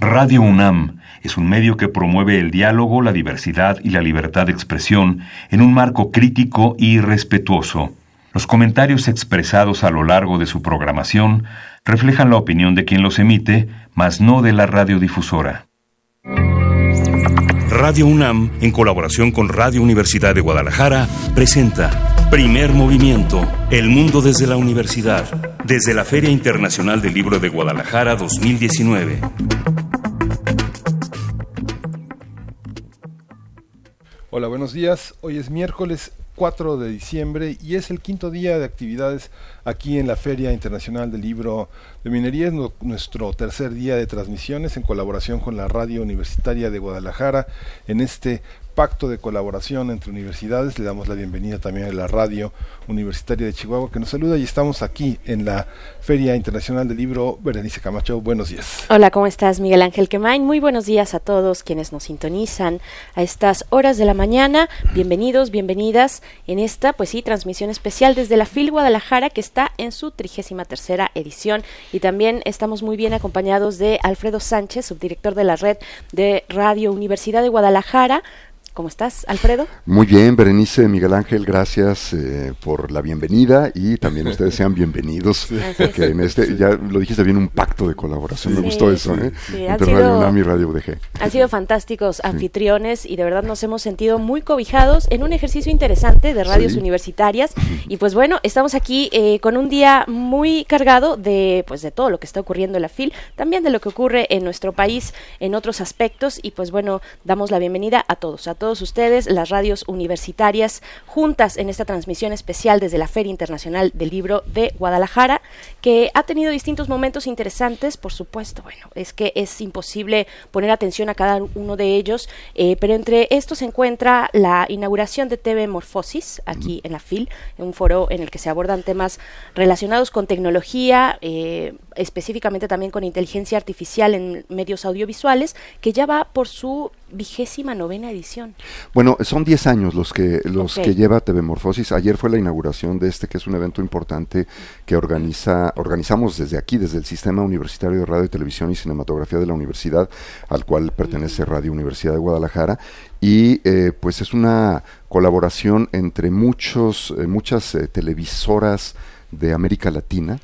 Radio UNAM es un medio que promueve el diálogo, la diversidad y la libertad de expresión en un marco crítico y respetuoso. Los comentarios expresados a lo largo de su programación reflejan la opinión de quien los emite, mas no de la radiodifusora. Radio UNAM, en colaboración con Radio Universidad de Guadalajara, presenta Primer Movimiento, El Mundo desde la Universidad, desde la Feria Internacional del Libro de Guadalajara 2019. Hola, buenos días. Hoy es miércoles 4 de diciembre y es el quinto día de actividades aquí en la Feria Internacional del Libro de Minería. Es nuestro tercer día de transmisiones en colaboración con la Radio Universitaria de Guadalajara en este pacto de colaboración entre universidades. Le damos la bienvenida también a la Radio Universitaria de Chihuahua que nos saluda y estamos aquí en la Feria Internacional del Libro. Berenice Camacho, buenos días. Hola, ¿cómo estás, Miguel Ángel Quemain? Muy buenos días a todos quienes nos sintonizan a estas horas de la mañana. Bienvenidos, bienvenidas en esta, pues sí, transmisión especial desde la FIL Guadalajara que está en su trigésima tercera edición y también estamos muy bien acompañados de Alfredo Sánchez, subdirector de la red de Radio Universidad de Guadalajara ¿Cómo estás, Alfredo? Muy bien, Berenice, Miguel Ángel, gracias eh, por la bienvenida y también ustedes sean bienvenidos. En este, ya lo dijiste bien, un pacto de colaboración. Me gustó eso, ¿eh? Entre Radio UNAM y Radio UDG. Han sido fantásticos anfitriones y de verdad nos hemos sentido muy cobijados en un ejercicio interesante de radios universitarias. Y pues bueno, estamos aquí eh, con un día muy cargado de, pues, de todo lo que está ocurriendo en la FIL, también de lo que ocurre en nuestro país en otros aspectos. Y pues bueno, damos la bienvenida a todos, a todos ustedes, las radios universitarias, juntas en esta transmisión especial desde la Feria Internacional del Libro de Guadalajara, que ha tenido distintos momentos interesantes, por supuesto, bueno, es que es imposible poner atención a cada uno de ellos, eh, pero entre estos se encuentra la inauguración de TV Morfosis, aquí en la FIL, un foro en el que se abordan temas relacionados con tecnología, eh, específicamente también con inteligencia artificial en medios audiovisuales, que ya va por su vigésima novena edición. Bueno, son 10 años los que los que lleva TV Morfosis. Ayer fue la inauguración de este, que es un evento importante que organiza organizamos desde aquí, desde el Sistema Universitario de Radio, Televisión y Cinematografía de la Universidad, al cual pertenece Radio Universidad de Guadalajara. Y eh, pues es una colaboración entre muchos, eh, muchas eh, televisoras de América Latina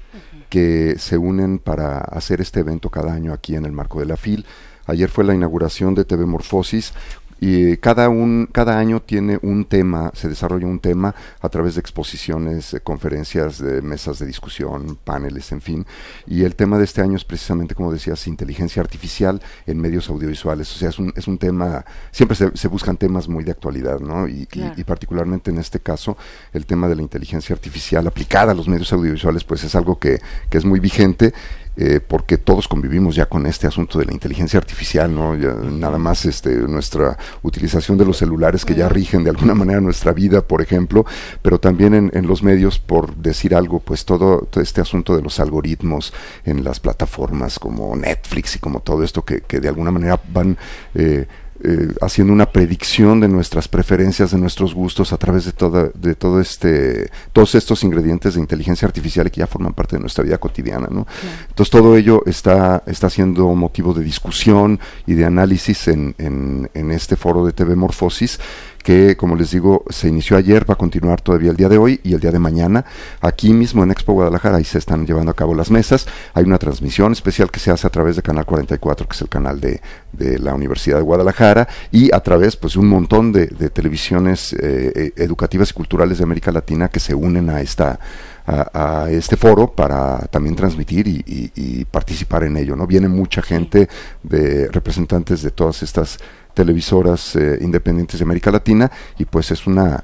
que se unen para hacer este evento cada año aquí en el marco de la FIL. Ayer fue la inauguración de TV Morfosis, y cada un cada año tiene un tema se desarrolla un tema a través de exposiciones conferencias de mesas de discusión paneles en fin. Y el tema de este año es precisamente como decías inteligencia artificial en medios audiovisuales. O sea es un, es un tema siempre se, buscan temas muy de actualidad no y, y, particularmente en este caso el tema de la inteligencia artificial aplicada a los medios audiovisuales pues es algo que, que es muy vigente eh, porque todos convivimos ya con este asunto de la inteligencia artificial, ¿no? nada más este, nuestra utilización de los celulares que ya rigen de alguna manera nuestra vida, por ejemplo, pero también en, los medios, por decir algo, pues todo, este asunto de los algoritmos en las plataformas como Netflix y como todo esto que, que de alguna manera van... Eh, eh, haciendo una predicción de nuestras preferencias, de nuestros gustos a través de toda, de todo este, todos estos ingredientes de inteligencia artificial que ya forman parte de nuestra vida cotidiana, ¿no? Entonces todo ello está, está siendo motivo de discusión y de análisis en, en, en este foro de TV Morfosis que, como les digo, se inició ayer, va a continuar todavía el día de hoy y el día de mañana. Aquí mismo en Expo Guadalajara, ahí se están llevando a cabo las mesas. Hay una transmisión especial que se hace a través de Canal 44, que es el canal de, de la Universidad de Guadalajara, y a través pues, un montón de, televisiones eh, eh, educativas y culturales de América Latina que se unen a esta a, este foro para también transmitir y, y, participar en ello. ¿no? Viene mucha gente de representantes de todas estas televisoras eh, independientes de América Latina y pues es una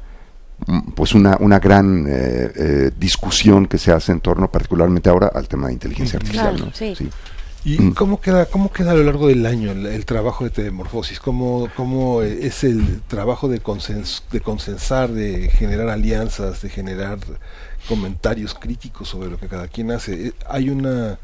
mm, pues una, una gran eh, eh, discusión que se hace en torno particularmente ahora al tema de inteligencia artificial. ¿Y mm. cómo queda cómo queda a lo largo del año el, trabajo de Telemorfosis? ¿Cómo, ¿Cómo es el trabajo de, consens, de consensar, de generar alianzas, de generar comentarios críticos sobre lo que cada quien hace? ¿Hay una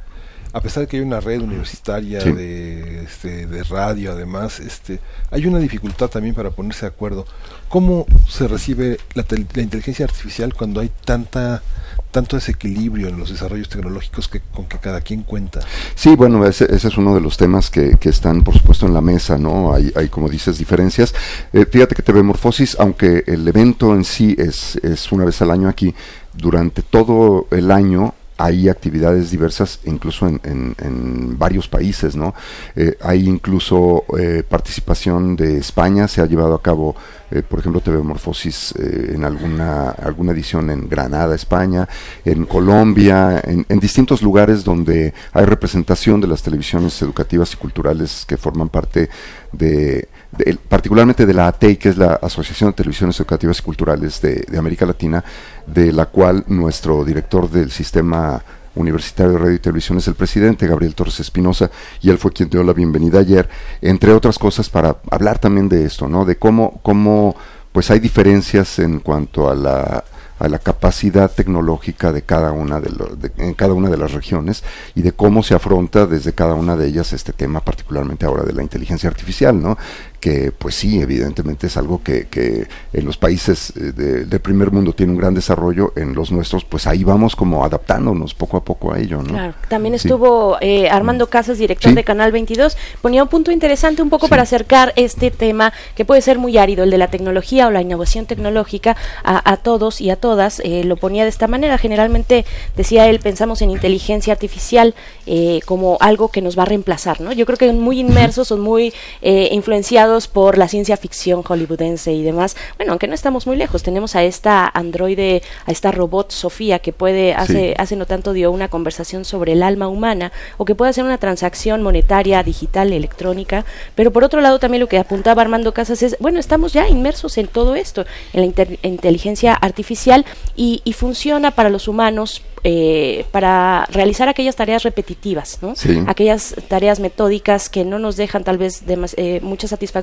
a pesar de que hay una red universitaria de este, de radio además, este, hay una dificultad también para ponerse de acuerdo. ¿Cómo se recibe la, la inteligencia artificial cuando hay tanta tanto desequilibrio en los desarrollos tecnológicos que, con que cada quien cuenta. Sí, bueno, ese, ese es uno de los temas que, que, están, por supuesto, en la mesa, ¿no? Hay, hay como dices, diferencias. Eh, fíjate que TV Morfosis, aunque el evento en sí es, es una vez al año aquí, durante todo el año hay actividades diversas incluso en, en, varios países, ¿no? Eh, hay incluso eh, participación de España, se ha llevado a cabo, eh, por ejemplo, TV Morfosis en alguna, alguna edición en Granada, España, en Colombia, en, distintos lugares donde hay representación de las televisiones educativas y culturales que forman parte de, particularmente de la ATEI, que es la Asociación de Televisiones Educativas y Culturales de, América Latina, de la cual nuestro director del sistema universitario de radio y televisión es el presidente, Gabriel Torres Espinosa, y él fue quien dio la bienvenida ayer, entre otras cosas para hablar también de esto, ¿no? De cómo, cómo pues hay diferencias en cuanto a la a la capacidad tecnológica de cada una de, en cada una de las regiones y de cómo se afronta desde cada una de ellas este tema, particularmente ahora de la inteligencia artificial, ¿no? Que pues sí, evidentemente es algo que, que en los países eh, del primer mundo tiene un gran desarrollo, en los nuestros pues ahí vamos como adaptándonos poco a poco a ello. ¿no? Claro. También estuvo eh, Armando. Casas, director de Canal 22, ponía un punto interesante un poco para acercar este tema que puede ser muy árido, el de la tecnología o la innovación tecnológica a, todos y a todas, eh, lo ponía de esta manera, generalmente decía él, pensamos en inteligencia artificial como algo que nos va a reemplazar, ¿no? Yo creo que muy inmersos, son muy influenciados por la ciencia ficción hollywoodense y demás. Bueno, aunque no estamos muy lejos, tenemos a esta androide, a esta robot Sofía que puede, hace, hace no tanto dio una conversación sobre el alma humana o que puede hacer una transacción monetaria, digital, electrónica. Pero por otro lado también lo que apuntaba Armando Casas es, bueno, estamos ya inmersos en todo esto, en la inteligencia artificial y, y funciona para los humanos eh, para realizar aquellas tareas repetitivas, ¿no? aquellas tareas metódicas que no nos dejan tal vez de, eh, mucha satisfacción,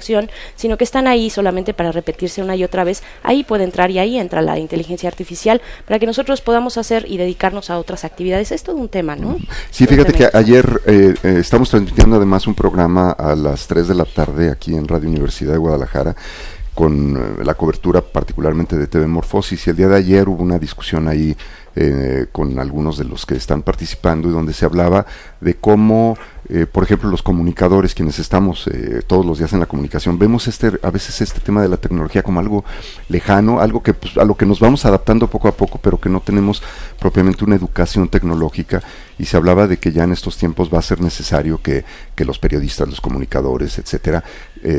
sino que están ahí solamente para repetirse una y otra vez. Ahí puede entrar y ahí entra la inteligencia artificial para que nosotros podamos hacer y dedicarnos a otras actividades. Es todo un tema, ¿no? Sí, fíjate que ayer eh, estamos transmitiendo además un programa a las 3 de la tarde aquí en Radio Universidad de Guadalajara con la cobertura particularmente de TV Morfosis y el día de ayer hubo una discusión ahí eh, con algunos de los que están participando y donde se hablaba de cómo, eh, por ejemplo, los comunicadores, quienes estamos eh, todos los días en la comunicación, vemos este, a veces este tema de la tecnología como algo lejano, algo que pues, a lo que nos vamos adaptando poco a poco, pero que no tenemos propiamente una educación tecnológica. Y se hablaba de que ya en estos tiempos va a ser necesario que, que los periodistas, los comunicadores, etcétera,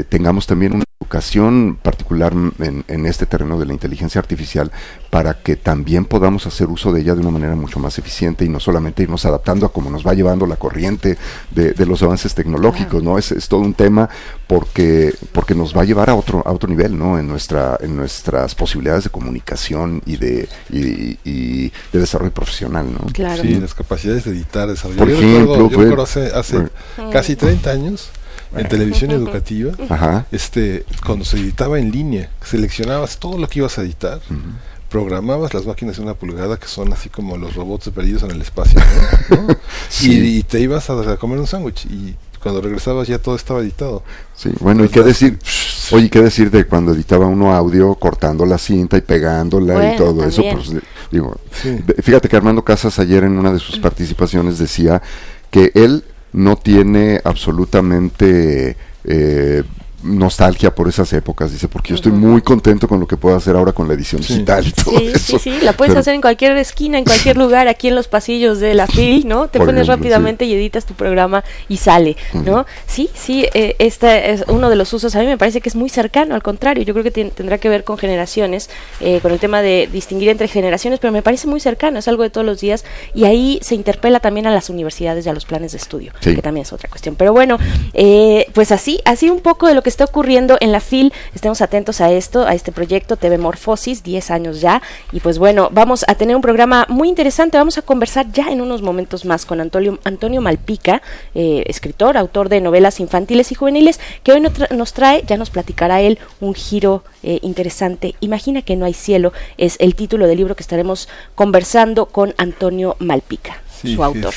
tengamos también una educación particular en, en, este terreno de la inteligencia artificial para que también podamos hacer uso de ella de una manera mucho más eficiente y no solamente irnos adaptando a cómo nos va llevando la corriente de, los avances tecnológicos, ¿no? Es, es, todo un tema porque, porque nos va a llevar a otro, a otro nivel, ¿no? En nuestra, en nuestras posibilidades de comunicación y de, y, de desarrollo profesional, ¿no? Claro. Sí, las capacidades de editar, desarrollar. Por ejemplo, yo recuerdo, hace, hace casi 30 años en televisión educativa, este cuando se editaba en línea, seleccionabas todo lo que ibas a editar programabas las máquinas de una pulgada que son así como los robots perdidos en el espacio y, te ibas a, comer un sándwich y cuando regresabas ya todo estaba editado. Sí bueno y qué decir oye qué decir de cuando editaba uno audio cortando la cinta y pegándola y todo eso pues, digo fíjate que Armando Casas ayer en una de sus participaciones decía que él no tiene absolutamente eh, nostalgia por esas épocas, dice, porque yo estoy muy contento con lo que puedo hacer ahora con la edición digital y todo sí, eso. Sí, sí, la puedes hacer en cualquier esquina, en cualquier lugar, aquí en los pasillos de la FIL, ¿no? Te pones rápidamente y editas tu programa y sale, ¿no? Sí, sí, eh, este es uno de los usos, a mí me parece que es muy cercano, al contrario, yo creo que tendrá que ver con generaciones, eh, con el tema de distinguir entre generaciones, pero me parece muy cercano, es algo de todos los días y ahí se interpela también a las universidades y a los planes de estudio, que también es otra cuestión. Pero bueno, eh, pues así, así un poco de lo que está ocurriendo en la FIL. Estemos atentos a esto, a este proyecto TV Morfosis, 10 años ya. Y pues bueno, vamos a tener un programa muy interesante. Vamos a conversar ya en unos momentos más con Antonio, Antonio Malpica, eh, escritor, autor de novelas infantiles y juveniles, que hoy nos trae, ya nos platicará él, un giro eh, interesante. Imagina que no hay cielo, es el título del libro que estaremos conversando con Antonio Malpica, su autor.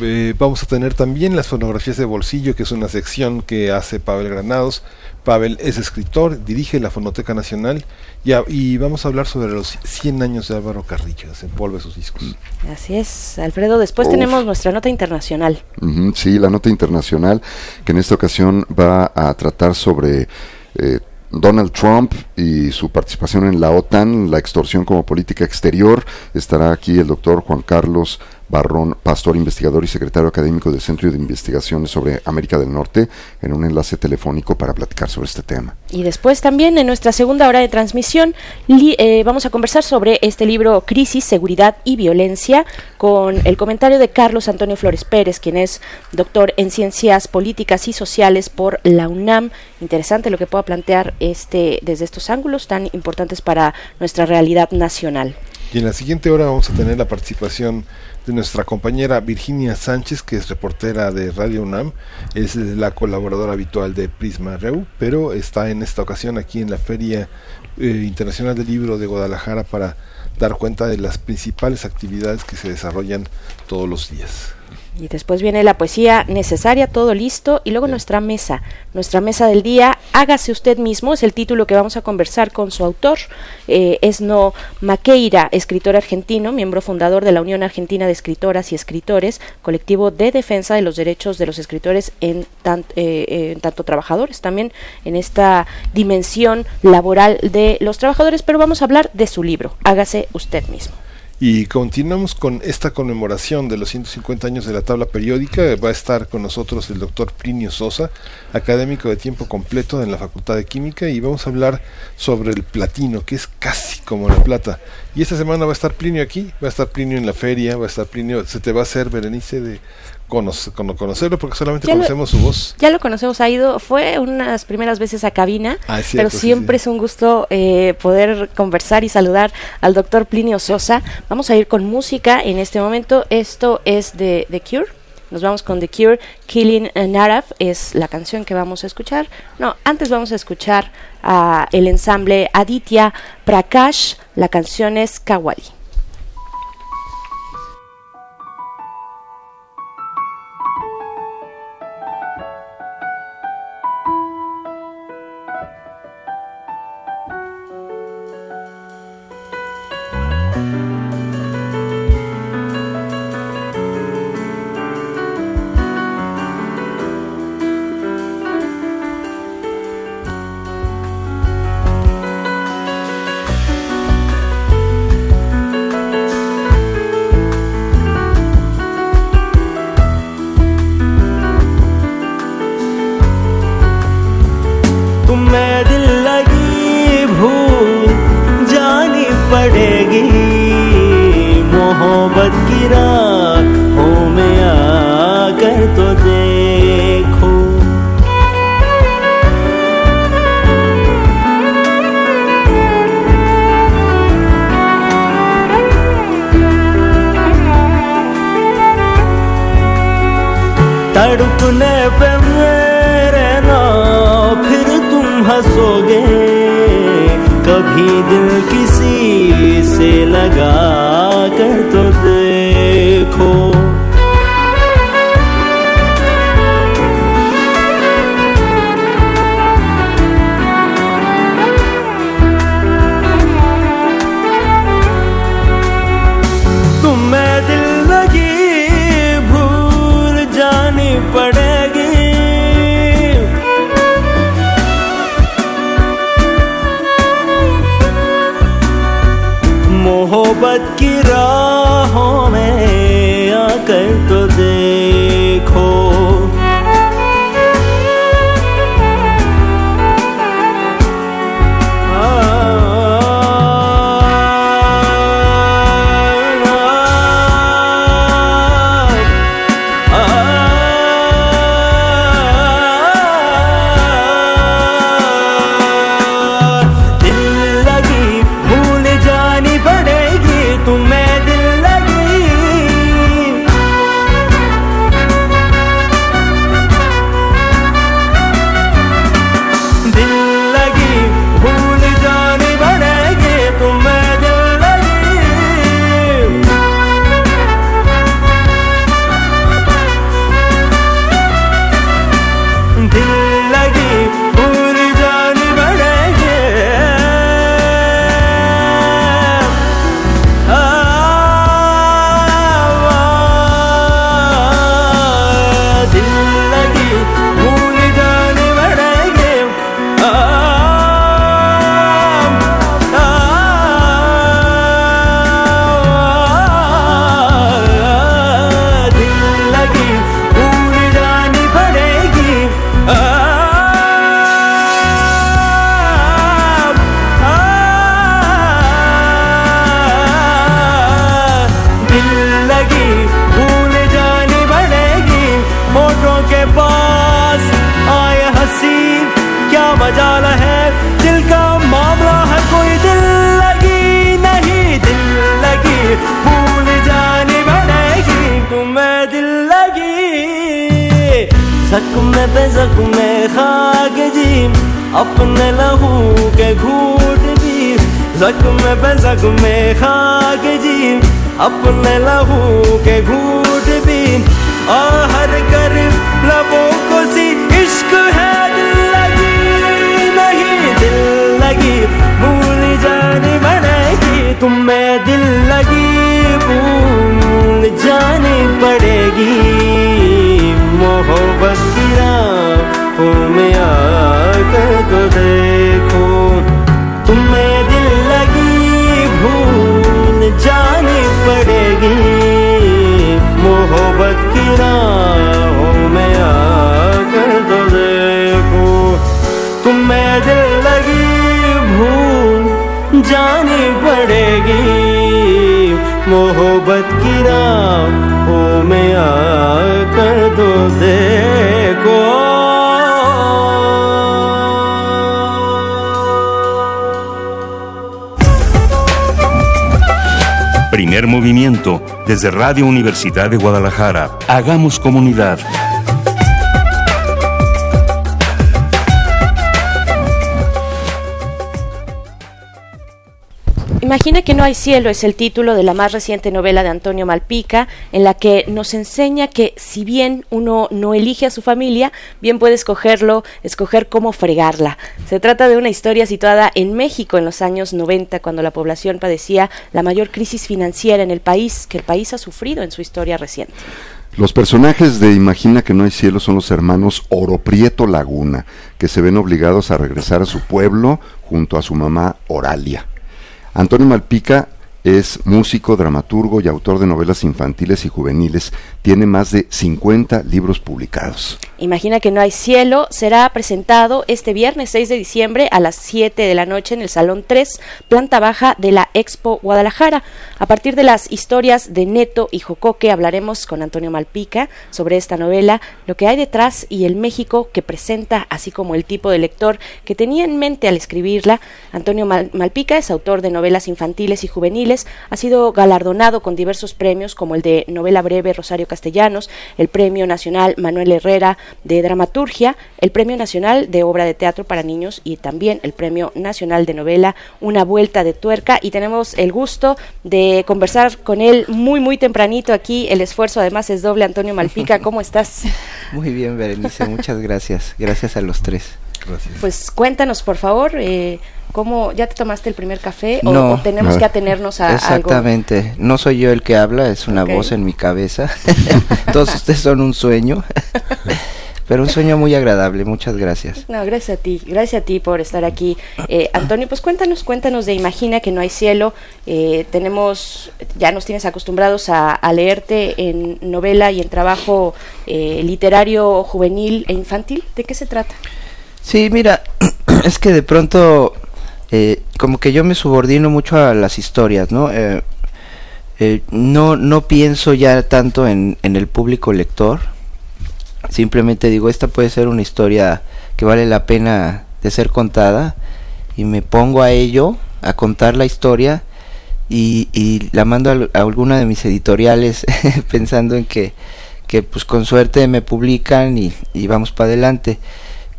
Eh, vamos a tener también las fonografías de bolsillo, que es una sección que hace Pavel Granados. Pavel es escritor, dirige la Fonoteca Nacional y, y, vamos a hablar sobre los 100 años de Álvaro Carrillo, desenvolve sus discos. Así es, Alfredo. Después tenemos nuestra nota internacional. sí, la nota internacional, que en esta ocasión va a tratar sobre... Eh, Donald Trump y su participación en la OTAN, la extorsión como política exterior. Estará aquí el doctor Juan Carlos Barrón, pastor, investigador y secretario académico del Centro de Investigaciones sobre América del Norte, en un enlace telefónico para platicar sobre este tema. Y después también en nuestra segunda hora de transmisión eh, vamos a conversar sobre este libro Crisis, Seguridad y Violencia con el comentario de Carlos Antonio Flores Pérez, quien es doctor en Ciencias Políticas y Sociales por la UNAM. Interesante lo que pueda plantear este desde estos ángulos tan importantes para nuestra realidad nacional. Y en la siguiente hora vamos a tener la participación de nuestra compañera Virginia Sánchez, que es reportera de Radio UNAM, es la colaboradora habitual de Prisma Reu, pero está en esta ocasión aquí en la Feria eh, Internacional del Libro de Guadalajara para dar cuenta de las principales actividades que se desarrollan todos los días. Y después viene la poesía necesaria, todo listo, y luego nuestra mesa, nuestra mesa del día, hágase usted mismo, es el título que vamos a conversar con su autor, eh, Esno Maqueira, escritor argentino, miembro fundador de la Unión Argentina de Escritoras y Escritores, colectivo de defensa de los derechos de los escritores en, eh, en tanto trabajadores, también en esta dimensión laboral de los trabajadores, pero vamos a hablar de su libro, hágase usted mismo. Y continuamos con esta conmemoración de los 150 años de la tabla periódica. Va a estar con nosotros el doctor Plinio Sosa, académico de tiempo completo en la Facultad de Química, y vamos a hablar sobre el platino, que es casi como la plata. Y esta semana va a estar Plinio aquí, va a estar Plinio en la feria, va a estar Plinio, se te va a hacer, Berenice, de conocerlo porque solamente conocemos su voz. Ya lo conocemos, ha ido, fue unas primeras veces a cabina, ah, pero siempre es un gusto eh, poder conversar y saludar al doctor Plinio Sosa. Vamos a ir con música en este momento, esto es de The Cure. Nos vamos con The Cure, Killing an Arab es la canción que vamos a escuchar. No, antes vamos a escuchar a el ensamble Aditya Prakash, la canción es Kawali. जख्म पे जख्म खाक जी अपने लहू के घूट भी जख्म पे जख्म खाक जी अपने लहू के घूट भी आहर कर लबों को सी इश्क है, दिल लगी नहीं, दिल लगी भूल जानी पड़ेगी तुम्हें दिल लगी, भूल जानी पड़ेगी। मोहब्बत की राहों में आकर तो देखो। तुम्हें दिल लगी भूल जानी पड़ेगी। मोहब्बत की राहों में आकर तो देखो। तुम्हें दिल लगी भूल जानी पड़ेगी। मोहब्बत की राहों में आकर Primer movimiento desde Radio Universidad de Guadalajara. Hagamos comunidad. Imagina que no hay cielo es el título de la más reciente novela de Antonio Malpica, en la que nos enseña que si bien uno no elige a su familia, bien puede escogerlo, escoger cómo fregarla. Se trata de una historia situada en México en los años 90, cuando la población padecía la mayor crisis financiera en el país que el país ha sufrido en su historia reciente. Los personajes de Imagina que no hay cielo son los hermanos Oro Prieto Laguna, que se ven obligados a regresar a su pueblo junto a su mamá Oralia. Antonio Malpica es músico, dramaturgo y autor de novelas infantiles y juveniles. Tiene más de 50 libros publicados. Imagina que no hay cielo será presentado este viernes 6 de diciembre a las 7 de la noche en el Salón 3, planta baja de la Expo Guadalajara. A partir de las historias de Neto y Jocoque hablaremos con Antonio Malpica sobre esta novela, lo que hay detrás y el México que presenta, así como el tipo de lector que tenía en mente al escribirla. Antonio Malpica es autor de novelas infantiles y juveniles, ha sido galardonado con diversos premios como el de novela breve Rosario Castellanos, el Premio Nacional Manuel Herrera, de Dramaturgia, el Premio Nacional de Obra de Teatro para Niños y también el Premio Nacional de Novela Una Vuelta de Tuerca. Y tenemos el gusto de conversar con él muy, muy tempranito aquí. El esfuerzo además es doble. Antonio Malpica, ¿cómo estás? Muy bien, Berenice, muchas gracias. Gracias a los tres. Gracias. Pues cuéntanos, por favor, eh, ¿cómo ya te tomaste el primer café o, tenemos que atenernos a Exactamente. No soy yo el que habla, es una voz en mi cabeza. Todos ustedes son un sueño. Pero un sueño muy agradable, muchas gracias. No, gracias a ti, gracias a ti por estar aquí. Eh, Antonio, pues cuéntanos, cuéntanos de Imagina que no hay cielo. Eh, tenemos, ya nos tienes acostumbrados a, leerte en novela y en trabajo eh, literario juvenil e infantil. ¿De qué se trata? Sí, mira, es que de pronto como que yo me subordino mucho a las historias, ¿no? no, no pienso ya tanto en, en el público lector, simplemente digo, esta puede ser una historia que vale la pena de ser contada y me pongo a ello, a contar la historia y, y la mando a, alguna de mis editoriales pensando en que, que pues con suerte me publican y, y vamos para adelante.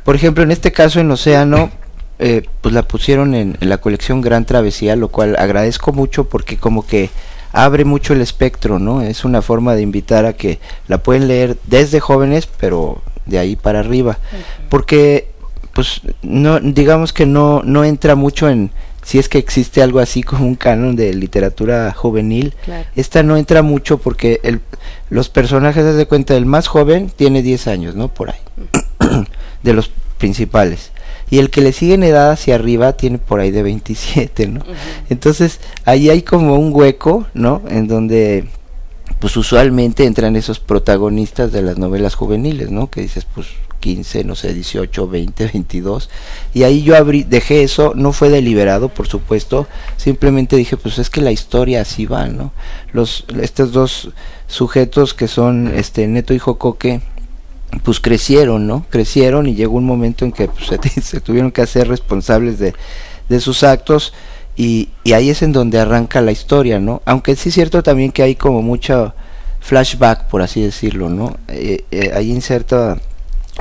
Por ejemplo, en este caso en Océano, eh, pues la pusieron en, en la colección Gran Travesía, lo cual agradezco mucho porque como que abre mucho el espectro, ¿no? Es una forma de invitar a que la pueden leer desde jóvenes, pero de ahí para arriba. Porque, pues, no, digamos que no, no entra mucho en si es que existe algo así como un canon de literatura juvenil. Esta no entra mucho porque el, los personajes, de cuenta, el más joven tiene 10 años, ¿no? Por ahí. de los principales y el que le sigue en edad hacia arriba tiene por ahí de 27, ¿no? Entonces, ahí hay como un hueco, ¿no? En donde pues usualmente entran esos protagonistas de las novelas juveniles, ¿no? Que dices, pues 15, no sé, 18, 20, 22. Y ahí yo abrí, dejé eso, no fue deliberado, por supuesto, simplemente dije, pues es que la historia así va, ¿no? Los, estos dos sujetos que son este Neto y Jocoque, pues crecieron, ¿no? Crecieron y llegó un momento en que pues, se, tuvieron que hacer responsables de, de sus actos Y, y, ahí es en donde arranca la historia, ¿no? Aunque sí es cierto también que hay como mucho flashback, por así decirlo, ¿no? Eh, eh, ahí inserta,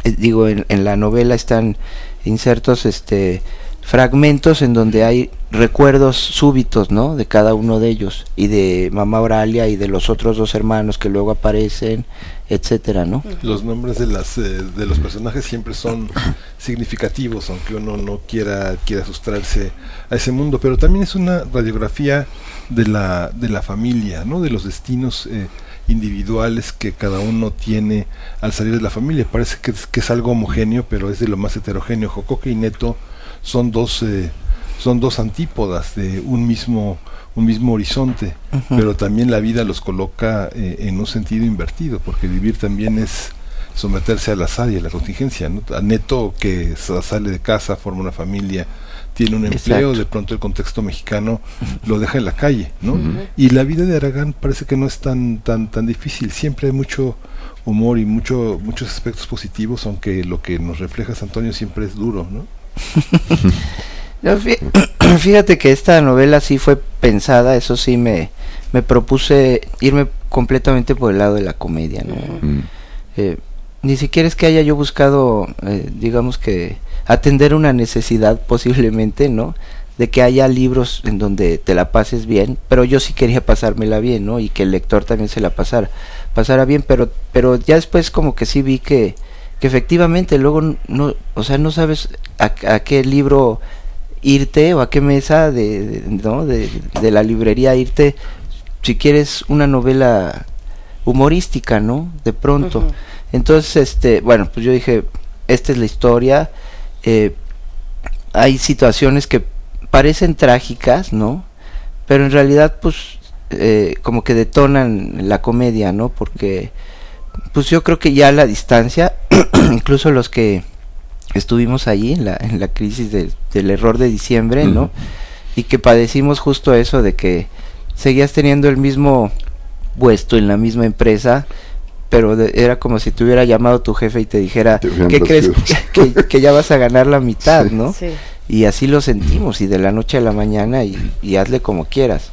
eh, digo, en, en, la novela están insertos este fragmentos en donde hay recuerdos súbitos, ¿no? De cada uno de ellos y de mamá Oralia y de los otros dos hermanos que luego aparecen, etcétera, ¿no? Los nombres de las eh, de los personajes siempre son significativos, aunque uno no quiera quiera sustraerse a ese mundo, pero también es una radiografía de la de la familia, ¿no? De los destinos eh, individuales que cada uno tiene al salir de la familia. Parece que es, que es algo homogéneo, pero es de lo más heterogéneo. Jocoque y Neto son dos eh, son dos antípodas de un mismo un mismo horizonte, uh -huh. pero también la vida los coloca eh, en un sentido invertido, porque vivir también es someterse al azar y a la contingencia. ¿no? A Neto que sale de casa, forma una familia, tiene un empleo, Exacto. de pronto el contexto mexicano lo deja en la calle, ¿no? Uh -huh. Y la vida de Aragán parece que no es tan tan tan difícil, siempre hay mucho humor y mucho muchos aspectos positivos, aunque lo que nos refleja Antonio siempre es duro, ¿no? Fíjate que esta novela sí fue pensada, eso sí me, me propuse irme completamente por el lado de la comedia, ¿no? Mm. Eh, ni siquiera es que haya yo buscado, eh, digamos que, atender una necesidad posiblemente, ¿no? De que haya libros en donde te la pases bien, pero yo sí quería pasármela bien, ¿no? Y que el lector también se la pasara, pasara bien, pero, pero ya después como que sí vi que, que efectivamente luego no, o sea, no sabes a, a qué libro irte o a qué mesa de, de ¿no? de, de, la librería irte si quieres una novela humorística, ¿no? De pronto. Uh -huh. Entonces, este, bueno, pues yo dije, esta es la historia. Eh, hay situaciones que parecen trágicas, ¿no? Pero en realidad, pues, eh, como que detonan la comedia, ¿no? Porque, pues yo creo que ya a la distancia, incluso los que estuvimos allí en la, en la crisis de, del error de diciembre, ¿no? Uh -huh. Y que padecimos justo eso de que seguías teniendo el mismo puesto en la misma empresa, pero de, era como si te hubiera llamado tu jefe y te dijera, ¿qué crees? Que, que, ya vas a ganar la mitad, sí. ¿no? Sí. Y así lo sentimos, y de la noche a la mañana, y, y hazle como quieras.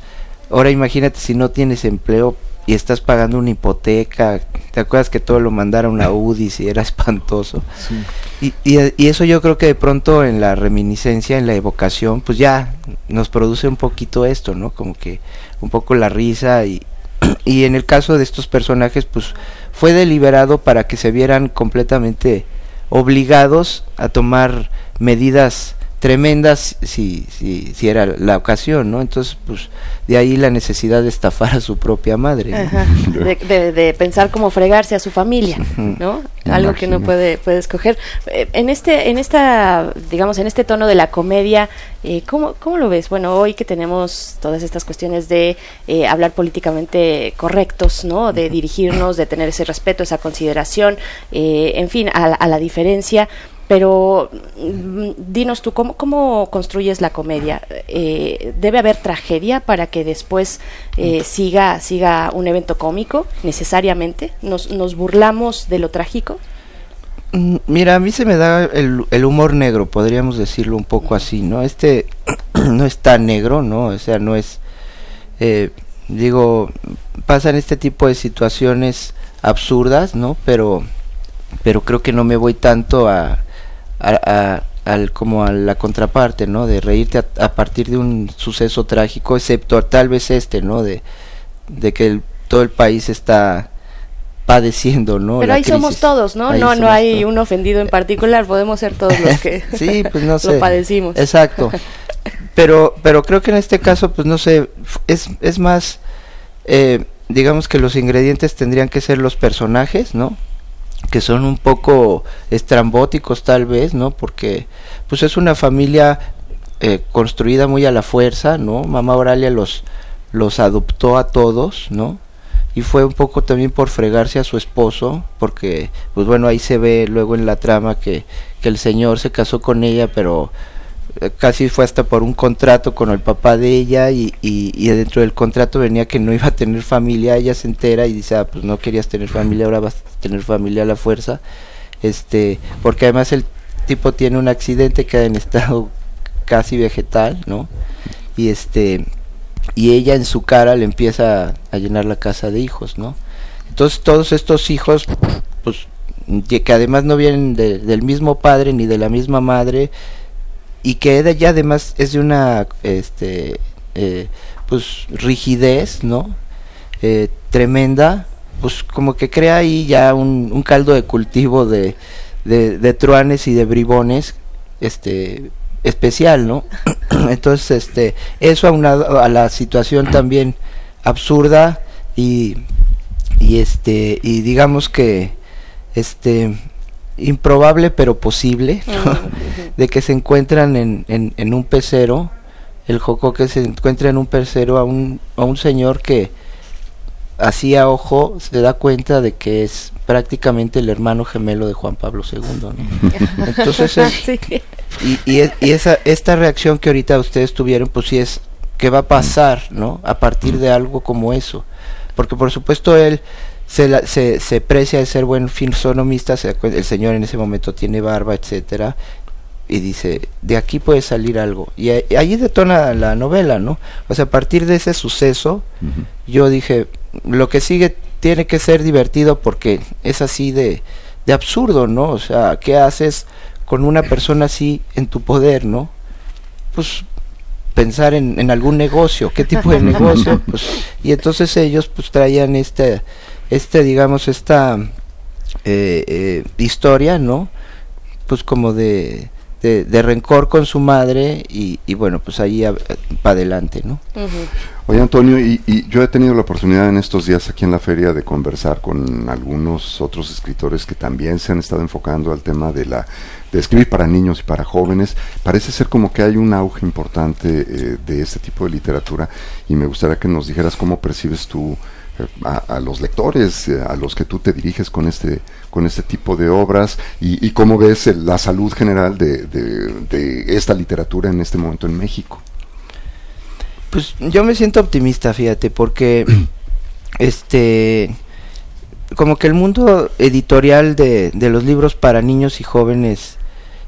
Ahora imagínate si no tienes empleo, y estás pagando una hipoteca, ¿te acuerdas que todo lo mandaron a UDIs y era espantoso? Sí. Y, y, y, eso yo creo que de pronto en la reminiscencia, en la evocación, pues ya nos produce un poquito esto, ¿no? Como que un poco la risa y, y en el caso de estos personajes, pues fue deliberado para que se vieran completamente obligados a tomar medidas tremendas si, si, si era la ocasión, ¿no? Entonces, pues de ahí la necesidad de estafar a su propia madre. ¿no? Ajá, de, de, de, pensar cómo fregarse a su familia, ¿no? Algo que no puede, puede escoger. Eh, en este, en esta, digamos, en este tono de la comedia, eh, ¿cómo, ¿cómo lo ves? Bueno, hoy que tenemos todas estas cuestiones de eh, hablar políticamente correctos, ¿no? De dirigirnos, de tener ese respeto, esa consideración, eh, en fin, a, a la diferencia pero mm, dinos tú, ¿cómo, cómo construyes la comedia? Eh, ¿Debe haber tragedia para que después eh, siga, siga un evento cómico, necesariamente? ¿Nos, ¿Nos burlamos de lo trágico? Mm, mira, a mí se me da el, el, humor negro, podríamos decirlo un poco así, ¿no? Este no es tan negro, ¿no? O sea, no es... Eh, digo, pasan este tipo de situaciones absurdas, ¿no? Pero, pero creo que no me voy tanto a a, a, al, como a la contraparte, ¿no? De reírte a, a, partir de un suceso trágico, excepto tal vez este, ¿no? De, de que el, todo el país está padeciendo, ¿no? Pero la ahí crisis. somos todos, ¿no? Ahí no, no hay todos. un ofendido en particular, podemos ser todos los que sí, pues no sé. lo padecimos. Exacto. Pero, pero creo que en este caso, pues no sé, es, es más, eh, digamos que los ingredientes tendrían que ser los personajes, ¿no? Que son un poco estrambóticos tal vez, ¿no? Porque pues es una familia eh, construida muy a la fuerza, ¿no? Mamá Auralia los los adoptó a todos, ¿no? Y fue un poco también por fregarse a su esposo, porque pues bueno, ahí se ve luego en la trama que, que el señor se casó con ella, pero casi fue hasta por un contrato con el papá de ella y, y, dentro del contrato venía que no iba a tener familia, ella se entera y dice, ah, pues no querías tener familia, ahora vas a tener familia a la fuerza, este, porque además el tipo tiene un accidente, queda en estado casi vegetal, ¿no? y este y ella en su cara le empieza a llenar la casa de hijos, ¿no? Entonces todos estos hijos, pues que además no vienen del mismo padre ni de la misma madre y que ella además es de una este eh, pues rigidez no eh, tremenda pues como que crea ahí ya un, caldo de cultivo de, de, truanes y de bribones este especial no entonces este eso aunado a la situación también absurda y y este y digamos que este improbable pero posible de que se encuentran en, en, un pecero el que se encuentra en un pecero a un, a un señor que así a ojo se da cuenta de que es prácticamente el hermano gemelo de Juan Pablo II entonces y, y, y, esa esta reacción que ahorita ustedes tuvieron pues sí es qué va a pasar no a partir de algo como eso. Porque por supuesto él se, se, se precia de ser buen fisonomista, el señor en ese momento tiene barba, etcétera, y dice, de aquí puede salir algo. Y allí detona la novela, ¿no? O sea, a partir de ese suceso, yo dije, lo que sigue tiene que ser divertido porque es así de, de absurdo, ¿no? O sea, ¿qué haces con una persona así en tu poder, ¿no? Pues pensar en, en algún negocio, qué tipo de negocio, pues, y entonces ellos pues traían este este digamos esta eh, eh, historia no pues como de, de, rencor con su madre y, bueno pues ahí para adelante no Oye Antonio, y, y, yo he tenido la oportunidad en estos días aquí en la feria de conversar con algunos otros escritores que también se han estado enfocando al tema de la de escribir para niños y para jóvenes. Parece ser como que hay un auge importante eh, de este tipo de literatura y me gustaría que nos dijeras cómo percibes tú a, los lectores, eh, a los que tú te diriges con este, con este tipo de obras y, cómo ves la salud general de, de, esta literatura en este momento en México. Pues yo me siento optimista, fíjate, porque este como que el mundo editorial de, de los libros para niños y jóvenes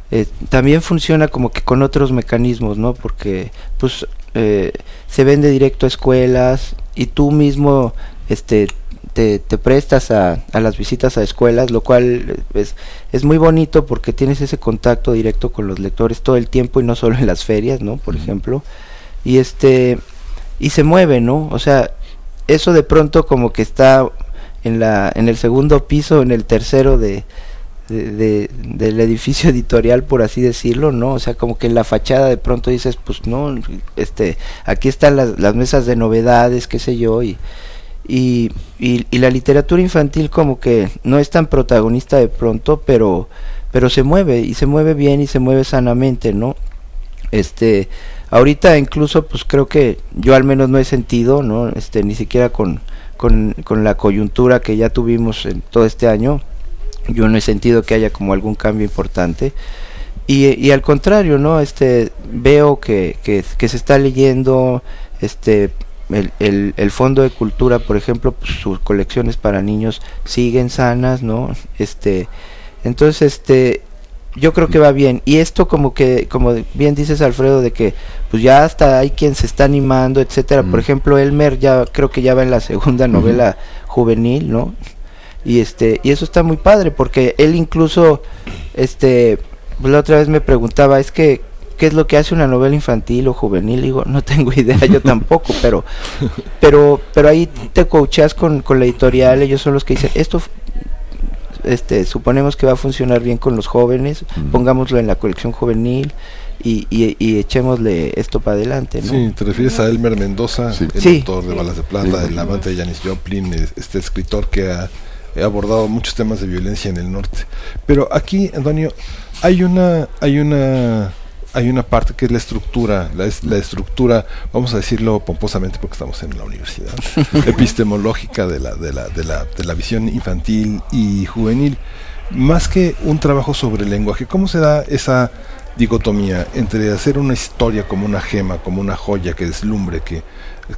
eh, también funciona como que con otros mecanismos, ¿no? Porque pues eh, se vende directo a escuelas y tú mismo este te, te prestas a, a, las visitas a escuelas, lo cual es, es muy bonito porque tienes ese contacto directo con los lectores todo el tiempo y no solo en las ferias, ¿no? Por ejemplo. Y este y se mueve, ¿no? O sea, eso de pronto como que está en la en el segundo piso, en el tercero de, de, del edificio editorial por así decirlo no o sea como que en la fachada de pronto dices pues no este aquí están las, las mesas de novedades qué sé yo y y, y, la literatura infantil como que no es tan protagonista de pronto, pero, pero se mueve y se mueve bien y se mueve sanamente, ¿no? Este, ahorita incluso pues creo que yo al menos no he sentido, ¿no? Este, ni siquiera con, con, con la coyuntura que ya tuvimos en todo este año, yo no he sentido que haya como algún cambio importante. Y, y al contrario, ¿no? Este, veo que, que se está leyendo, este, el, el, Fondo de Cultura, por ejemplo, pues, sus colecciones para niños siguen sanas, ¿no? Este, entonces, este, yo creo que va bien. Y esto como que, como bien dices Alfredo, de que pues ya hasta hay quien se está animando, etcétera. Por ejemplo, Elmer ya creo que ya va en la segunda novela juvenil, ¿no? Y este, y eso está muy padre, porque él incluso, este, pues, la otra vez me preguntaba, es que qué es lo que hace una novela infantil o juvenil, digo, no tengo idea, yo tampoco, pero pero pero ahí te coacheas con, con la editorial, ellos son los que dicen, esto este suponemos que va a funcionar bien con los jóvenes, pongámoslo en la colección juvenil. Y, y, echémosle esto para adelante. ¿no? Sí, te refieres a Elmer Mendoza, el autor de Balas de Plata, el amante de Janis Joplin, este escritor que ha, ha abordado muchos temas de violencia en el norte. Pero aquí, Antonio, hay una, hay una hay una parte que es la estructura, la, la, estructura, vamos a decirlo pomposamente porque estamos en la universidad, epistemológica de la, de, la, de, la, de la visión infantil y juvenil, más que un trabajo sobre el lenguaje. ¿Cómo se da esa dicotomía entre hacer una historia como una gema, como una joya que deslumbre, que,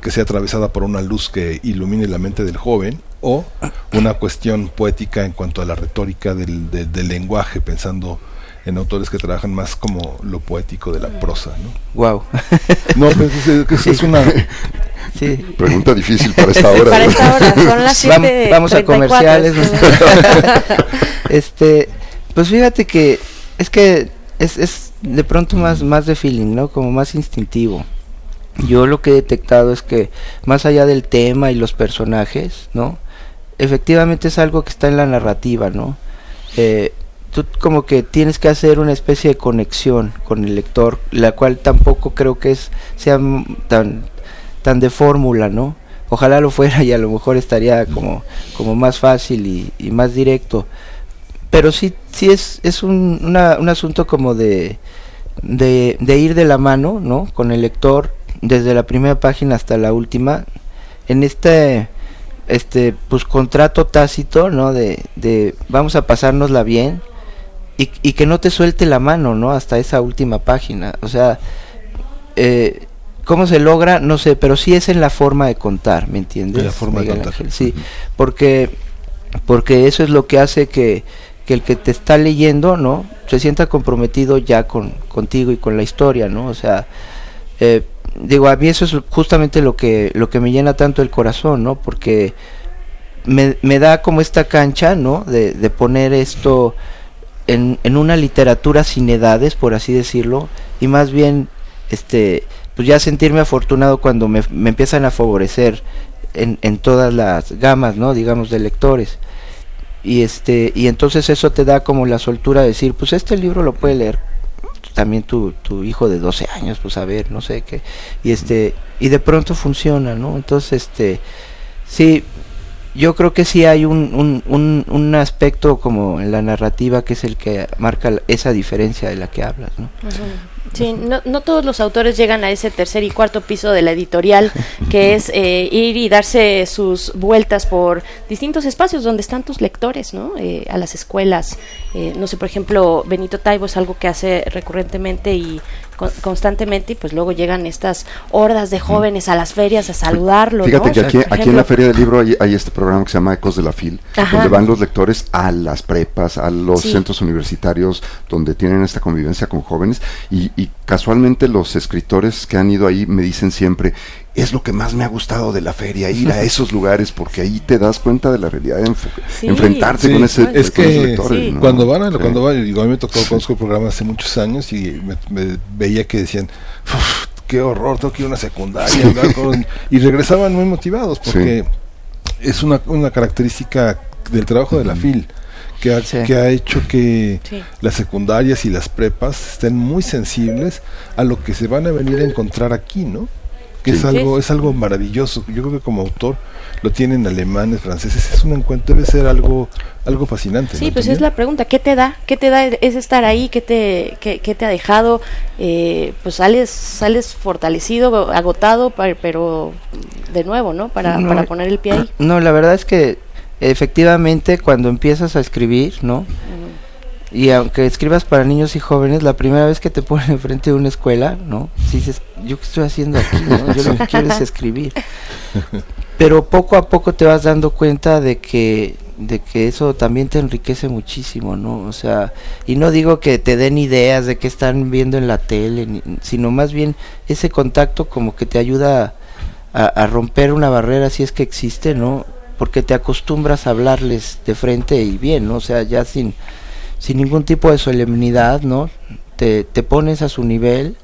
que sea atravesada por una luz que ilumine la mente del joven, o una cuestión poética en cuanto a la retórica del, del lenguaje, pensando en autores que trabajan más como lo poético de la prosa, ¿no? Wow. no, pues es, es, una sí. pregunta difícil para esta hora. Para esta hora, son las siete Vamos, a comerciales. este, pues fíjate que es que es, es de pronto más más de feeling, ¿no? Como más instintivo. Yo lo que he detectado es que más allá del tema y los personajes, ¿no? Efectivamente es algo que está en la narrativa, ¿no? Eh, tú como que tienes que hacer una especie de conexión con el lector, la cual tampoco creo que es sea tan tan de fórmula, ¿no? Ojalá lo fuera y a lo mejor estaría como como más fácil y, más directo. Pero sí sí es es un, un asunto como de, de de ir de la mano, ¿no? Con el lector desde la primera página hasta la última en este este pues contrato tácito no de, de vamos a pasárnosla bien y, y, que no te suelte la mano no hasta esa última página. O sea eh, cómo se logra no sé pero sí es en la forma de contar me entiendes la forma de contar sí. Porque porque eso es lo que hace que, que el que te está leyendo no se sienta comprometido ya con contigo y con la historia no o sea eh, digo, a mí eso es justamente lo que, lo que me llena tanto el corazón, ¿no? Porque me, me da como esta cancha, ¿no? De, de poner esto en, en, una literatura sin edades, por así decirlo, y más bien, este, pues ya sentirme afortunado cuando me, me empiezan a favorecer en, en todas las gamas, ¿no? Digamos, de lectores y este y entonces eso te da como la soltura de decir pues este libro lo puede leer también tu, tu hijo de 12 años, pues a ver, no sé qué, y este, y de pronto funciona, ¿no? Entonces, este, sí, yo creo que sí hay un, un, un, un, aspecto como en la narrativa que es el que marca esa diferencia de la que hablas, ¿no? Sí, no, no, todos los autores llegan a ese tercer y cuarto piso de la editorial, que es eh, ir y darse sus vueltas por distintos espacios donde están tus lectores, ¿no? Eh, a las escuelas. Eh, no sé, por ejemplo, Benito Taibo es algo que hace recurrentemente y constantemente y pues luego llegan estas hordas de jóvenes a las ferias a saludarlo. Fíjate que aquí, en la Feria del Libro hay, este programa que se llama Ecos de la Fil, donde van los lectores a las prepas, a los centros universitarios donde tienen esta convivencia con jóvenes y, y casualmente los escritores que han ido ahí me dicen siempre, es lo que más me ha gustado de la feria, ir a esos lugares, porque ahí te das cuenta de la realidad, de enfrentarse con, ese, es que, lectores. Cuando van, a, cuando van, digo, a mí me tocó, conozco el programa hace muchos años y me, veía que decían, qué horror, tengo que ir a una secundaria, y regresaban muy motivados, porque es una, una característica del trabajo de la FIL. Que ha, que ha, hecho que las secundarias y las prepas estén muy sensibles a lo que se van a venir a encontrar aquí, ¿no? Que es algo es algo maravilloso. Yo creo que como autor lo tienen alemanes, franceses, es un encuentro debe ser algo algo fascinante. Sí, pues es la pregunta, ¿qué te da? ¿Qué te da es estar ahí? ¿Qué te qué, te ha dejado? Eh, pues sales sales fortalecido, agotado, pero de nuevo, ¿no? Para, para poner el pie ahí. No, la verdad es que efectivamente cuando empiezas a escribir, ¿no? Y aunque escribas para niños y jóvenes, la primera vez que te ponen enfrente de una escuela, ¿no? Si dices, ¿yo qué estoy haciendo aquí? ¿no? Yo lo que quiero es escribir. Pero poco a poco te vas dando cuenta de que de que eso también te enriquece muchísimo, ¿no? O sea, y no digo que te den ideas de qué están viendo en la tele, sino más bien ese contacto como que te ayuda a, a romper una barrera si es que existe, ¿no? Porque te acostumbras a hablarles de frente y bien, ¿no? O sea, ya sin sin ningún tipo de solemnidad, ¿no? Te, te pones a su nivel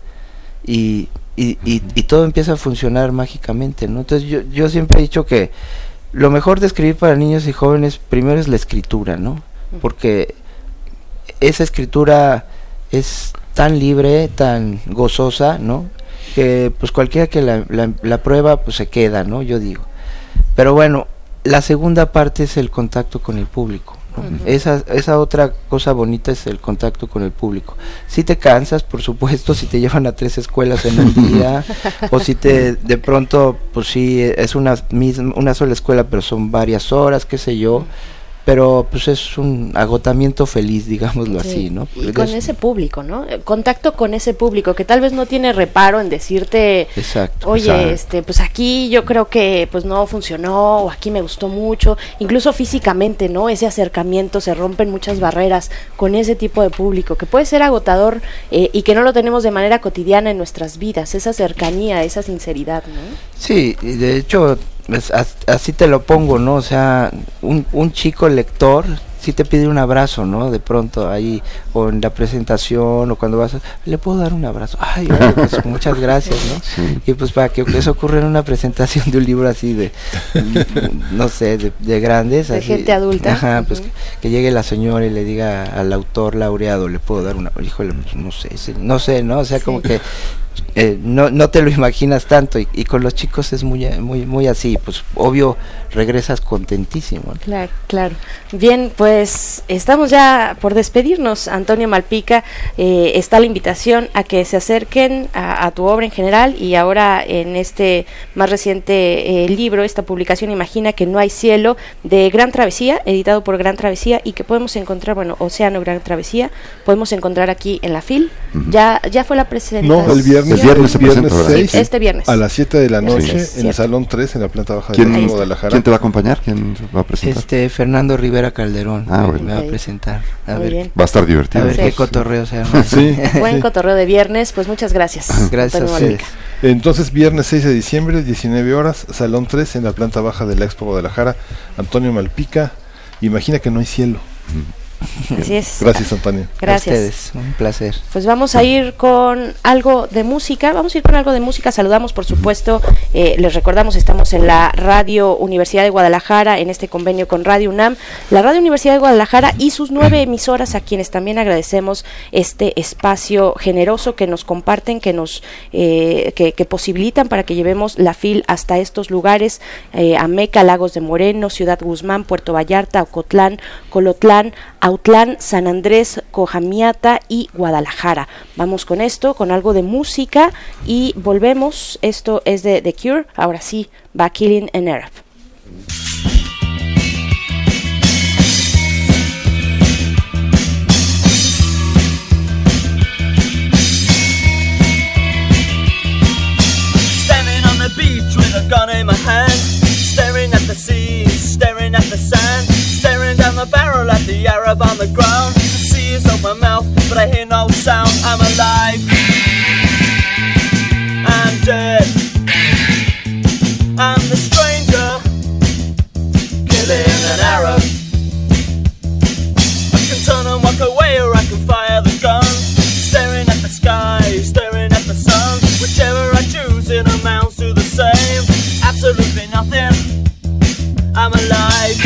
y, y, y, todo empieza a funcionar mágicamente, ¿no? Entonces yo, yo siempre he dicho que lo mejor de escribir para niños y jóvenes primero es la escritura, ¿no? Porque esa escritura es tan libre, tan gozosa, ¿no? Que pues cualquiera que la, la, la prueba pues se queda, ¿no? Yo digo. Pero bueno, la segunda parte es el contacto con el público esa, esa otra cosa bonita es el contacto con el público. Si te cansas, por supuesto, si te llevan a tres escuelas en un día, o si te de pronto, pues sí, es una, misma, una sola escuela, pero son varias horas, qué sé yo. Pero pues es un agotamiento feliz, digámoslo así, ¿no? Y con ese público, ¿no? Contacto con ese público que tal vez no tiene reparo en decirte, Exacto, oye, este, pues aquí yo creo que pues no funcionó o aquí me gustó mucho, incluso físicamente, ¿no? Ese acercamiento se rompen muchas barreras con ese tipo de público que puede ser agotador eh, y que no lo tenemos de manera cotidiana en nuestras vidas, esa cercanía, esa sinceridad, ¿no? Sí, de hecho pues, así te lo pongo, ¿no? O sea, un, un chico lector si te pide un abrazo, ¿no? De pronto ahí, o en la presentación, o cuando vas, a, le puedo dar un abrazo. Ay, pues muchas gracias, ¿no? Y pues para que eso ocurra en una presentación de un libro así de, no sé, de, grandes. De gente adulta. Ajá, pues que llegue la señora y le diga al autor laureado, le puedo dar una, híjole, pues, no sé, no sé, ¿no? O sea, como que eh, no, no te lo imaginas tanto y, con los chicos es muy, muy, muy así, pues obvio regresas contentísimo. Claro, claro. Bien, pues estamos ya por despedirnos, Antonio Malpica. Eh, está la invitación a que se acerquen a, tu obra en general y ahora en este más reciente eh, libro, esta publicación Imagina que no hay cielo de Gran Travesía, editado por Gran Travesía y que podemos encontrar, bueno, Océano Gran Travesía, podemos encontrar aquí en la FIL. Ya ya fue la presentación. No, el viernes, viernes, viernes 6, este viernes. a las 7 de la noche en el Salón 3 en la planta baja de Guadalajara te va a acompañar? ¿Quién va a presentar? Este, Fernando Rivera Calderón. Ah, Me va a presentar. A ver, Va a estar divertido. A ver qué cotorreo se Sí. Buen cotorreo de viernes. Pues muchas gracias. Gracias a ustedes. Entonces, viernes 6 de diciembre, 19 horas, Salón 3 en la planta baja de la Expo Guadalajara. Antonio Malpica. Imagina que no hay cielo. Así es. Gracias, Antonio. Gracias. un placer. Pues vamos a ir con algo de música. Vamos a ir con algo de música. Saludamos, por supuesto. Eh, les recordamos, estamos en la Radio Universidad de Guadalajara, en este convenio con Radio UNAM. La Radio Universidad de Guadalajara y sus nueve emisoras, a quienes también agradecemos este espacio generoso que nos comparten, que nos eh, que, posibilitan para que llevemos la FIL hasta estos lugares: eh, Ameca, Lagos de Moreno, Ciudad Guzmán, Puerto Vallarta, Ocotlán, Colotlán, Autlán, San Andrés, Cojamiata y Guadalajara. Vamos con esto, con algo de música y volvemos. Esto es de The Cure. Ahora sí, va Killing an a gun in my hand, staring at the sea, staring at the sand. Barrel at the Arab on the ground. The sea is open mouth, but I hear no sound. I'm alive. I'm dead. I'm the stranger, killing an Arab. I can turn and walk away, or I can fire the gun. Staring at the sky, staring at the sun. Whichever I choose, it amounts to the same. Absolutely nothing. I'm alive.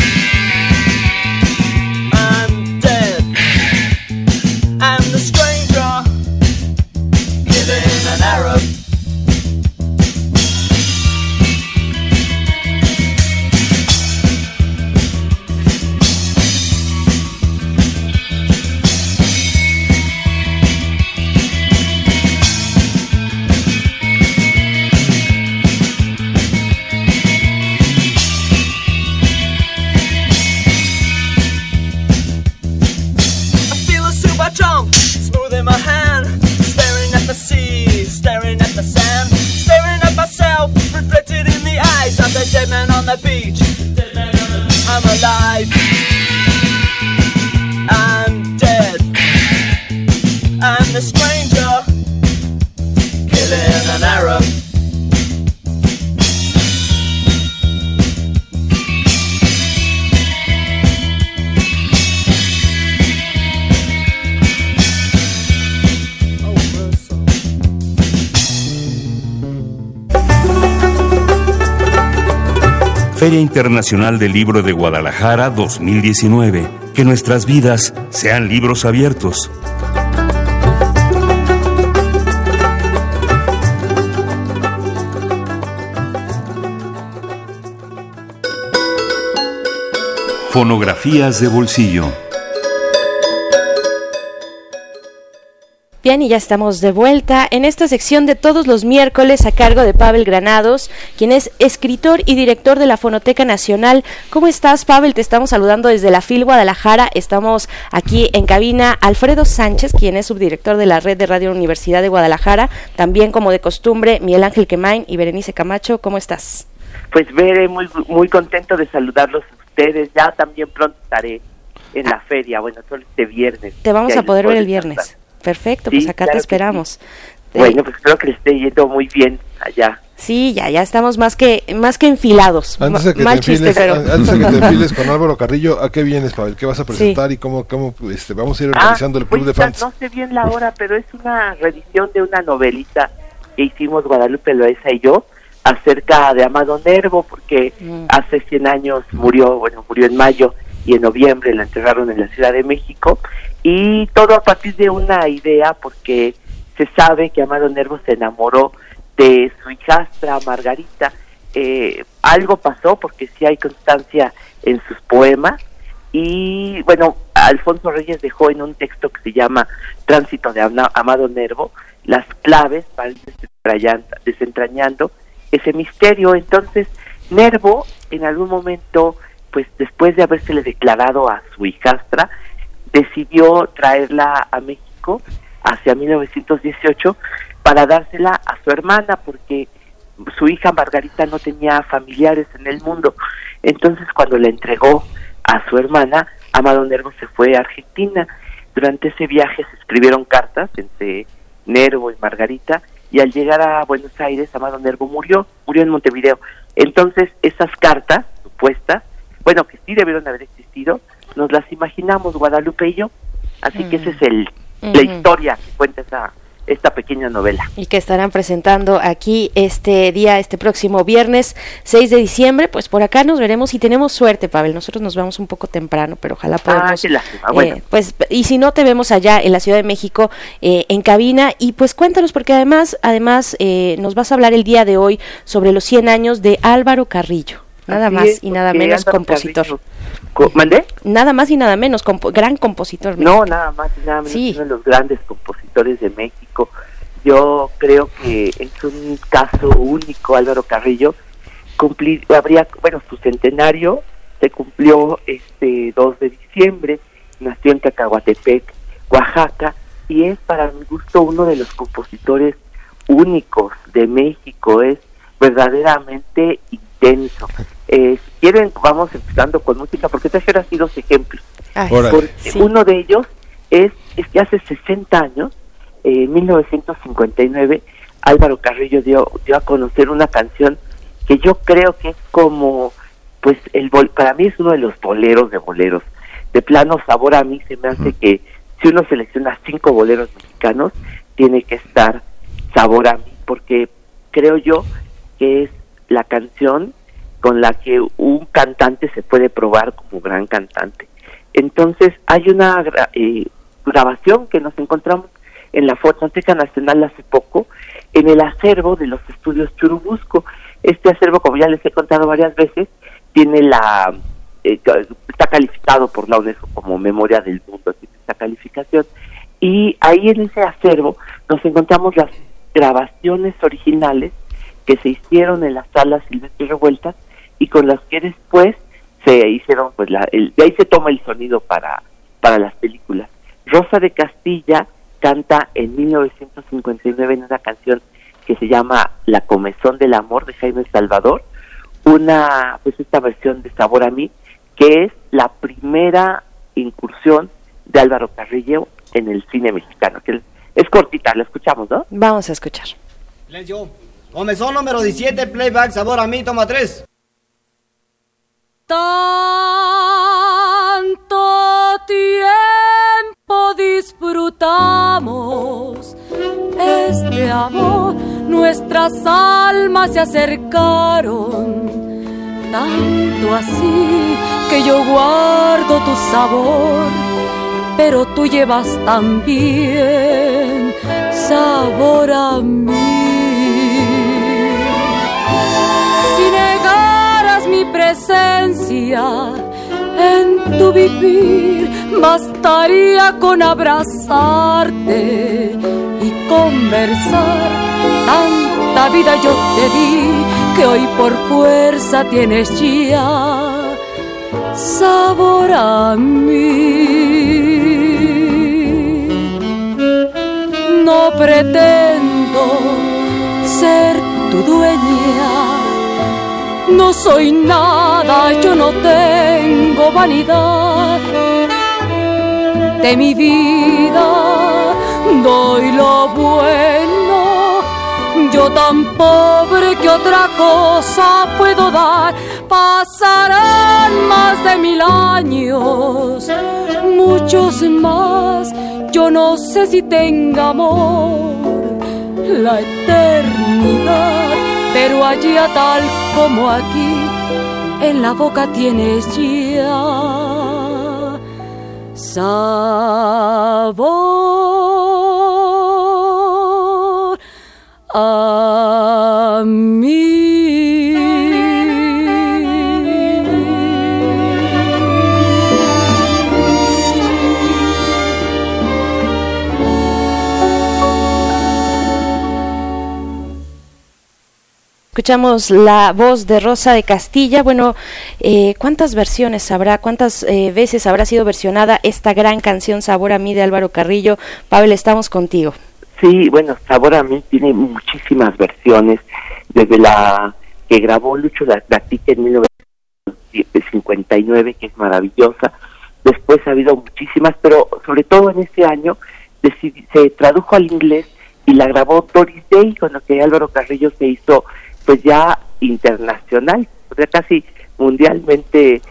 Feria Internacional del Libro de Guadalajara 2019. Que nuestras vidas sean libros abiertos. Fonografías de bolsillo. Bien, y ya estamos de vuelta en esta sección de todos los miércoles a cargo de Pavel Granados, quien es escritor y director de la Fonoteca Nacional. ¿Cómo estás, Pavel? Te estamos saludando desde la FIL Guadalajara. Estamos aquí en cabina Alfredo Sánchez, quien es subdirector de la Red de Radio Universidad de Guadalajara. También, como de costumbre, Miguel Ángel Quemain y Berenice Camacho. ¿Cómo estás? Pues, Bere, muy, muy contento de saludarlos a ustedes. Ya también pronto estaré en la feria. Bueno, solo este viernes. Te vamos a poder ver el viernes. Perfecto, pues acá te esperamos. Bueno, pues espero que le esté yendo muy bien allá. Sí, ya, ya estamos más que más que enfilados. Antes de que, te, enfiles, antes de que te enfiles con Álvaro Carrillo, ¿a qué vienes, Pavel? ¿Qué vas a presentar y cómo, cómo este, vamos a ir organizando el club pues de fans? No sé bien la hora, pero es una revisión de una novelita que hicimos Guadalupe Loesa y yo acerca de Amado Nervo, porque mm. hace 100 años murió, bueno, murió en mayo y en noviembre la enterraron en la Ciudad de México y todo a partir de una idea porque se sabe que Amado Nervo se enamoró de su hijastra Margarita. Eh, algo pasó porque sí hay constancia en sus poemas y bueno, Alfonso Reyes dejó en un texto que se llama Tránsito de Amado Nervo las claves para ir desentrañando ese misterio. Entonces, Nervo en algún momento, pues después de habérsele declarado a su hijastra, decidió traerla a México hacia 1918 para dársela a su hermana porque su hija Margarita no tenía familiares en el mundo. Entonces cuando le entregó a su hermana, Amado Nervo se fue a Argentina. Durante ese viaje se escribieron cartas entre Nervo y Margarita y al llegar a Buenos Aires, Amado Nervo murió, murió en Montevideo. Entonces esas cartas supuestas, bueno, que sí debieron haber existido, nos las imaginamos Guadalupe y yo. Así que esa es el, la historia que cuenta esa, esta pequeña novela. Y que estarán presentando aquí este día, este próximo viernes 6 de diciembre. Pues por acá nos veremos y tenemos suerte, Pavel. Nosotros nos vamos un poco temprano, pero ojalá ah, podamos. Ah, bueno. pues, y si no, te vemos allá en la Ciudad de México eh, en cabina. Y pues cuéntanos, porque además, además eh, nos vas a hablar el día de hoy sobre los 100 años de Álvaro Carrillo. Nada más y nada menos compositor. ¿Mandé? Nada más y nada menos, gran compositor. No, nada más y nada menos, uno de los grandes compositores de México. Yo creo que es un caso único, Álvaro Carrillo. Cumplir, habría, bueno, su centenario se cumplió este 2 de diciembre, nació en Cacahuatepec, Oaxaca, y es para mi gusto uno de los compositores únicos de México, es verdaderamente intenso. Eh, si quieren, vamos empezando con música, porque traje así dos ejemplos. Uno de ellos es, es, que hace 60 años, eh, en 1959, Álvaro Carrillo dio, dio a conocer una canción que yo creo que es como, pues, el para mí es uno de los boleros de boleros. De plano, sabor a mí se me hace que si uno selecciona cinco boleros mexicanos, tiene que estar sabor a mí, porque creo yo que es la canción con la que un cantante se puede probar como gran cantante. Entonces hay una eh, grabación que nos encontramos en la Fonoteca Nacional hace poco, en el acervo de los estudios Churubusco. Este acervo, como ya les he contado varias veces, tiene la eh, está calificado por la UNESCO como Memoria del Mundo, tiene esta calificación. Y ahí en ese acervo nos encontramos las grabaciones originales que se hicieron en las salas Silvestre Revueltas y con las que después se hicieron, pues la, el, de ahí se toma el sonido para, para las películas. Rosa de Castilla canta en 1959 en una canción que se llama La Comezón del Amor de Jaime Salvador, una, pues esta versión de Sabor a mí, que es la primera incursión de Álvaro Carrillo en el cine mexicano, que es cortita, la escuchamos, ¿no? Vamos a escuchar. Comezón número 17, playback, sabor a mí, toma 3. Tanto tiempo disfrutamos este amor, nuestras almas se acercaron, tanto así que yo guardo tu sabor, pero tú llevas también sabor a mí. En tu vivir, bastaría con abrazarte conversar. Tanta vida yo te di que hoy por fuerza tienes ya sabor a mí. No pretendo ser tu dueña, no soy nada, yo no tengo vanidad. De mi vida, doy lo bueno, yo tan pobre que otra cosa puedo dar, pasarán más de mil años, muchos más, yo no sé si tenga amor la eternidad, pero allá tal como aquí, en la boca tienes ya sabor. A Escuchamos la voz de Rosa de Castilla. Bueno, eh, ¿cuántas versiones habrá? ¿Cuántas eh, veces habrá sido versionada esta gran canción Sabor a mí de Álvaro Carrillo? Pavel, estamos contigo. Sí, bueno, Sabor a mí tiene muchísimas versiones, desde la que grabó Lucho Gatita en 1959, que es maravillosa. Después ha habido muchísimas, pero sobre todo en este año se tradujo al inglés y la grabó Doris Day, con lo que Álvaro Carrillo se hizo pues ya internacional, ya casi mundialmente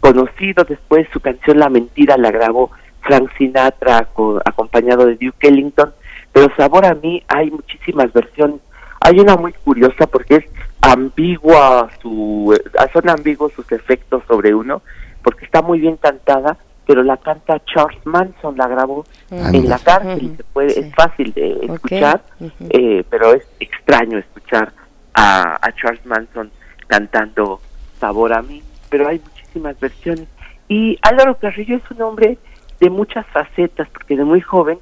conocido. Después su canción La Mentira la grabó Frank Sinatra acompañado de Duke Ellington, pero Sabor a mí hay muchísimas versiones. Hay una muy curiosa porque es ambigua, su, son ambiguos sus efectos sobre uno, porque está muy bien cantada, pero la canta Charles Manson, la grabó en la cárcel, se puede, es fácil de escuchar, eh, pero es extraño escuchar a, Charles Manson cantando Sabor a mí, pero hay muchísimas versiones. Y Álvaro Carrillo es un hombre de muchas facetas, porque de muy joven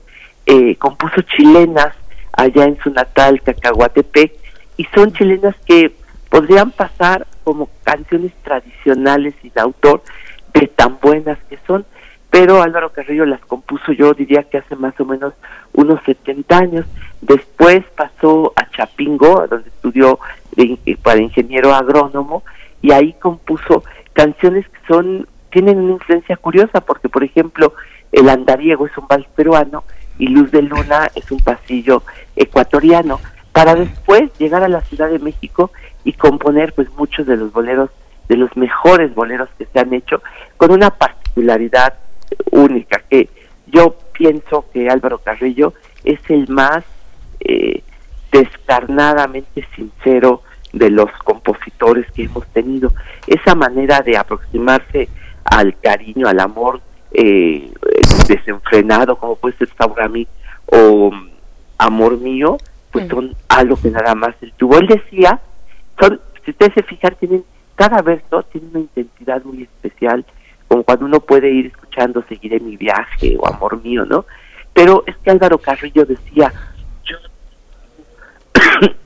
eh, compuso chilenas allá en su natal Cacahuatepec, y son chilenas que podrían pasar como canciones tradicionales y de autor, de tan buenas que son, pero Álvaro Carrillo las compuso yo diría que hace más o menos unos 70 años. Después pasó a Chapingo, donde estudió para ingeniero agrónomo, y ahí compuso canciones que son tienen una influencia curiosa, porque por ejemplo, El Andariego es un vals peruano y Luz de Luna es un pasillo ecuatoriano, para después llegar a la Ciudad de México y componer pues muchos de los boleros, de los mejores boleros que se han hecho, con una particularidad única, que yo pienso que Álvaro Carrillo es el más eh, descarnadamente sincero de los compositores que hemos tenido. Esa manera de aproximarse al cariño, al amor eh, desenfrenado, como puede ser mí o Amor Mío, pues son algo que nada más él tuvo. Él decía, son, si ustedes se fijan, tienen, cada verso tiene una intensidad muy especial, como cuando uno puede ir escuchando Seguiré mi viaje o Amor Mío, ¿no? Pero es que Álvaro Carrillo decía,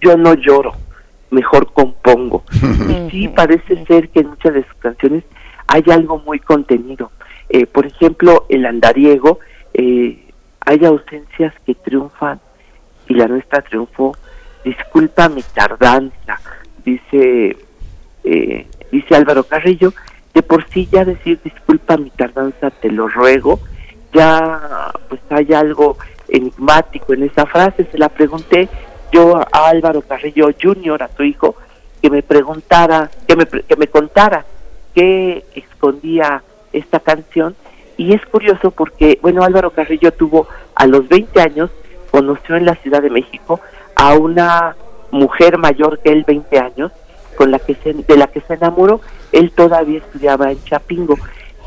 yo no lloro, mejor compongo. y sí, parece ser que en muchas de sus canciones hay algo muy contenido. Eh, por ejemplo, el andariego, eh, hay ausencias que triunfan y la nuestra triunfó. Disculpa mi tardanza, dice, eh, dice Álvaro Carrillo, de por sí ya decir disculpa mi tardanza, te lo ruego, ya pues hay algo enigmático en esa frase, se la pregunté yo a Álvaro Carrillo Jr., a su hijo, que me preguntara, que me, que me contara qué escondía esta canción. Y es curioso porque, bueno, Álvaro Carrillo tuvo a los 20 años, conoció en la Ciudad de México a una mujer mayor que él, 20 años, con la que se, de la que se enamoró. Él todavía estudiaba en Chapingo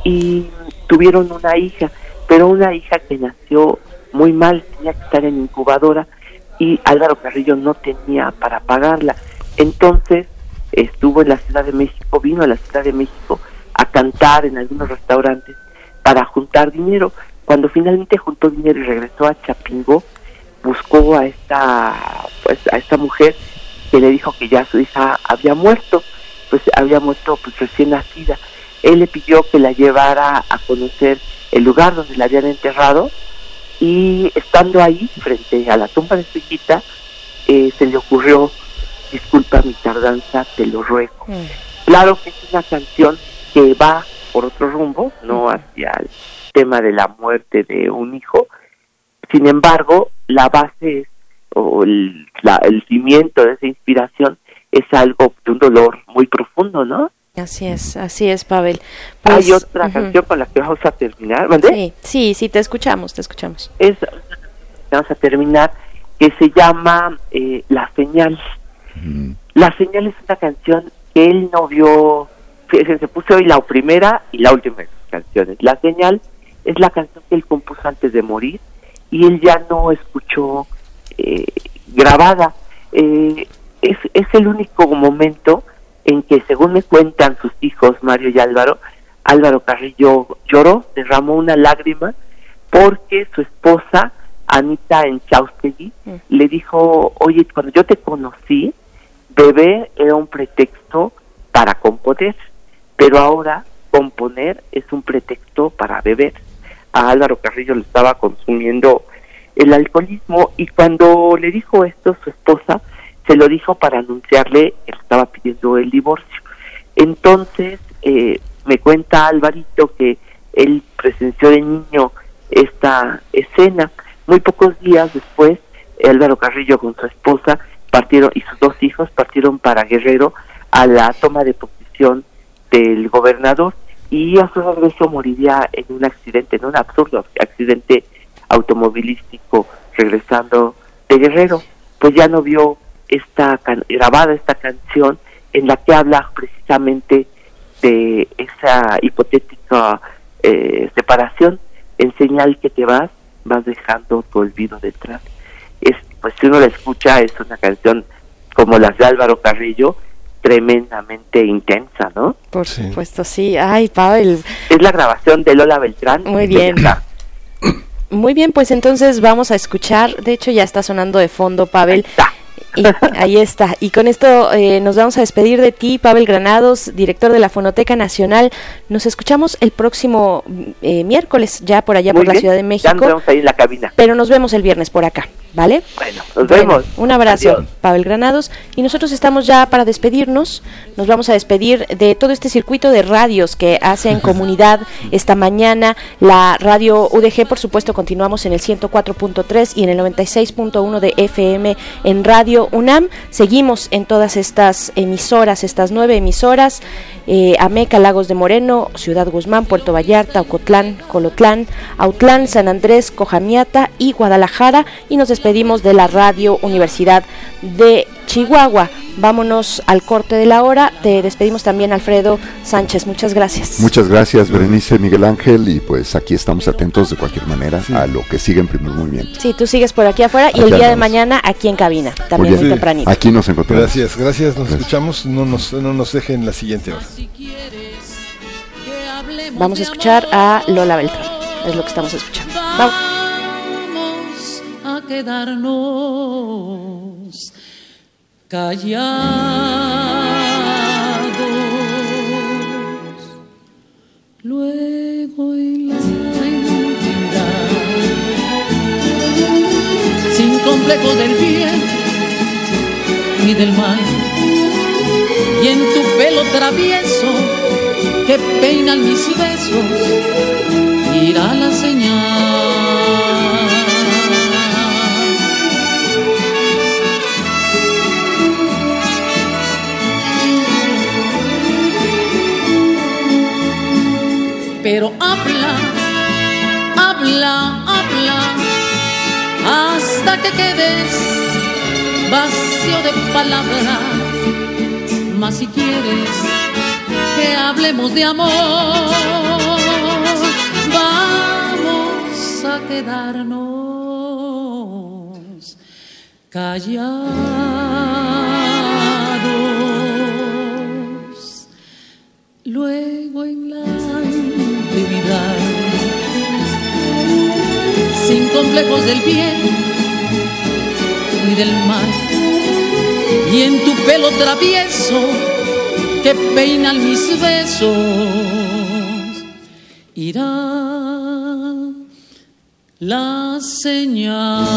y tuvieron una hija, pero una hija que nació muy mal, tenía que estar en incubadora y Álvaro Carrillo no tenía para pagarla. Entonces estuvo en la Ciudad de México, vino a la Ciudad de México a cantar en algunos restaurantes para juntar dinero. Cuando finalmente juntó dinero y regresó a Chapingo, buscó a esta pues a esta mujer que le dijo que ya su hija había muerto, pues había muerto pues recién nacida. Él le pidió que la llevara a conocer el lugar donde la habían enterrado y estando ahí frente a la tumba de su hijita eh, se le ocurrió disculpa mi tardanza, te lo ruego. Mm. Claro que es una canción que va por otro rumbo, no hacia el tema de la muerte de un hijo. Sin embargo, la base o el, el cimiento de esa inspiración es algo de un dolor muy profundo, ¿no? Así es, así es, Pavel. Hay pues, otra canción con la que vamos a terminar, Sí, sí, sí, te escuchamos, te escuchamos. Es, vamos a terminar, que se llama eh, La Señal. La Señal es una canción que él no vio, se, se puso hoy la primera y la última de sus canciones. La Señal es la canción que él compuso antes de morir y él ya no escuchó eh, grabada. Eh, es, es el único momento en que, según me cuentan sus hijos, Mario y Álvaro, Álvaro Carrillo lloró, derramó una lágrima, porque su esposa, Anita Enchaustegui, mm. le dijo, oye, cuando yo te conocí, beber era un pretexto para componer, pero ahora componer es un pretexto para beber. A Álvaro Carrillo le estaba consumiendo el alcoholismo y cuando le dijo esto su esposa, se lo dijo para anunciarle que estaba pidiendo el divorcio. Entonces, eh, me cuenta Alvarito que él presenció de niño esta escena. Muy pocos días después, Álvaro Carrillo con su esposa partieron y sus dos hijos partieron para Guerrero a la toma de posición del gobernador y a su regreso moriría en un accidente, en un absurdo accidente automovilístico regresando de Guerrero. Pues ya no vio esta grabada esta canción en la que habla precisamente de esa hipotética eh, separación en señal que te vas vas dejando tu olvido detrás es pues si uno la escucha es una canción como las de Álvaro Carrillo tremendamente intensa, ¿no? Por supuesto, sí. Ay, Pavel. Es la grabación de Lola Beltrán. Muy bien. Muy bien, pues entonces vamos a escuchar. De hecho, ya está sonando de fondo, Pavel. Y ahí está. Y con esto eh, nos vamos a despedir de ti, Pavel Granados, director de la Fonoteca Nacional. Nos escuchamos el próximo eh, miércoles, ya por allá por la Ciudad de México. nos vemos ahí en la cabina. Pero nos vemos el viernes por acá, ¿vale? Bueno, nos vemos. Un abrazo, Pavel Granados. Y nosotros estamos ya para despedirnos. Nos vamos a despedir de todo este circuito de radios que hacen comunidad esta mañana. La radio UDG, por supuesto, continuamos en el 104.3 y en el 96.1 de FM en radio UNAM. Seguimos en todas estas emisoras, estas nueve emisoras, eh, Ameca, Lagos de Moreno, Ciudad Guzmán, Puerto Vallarta, Ocotlán, Colotlán, Autlán, San Andrés, Cojamiata y Guadalajara. Y nos despedimos de la Radio Universidad de Chihuahua. Vámonos al corte de la hora. Te despedimos también, Alfredo Sánchez. Muchas gracias. Muchas gracias, Berenice, Miguel Ángel. Y pues aquí estamos atentos de cualquier manera a lo que sigue en primer movimiento. Sí, tú sigues por aquí afuera y el día de mañana aquí en cabina, también tempranito. Aquí nos encontramos. Gracias, gracias. Nos escuchamos. No nos, no nos dejen la siguiente hora. Vamos a escuchar a Lola Beltrán. Es lo que estamos escuchando. Vamos quedarnos callados. Luego en la intimidad, sin complejo del bien ni del mal, y en tu pelo travieso que peinan mis besos, irá la señal. Pero habla, habla, habla, hasta que quedes vacío de palabras. Mas si quieres que hablemos de amor, vamos a quedarnos callados. Luego en la sin complejos del bien del mar. Y en tu pelo travieso que peinan mis besos irá la señal.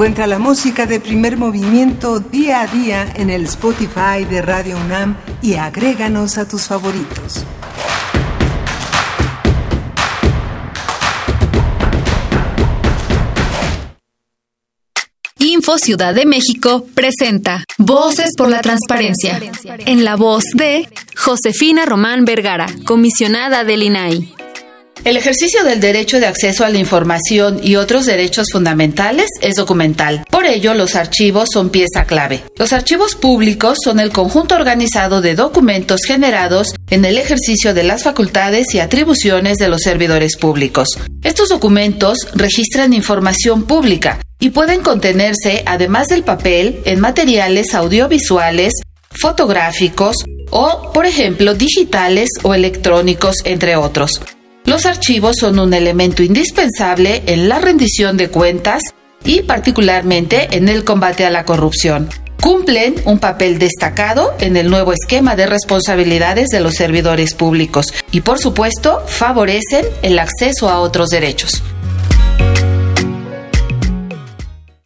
Encuentra la música de primer movimiento día a día en el Spotify de Radio UNAM y agréganos a tus favoritos. Info Ciudad de México presenta Voces por la Transparencia. En la voz de Josefina Román Vergara, comisionada del INAI. El ejercicio del derecho de acceso a la información y otros derechos fundamentales es documental. Por ello, los archivos son pieza clave. Los archivos públicos son el conjunto organizado de documentos generados en el ejercicio de las facultades y atribuciones de los servidores públicos. Estos documentos registran información pública y pueden contenerse, además del papel, en materiales audiovisuales, fotográficos o, por ejemplo, digitales o electrónicos, entre otros. Los archivos son un elemento indispensable en la rendición de cuentas y particularmente en el combate a la corrupción. Cumplen un papel destacado en el nuevo esquema de responsabilidades de los servidores públicos y por supuesto favorecen el acceso a otros derechos.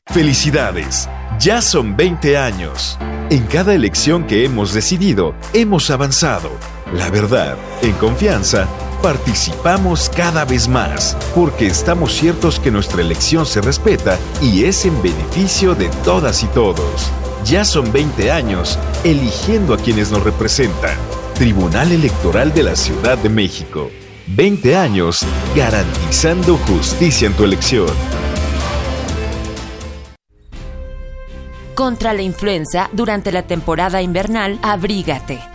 Felicidades, ya son 20 años. En cada elección que hemos decidido, hemos avanzado. La verdad, en confianza, participamos cada vez más, porque estamos ciertos que nuestra elección se respeta y es en beneficio de todas y todos. Ya son 20 años eligiendo a quienes nos representan. Tribunal Electoral de la Ciudad de México. 20 años garantizando justicia en tu elección. Contra la influenza, durante la temporada invernal, abrígate.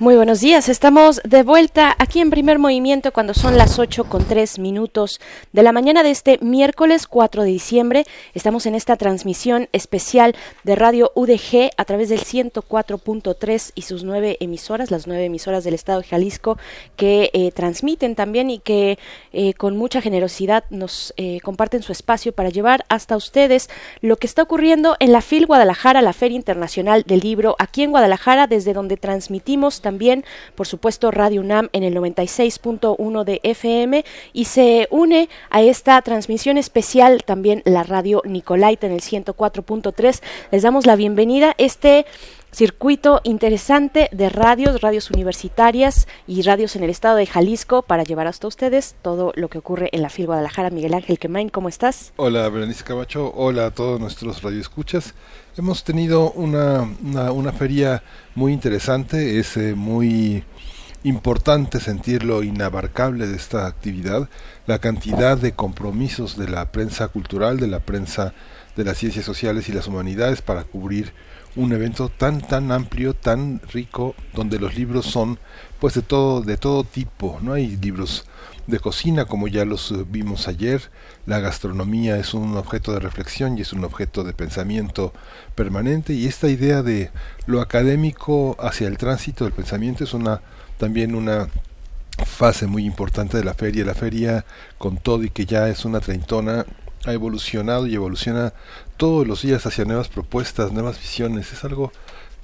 Muy buenos días, estamos de vuelta aquí en primer movimiento cuando son las 8 con 3 minutos de la mañana de este miércoles 4 de diciembre. Estamos en esta transmisión especial de Radio UDG a través del 104.3 y sus nueve emisoras, las nueve emisoras del estado de Jalisco que eh, transmiten también y que eh, con mucha generosidad nos eh, comparten su espacio para llevar hasta ustedes lo que está ocurriendo en la FIL Guadalajara, la Feria Internacional del Libro, aquí en Guadalajara, desde donde transmitimos también, por supuesto, Radio UNAM en el 96.1 de FM y se une a esta transmisión especial también la Radio Nicolaita en el 104.3. Les damos la bienvenida. Este circuito interesante de radios, radios universitarias y radios en el estado de Jalisco para llevar hasta ustedes todo lo que ocurre en la FIL Guadalajara. Miguel Ángel Quemain, ¿cómo estás? Hola, Berenice Camacho. Hola a todos nuestros radioescuchas. Hemos tenido una, una, feria muy interesante, es eh, muy importante sentir lo inabarcable de esta actividad, la cantidad de compromisos de la prensa cultural, de la prensa de las ciencias sociales y las humanidades para cubrir un evento tan tan amplio, tan rico, donde los libros son pues de todo de todo tipo, no hay libros de cocina como ya los vimos ayer, la gastronomía es un objeto de reflexión y es un objeto de pensamiento permanente. Y esta idea de lo académico hacia el tránsito del pensamiento es una también una fase muy importante de la feria, la feria con todo y que ya es una treintona ha evolucionado y evoluciona todos los días hacia nuevas propuestas, nuevas visiones. Es algo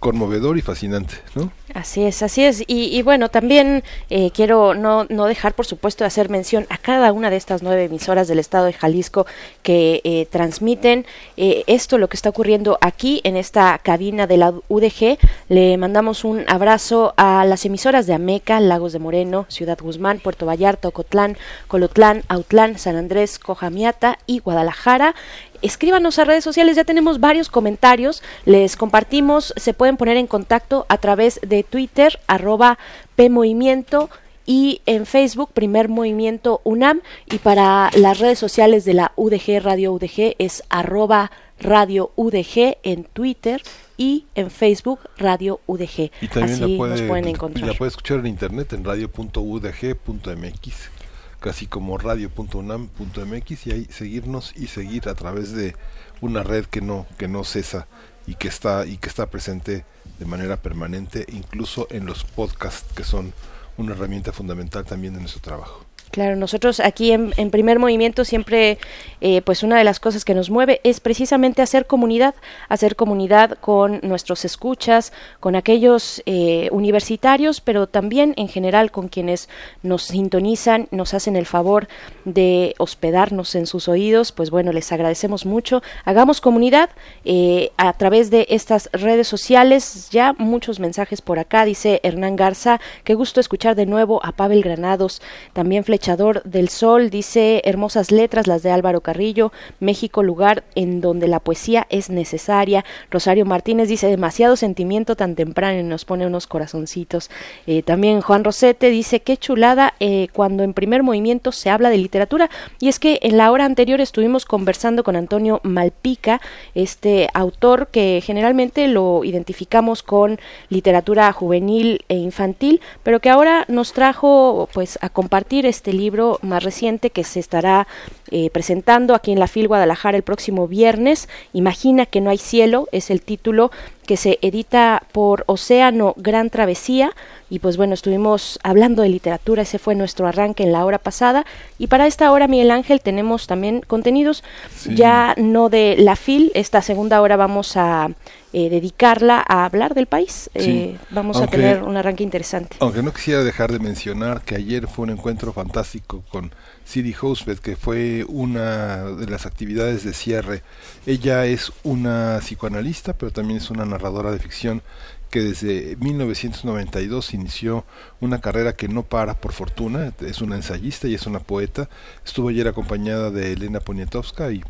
conmovedor y fascinante, ¿no? Así es, así es. Y, bueno, también eh, quiero no, no dejar, por supuesto, de hacer mención a cada una de estas nueve emisoras del estado de Jalisco que eh, transmiten eh, esto, lo que está ocurriendo aquí en esta cabina de la UDG. Le mandamos un abrazo a las emisoras de Ameca, Lagos de Moreno, Ciudad Guzmán, Puerto Vallarta, Ocotlán, Colotlán, Autlán, San Andrés, Cojamiata y Guadalajara escríbanos a redes sociales, ya tenemos varios comentarios, les compartimos, se pueden poner en contacto a través de Twitter, arroba PMovimiento y en Facebook Primer Movimiento UNAM y para las redes sociales de la UDG Radio UDG es arroba Radio UDG en Twitter y en Facebook Radio UDG. Y también Así la pueden encontrar. la puede escuchar en internet en radio.udg.mx casi como radio.unam.mx y ahí seguirnos y seguir a través de una red que no que no cesa y que está y que está presente de manera permanente incluso en los podcasts que son una herramienta fundamental también de nuestro trabajo. Claro, nosotros aquí en, primer movimiento siempre, eh, pues una de las cosas que nos mueve es precisamente hacer comunidad, hacer comunidad con nuestros escuchas, con aquellos eh, universitarios, pero también en general con quienes nos sintonizan, nos hacen el favor de hospedarnos en sus oídos. Pues bueno, les agradecemos mucho. Hagamos comunidad eh, a través de estas redes sociales. Ya muchos mensajes por acá, dice Hernán Garza. Qué gusto escuchar de nuevo a Pavel Granados, también Echador del Sol dice hermosas letras las de Álvaro Carrillo, México lugar en donde la poesía es necesaria. Rosario Martínez dice demasiado sentimiento tan temprano y nos pone unos corazoncitos. Eh, también Juan Rosete dice qué chulada eh, cuando en primer movimiento se habla de literatura y es que en la hora anterior estuvimos conversando con Antonio Malpica, este autor que generalmente lo identificamos con literatura juvenil e infantil, pero que ahora nos trajo pues a compartir este libro más reciente que se estará eh, presentando aquí en la FIL Guadalajara el próximo viernes. Imagina que no hay cielo, es el título que se edita por Océano Gran Travesía. Y pues bueno, estuvimos hablando de literatura, ese fue nuestro arranque en la hora pasada. Y para esta hora, Miguel Ángel, tenemos también contenidos ya no de la FIL. Esta segunda hora vamos a eh, dedicarla a hablar del país. Eh, vamos a tener un arranque interesante. Aunque no quisiera dejar de mencionar que ayer fue un encuentro fantástico con Siri Housebeth, que fue una de las actividades de cierre. Ella es una psicoanalista, pero también es una narradora de ficción que desde 1992 inició una carrera que no para por fortuna, es una ensayista y es una poeta. Estuvo ayer acompañada de Elena Poniatowska y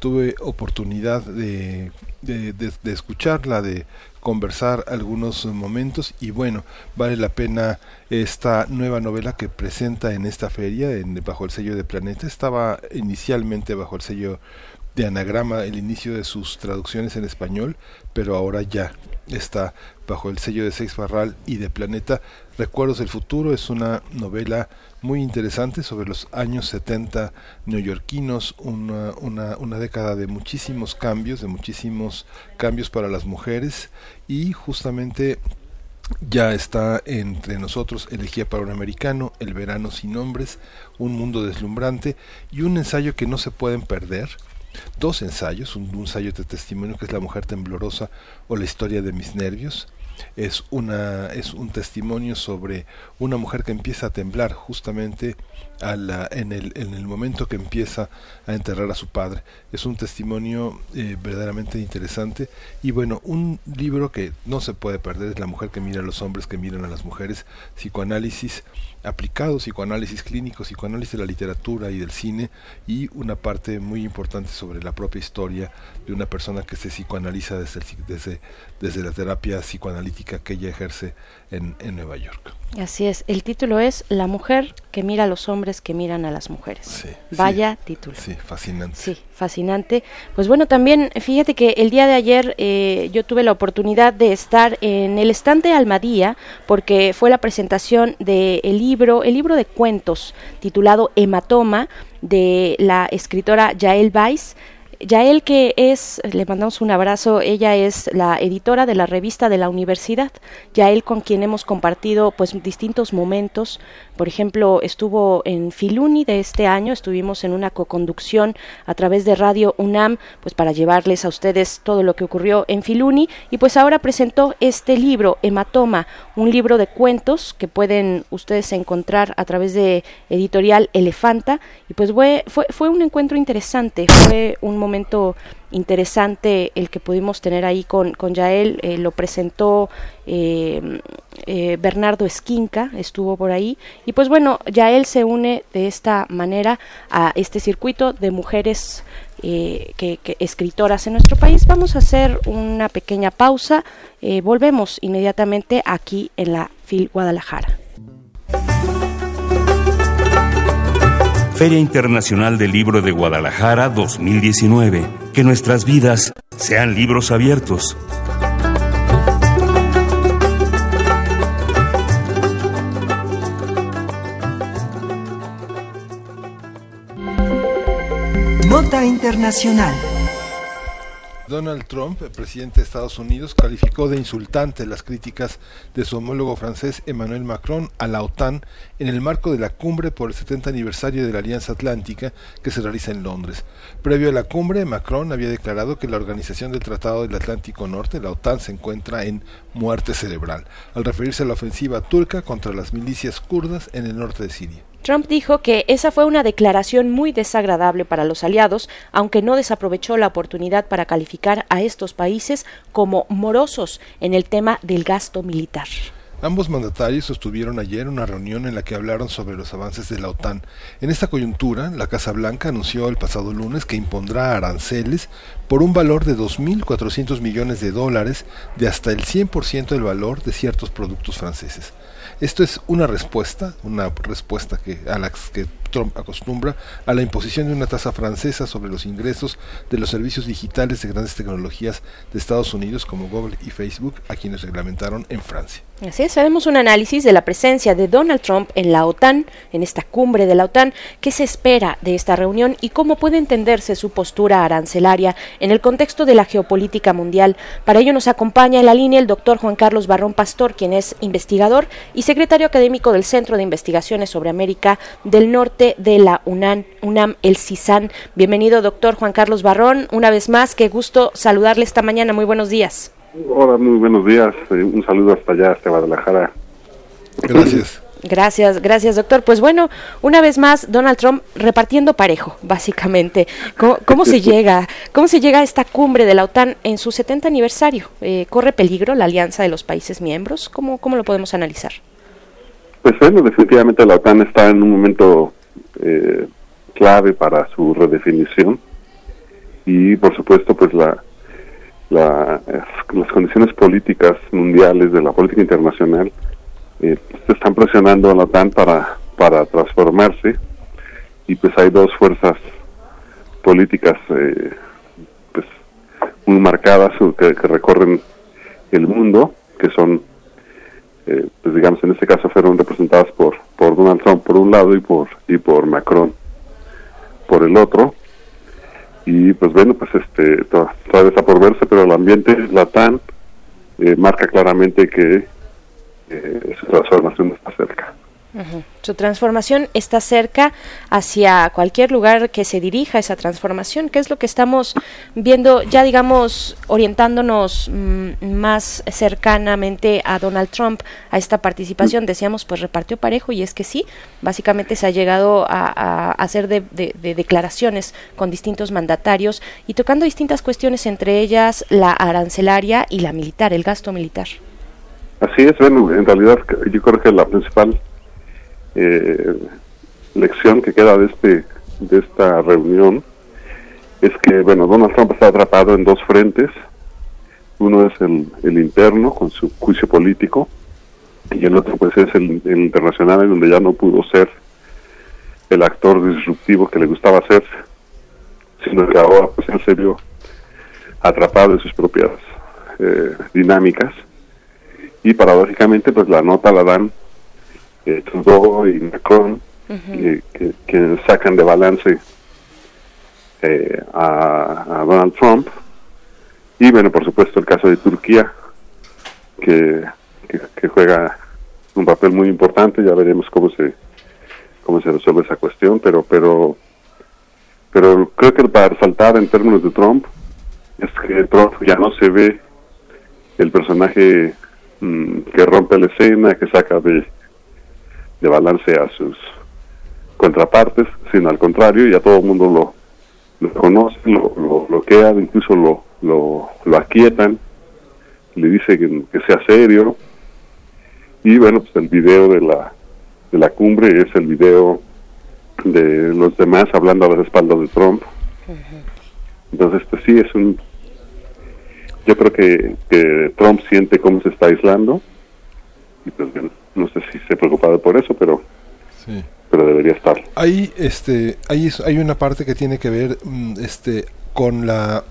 tuve oportunidad de, de, de, escucharla, de conversar algunos momentos y bueno, vale la pena esta nueva novela que presenta en esta feria en, bajo el sello de Planeta. Estaba inicialmente bajo el sello de Anagrama el inicio de sus traducciones en español, pero ahora ya está bajo el sello de Sex Barral y de Planeta. Recuerdos del futuro es una novela muy interesante sobre los años 70 neoyorquinos, una, una, una década de muchísimos cambios, de muchísimos cambios para las mujeres y justamente ya está entre nosotros Elegía para un americano, El verano sin nombres, Un mundo deslumbrante y un ensayo que no se pueden perder. Dos ensayos, un, un ensayo de testimonio que es La mujer temblorosa o La historia de mis nervios, es una es un testimonio sobre una mujer que empieza a temblar justamente a la, en, el, en el momento que empieza a enterrar a su padre. Es un testimonio eh, verdaderamente interesante y bueno, un libro que no se puede perder es La mujer que mira a los hombres que miran a las mujeres, psicoanálisis aplicado, psicoanálisis clínico, psicoanálisis de la literatura y del cine y una parte muy importante sobre la propia historia de una persona que se psicoanaliza desde, desde, desde la terapia psicoanalítica que ella ejerce en, en Nueva York. Así es, el título es La mujer que mira a los hombres que miran a las mujeres. Vaya título. Sí, fascinante. Sí, fascinante. Pues bueno, también fíjate que el día de ayer eh, yo tuve la oportunidad de estar en el estante Almadía porque fue la presentación del libro, el libro de cuentos titulado Hematoma de la escritora Yael Weiss Yael, que es, le mandamos un abrazo, ella es la editora de la revista de la universidad. Yael, con quien hemos compartido pues distintos momentos. Por ejemplo, estuvo en Filuni de este año, estuvimos en una coconducción a través de Radio UNAM, pues para llevarles a ustedes todo lo que ocurrió en Filuni. Y pues ahora presentó este libro, Hematoma, un libro de cuentos que pueden ustedes encontrar a través de editorial Elefanta. Y pues fue, fue, fue un encuentro interesante, fue un momento momento interesante el que pudimos tener ahí con, con Yael, eh, lo presentó eh, eh, Bernardo Esquinca, estuvo por ahí, y pues bueno, Yael se une de esta manera a este circuito de mujeres que, escritoras en nuestro país. Vamos a hacer una pequeña pausa, volvemos inmediatamente aquí en la FIL Guadalajara. Feria Internacional del Libro de Guadalajara 2019. Que nuestras vidas sean libros abiertos. Nota Internacional. Donald Trump, el presidente de Estados Unidos, calificó de insultante las críticas de su homólogo francés Emmanuel Macron a la OTAN en el marco de la cumbre por el 70 aniversario de la Alianza Atlántica que se realiza en Londres. Previo a la cumbre, Macron había declarado que la Organización del Tratado del Atlántico Norte, la OTAN, se encuentra en muerte cerebral, al referirse a la ofensiva turca contra las milicias kurdas en el norte de Siria. Trump dijo que esa fue una declaración muy desagradable para los aliados, aunque no desaprovechó la oportunidad para calificar a estos países como morosos en el tema del gasto militar. Ambos mandatarios sostuvieron ayer una reunión en la que hablaron sobre los avances de la OTAN. En esta coyuntura, la Casa Blanca anunció el pasado lunes que impondrá aranceles por un valor de 2.400 millones de dólares de hasta el 100% del valor de ciertos productos franceses. Esto es una respuesta, una respuesta que a la que Trump acostumbra a la imposición de una tasa francesa sobre los ingresos de los servicios digitales de grandes tecnologías de Estados Unidos como Google y Facebook, a quienes reglamentaron en Francia. Así es, un análisis de la presencia de Donald Trump en la OTAN, en esta cumbre de la OTAN, qué se espera de esta reunión y cómo puede entenderse su postura arancelaria en el contexto de la geopolítica mundial. Para ello nos acompaña en la línea el doctor Juan Carlos Barrón Pastor, quien es investigador y secretario académico del Centro de Investigaciones sobre América del Norte de la UNAM, UNAM el CISAN. Bienvenido, doctor Juan Carlos Barrón. Una vez más, qué gusto saludarle esta mañana. Muy buenos días. Hola, muy buenos días. Eh, un saludo hasta allá, hasta Guadalajara. Gracias. Gracias, gracias doctor. Pues bueno, una vez más Donald Trump repartiendo parejo, básicamente. ¿Cómo, se llega? ¿Cómo se llega a esta cumbre de la OTAN en su 70 aniversario? Eh, ¿Corre peligro la alianza de los países miembros? ¿Cómo, ¿Cómo lo podemos analizar? Pues bueno, definitivamente la OTAN está en un momento eh, clave para su redefinición y por supuesto pues la la, las condiciones políticas mundiales de la política internacional eh, están presionando a la OTAN para, para transformarse y pues hay dos fuerzas políticas eh, pues muy marcadas que, recorren el mundo, que son, eh, pues digamos, en este caso fueron representadas por, por Donald Trump por un lado y por, y por Macron por el otro. Y pues bueno, pues este, todavía está por verse, pero el ambiente latán eh, marca claramente que eh, su transformación está cerca. Su transformación está cerca hacia cualquier lugar que se dirija esa transformación, que es lo que estamos viendo, ya digamos, orientándonos mm, más cercanamente a Donald Trump, a esta participación. Decíamos, pues repartió parejo y es que sí, básicamente se ha llegado a, hacer de, declaraciones con distintos mandatarios y tocando distintas cuestiones, entre ellas la arancelaria y la militar, el gasto militar. Así es, bueno, en realidad yo creo que la principal eh, lección que queda de este de esta reunión es que bueno Donald Trump está atrapado en dos frentes. Uno es el, interno con su juicio político y el otro pues es el, internacional en donde ya no pudo ser el actor disruptivo que le gustaba ser sino que ahora pues él se vio atrapado en sus propias eh, dinámicas. Y paradójicamente pues la nota la dan eh, Trudeau y Macron, que, sacan de balance eh, a, Donald Trump. Y bueno, por supuesto el caso de Turquía, que, que, juega un papel muy importante, ya veremos cómo se cómo se resuelve esa cuestión, pero pero pero creo que para resaltar en términos de Trump es que Trump ya no se ve el personaje mm, que rompe la escena, que saca de de balance a sus contrapartes, sino al contrario, ya todo el mundo lo, conoce, lo, lo bloquea, incluso lo, lo, lo aquietan, le dice que, sea serio. Y bueno, pues el video de la, de la cumbre es el video de los demás hablando a las espaldas de Trump. Entonces, pues sí, es un... Yo creo que, que Trump siente cómo se está aislando. Y pues bueno, no sé si se preocupado por eso, pero pero debería estar. Ahí, este, hay una parte que tiene que ver, mm, este, con la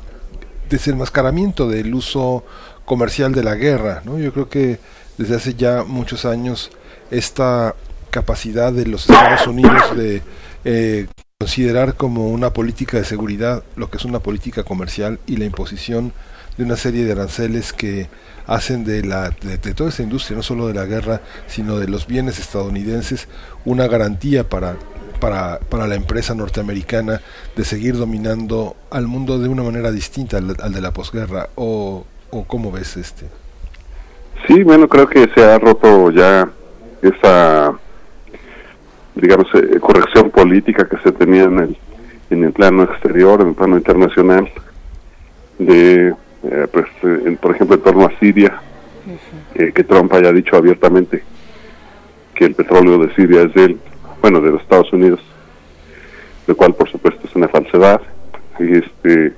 desenmascaramiento del uso comercial de la guerra, ¿no? Yo creo que desde hace ya muchos años esta capacidad de los Estados Unidos de eh, considerar como una política de seguridad lo que es una política comercial y la imposición de una serie de aranceles que hacen de, la, de, toda esa industria, no solo de la guerra, sino de los bienes estadounidenses, una garantía para, para, para la empresa norteamericana de seguir dominando al mundo de una manera distinta al, de la posguerra. O, ¿O cómo ves este? Sí, bueno, creo que se ha roto ya esa, digamos, eh, corrección política que se tenía en el, en el plano exterior, en el plano internacional, de eh, pues, eh, por ejemplo, en torno a Siria, que Trump haya dicho abiertamente que el petróleo de Siria es de él, bueno, de los Estados Unidos, lo cual por supuesto es una falsedad, y este,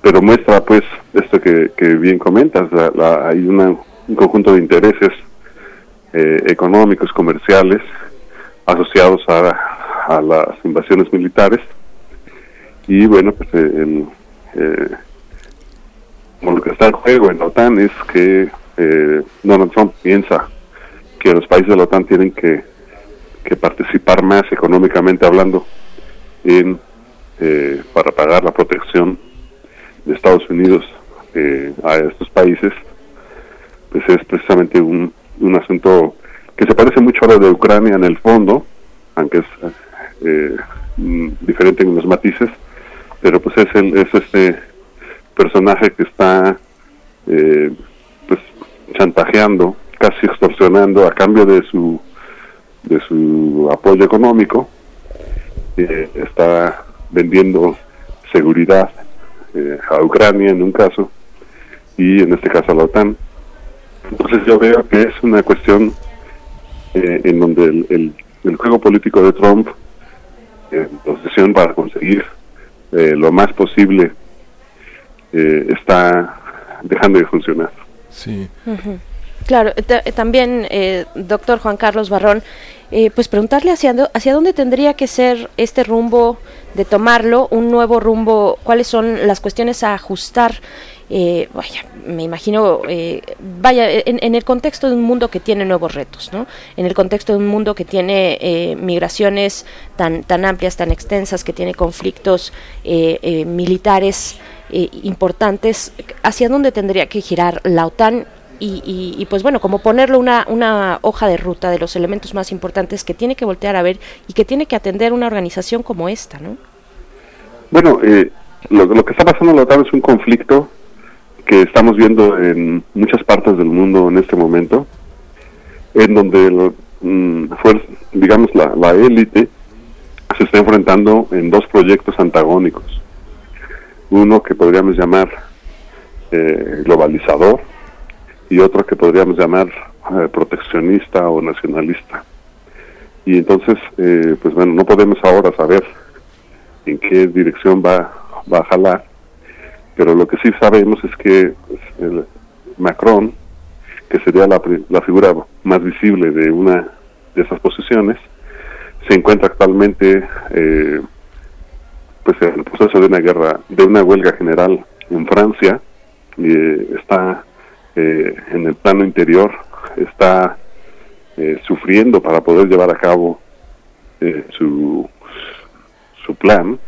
pero muestra pues esto que, bien comentas, hay un conjunto de intereses eh, económicos, comerciales, asociados a, a, las invasiones militares, y bueno, pues el, lo que está en juego en la OTAN es que eh, Donald Trump piensa que los países de la OTAN tienen que, participar más económicamente hablando en eh, para pagar la protección de Estados Unidos eh, a estos países pues es precisamente un, un asunto que se parece mucho a lo de Ucrania en el fondo aunque es eh, mm, diferente en los matices pero pues es el es este personaje que está eh, pues chantajeando, casi extorsionando a cambio de su de su apoyo económico, eh, está vendiendo seguridad eh, a Ucrania en un caso y en este caso a la OTAN. Entonces yo veo que es una cuestión en donde el, el, juego político de Trump, en posesión para conseguir lo más posible eh, está dejando de funcionar. Sí. Claro, también, eh, doctor Juan Carlos Barrón, eh, pues preguntarle hacia, hacia dónde tendría que ser este rumbo de tomarlo, un nuevo rumbo, cuáles son las cuestiones a ajustar eh, vaya, me imagino, eh, vaya, en, el contexto de un mundo que tiene nuevos retos, ¿no? En el contexto de un mundo que tiene eh, migraciones tan, tan amplias, tan extensas, que tiene conflictos militares importantes, ¿hacia dónde tendría que girar la OTAN y, pues bueno, como ponerle una, una hoja de ruta de los elementos más importantes que tiene que voltear a ver y que tiene que atender una organización como esta, ¿no? Bueno, eh, lo, que está pasando en la OTAN es un conflicto que estamos viendo en muchas partes del mundo en este momento, en donde, mm, digamos, la élite se está enfrentando en dos proyectos antagónicos. Uno que podríamos llamar eh, globalizador, y otro que podríamos llamar eh, proteccionista o nacionalista. Y entonces, eh, pues bueno, no podemos ahora saber en qué dirección va, va a jalar, pero lo que sí sabemos es que el Macron, que sería la, la figura más visible de una de esas posiciones, se encuentra actualmente eh, pues el proceso de una guerra, de una huelga general en Francia, y está eh, en el plano interior está eh, sufriendo para poder llevar a cabo eh, su, su plan.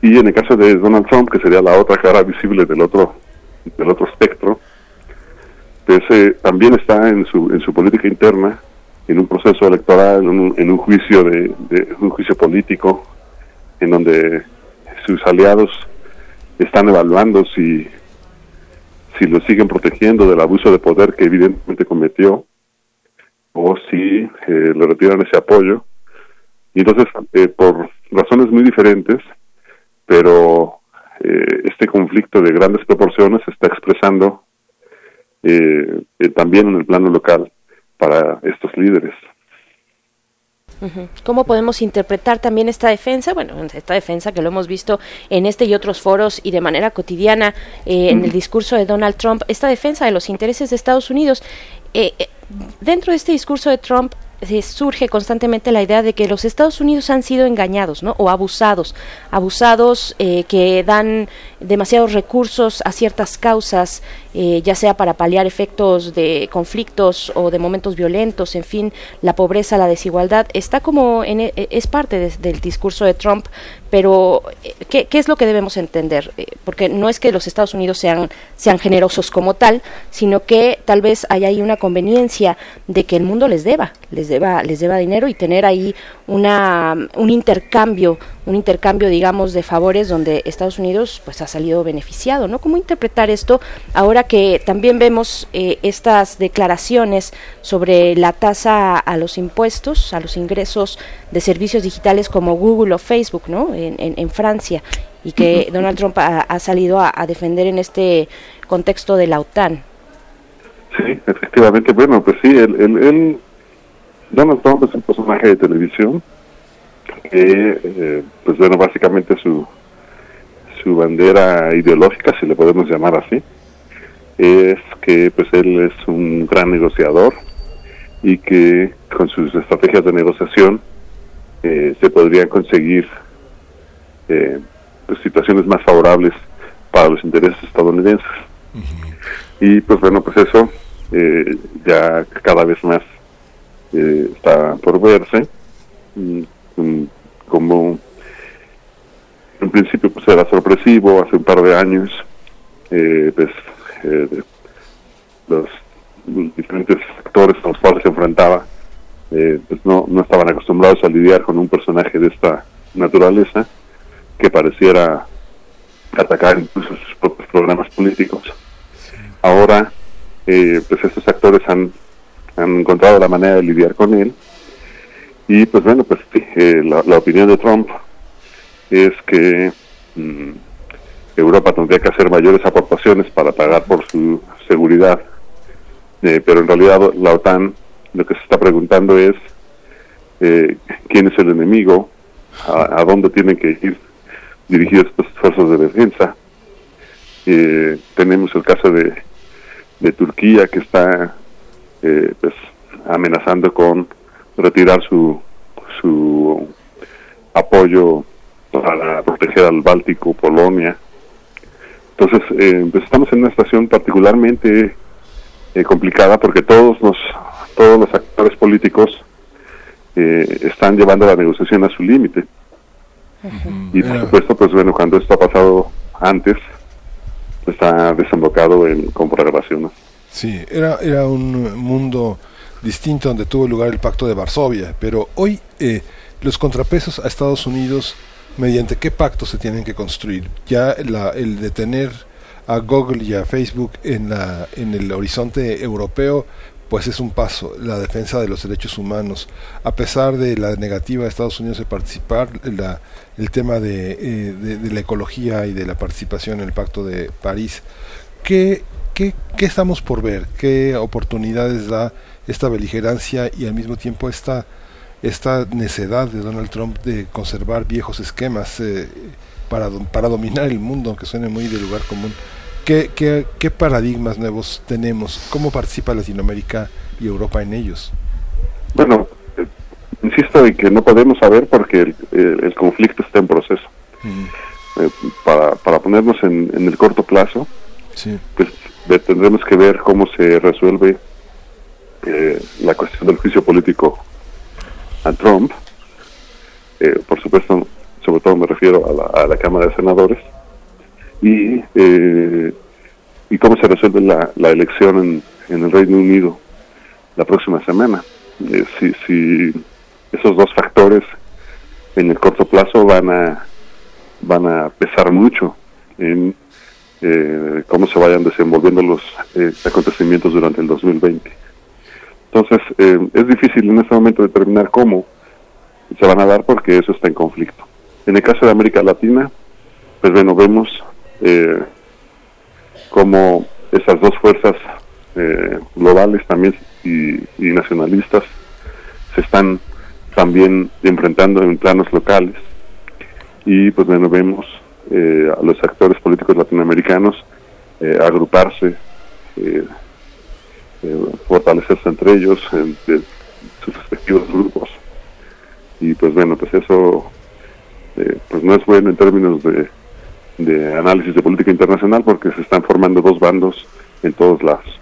Y en el caso de Donald Trump, que sería la otra cara visible del otro, del otro espectro, pues también está en su, en su política interna, en un proceso electoral, en un, en un juicio de un juicio político, en donde sus aliados están evaluando si si lo siguen protegiendo del abuso de poder que evidentemente cometió o si eh, le retiran ese apoyo. Y entonces, eh, por razones muy diferentes, pero eh, este conflicto de grandes proporciones se está expresando también en el plano local para estos líderes. ¿Cómo podemos interpretar también esta defensa? Bueno, esta defensa que lo hemos visto en este y otros foros y de manera cotidiana eh, en el discurso de Donald Trump, esta defensa de los intereses de Estados Unidos. Eh, eh, dentro de este discurso de Trump surge constantemente la idea de que los Estados Unidos han sido engañados, ¿no? O abusados, abusados eh, que dan demasiados recursos a ciertas causas, eh, ya sea para paliar efectos de conflictos o de momentos violentos, en fin, la pobreza, la desigualdad, está como en, e, es parte del discurso de Trump, pero eh, ¿qué, es lo que debemos entender? porque no es que los Estados Unidos sean, sean generosos como tal, sino que tal vez hay ahí una conveniencia de que el mundo les deba, les deba, les deba dinero y tener ahí una, un intercambio, un intercambio, digamos, de favores donde Estados Unidos pues ha salido beneficiado, ¿no? ¿Cómo interpretar esto ahora que también vemos eh, estas declaraciones sobre la tasa a los impuestos, a los ingresos de servicios digitales como Google o Facebook, ¿no? En, en, Francia y que Donald Trump ha, salido a, defender en este contexto de la OTAN. Sí, efectivamente. Bueno, pues sí, él Donald Trump es un personaje de televisión que, eh, pues bueno, básicamente su, su bandera ideológica, si le podemos llamar así, es que pues él es un gran negociador y que con sus estrategias de negociación eh, se podrían conseguir eh, pues, situaciones más favorables para los intereses estadounidenses. Y pues bueno, pues eso ya cada vez más eh, está por verse mm, como en principio pues era sorpresivo hace un par de años eh, pues eh, los diferentes actores con los cuales se enfrentaba pues no, no estaban acostumbrados a lidiar con un personaje de esta naturaleza que pareciera atacar incluso sus propios programas políticos ahora pues estos actores han han encontrado la manera de lidiar con él. Y pues bueno, pues eh, la, opinión de Trump es que mm, Europa tendría que hacer mayores aportaciones para pagar por su seguridad, eh, pero en realidad la OTAN lo que se está preguntando es eh, quién es el enemigo, a, dónde tienen que ir dirigidos estos esfuerzos de defensa. tenemos el caso de, de Turquía que está eh, pues amenazando con retirar su su apoyo para proteger al Báltico, Polonia. Entonces, eh, pues estamos en una situación particularmente eh, complicada porque todos los, todos los actores políticos eh, están llevando la negociación a su límite. Y por supuesto, pues bueno, cuando esto ha pasado antes, está desembocado en comprobaciones. Sí, era, era un mundo distinto donde tuvo lugar el Pacto de Varsovia, pero hoy eh, los contrapesos a Estados Unidos, mediante qué pacto se tienen que construir. Ya la, el detener a Google y a Facebook en, la, en el horizonte europeo, pues es un paso, la defensa de los derechos humanos. A pesar de la negativa de Estados Unidos de participar, la, el tema de, eh, de, la ecología y de la participación en el Pacto de París, ¿qué, qué, qué estamos por ver? ¿Qué oportunidades da esta beligerancia y al mismo tiempo esta esta necedad de Donald Trump de conservar viejos esquemas eh, para, para dominar el mundo, aunque suene muy de lugar común. ¿Qué, qué, qué paradigmas nuevos tenemos? ¿Cómo participa Latinoamérica y Europa en ellos? Bueno, eh, insisto en que no podemos saber porque el, el, conflicto está en proceso. Eh, para, para ponernos en, en el corto plazo, sí. pues tendremos que ver cómo se resuelve eh, la cuestión del juicio político a Trump, eh, por supuesto, sobre todo me refiero a la, Cámara de Senadores, y, eh, y cómo se resuelve la, elección en, en, el Reino Unido la próxima semana. Eh, si, si esos dos factores en el corto plazo van a van a pesar mucho en eh, cómo se vayan desenvolviendo los eh, acontecimientos durante el 2020. Entonces, eh, es difícil en este momento determinar cómo se van a dar porque eso está en conflicto. En el caso de América Latina, pues bueno, vemos eh, cómo esas dos fuerzas eh, globales también y, y, nacionalistas se están también enfrentando en planos locales y pues bueno, vemos eh, a los actores políticos latinoamericanos eh, agruparse eh, eh, fortalecerse entre ellos, en, sus respectivos grupos. Y pues bueno, pues eso eh, pues no es bueno en términos de, de análisis de política internacional porque se están formando dos bandos en todos lados.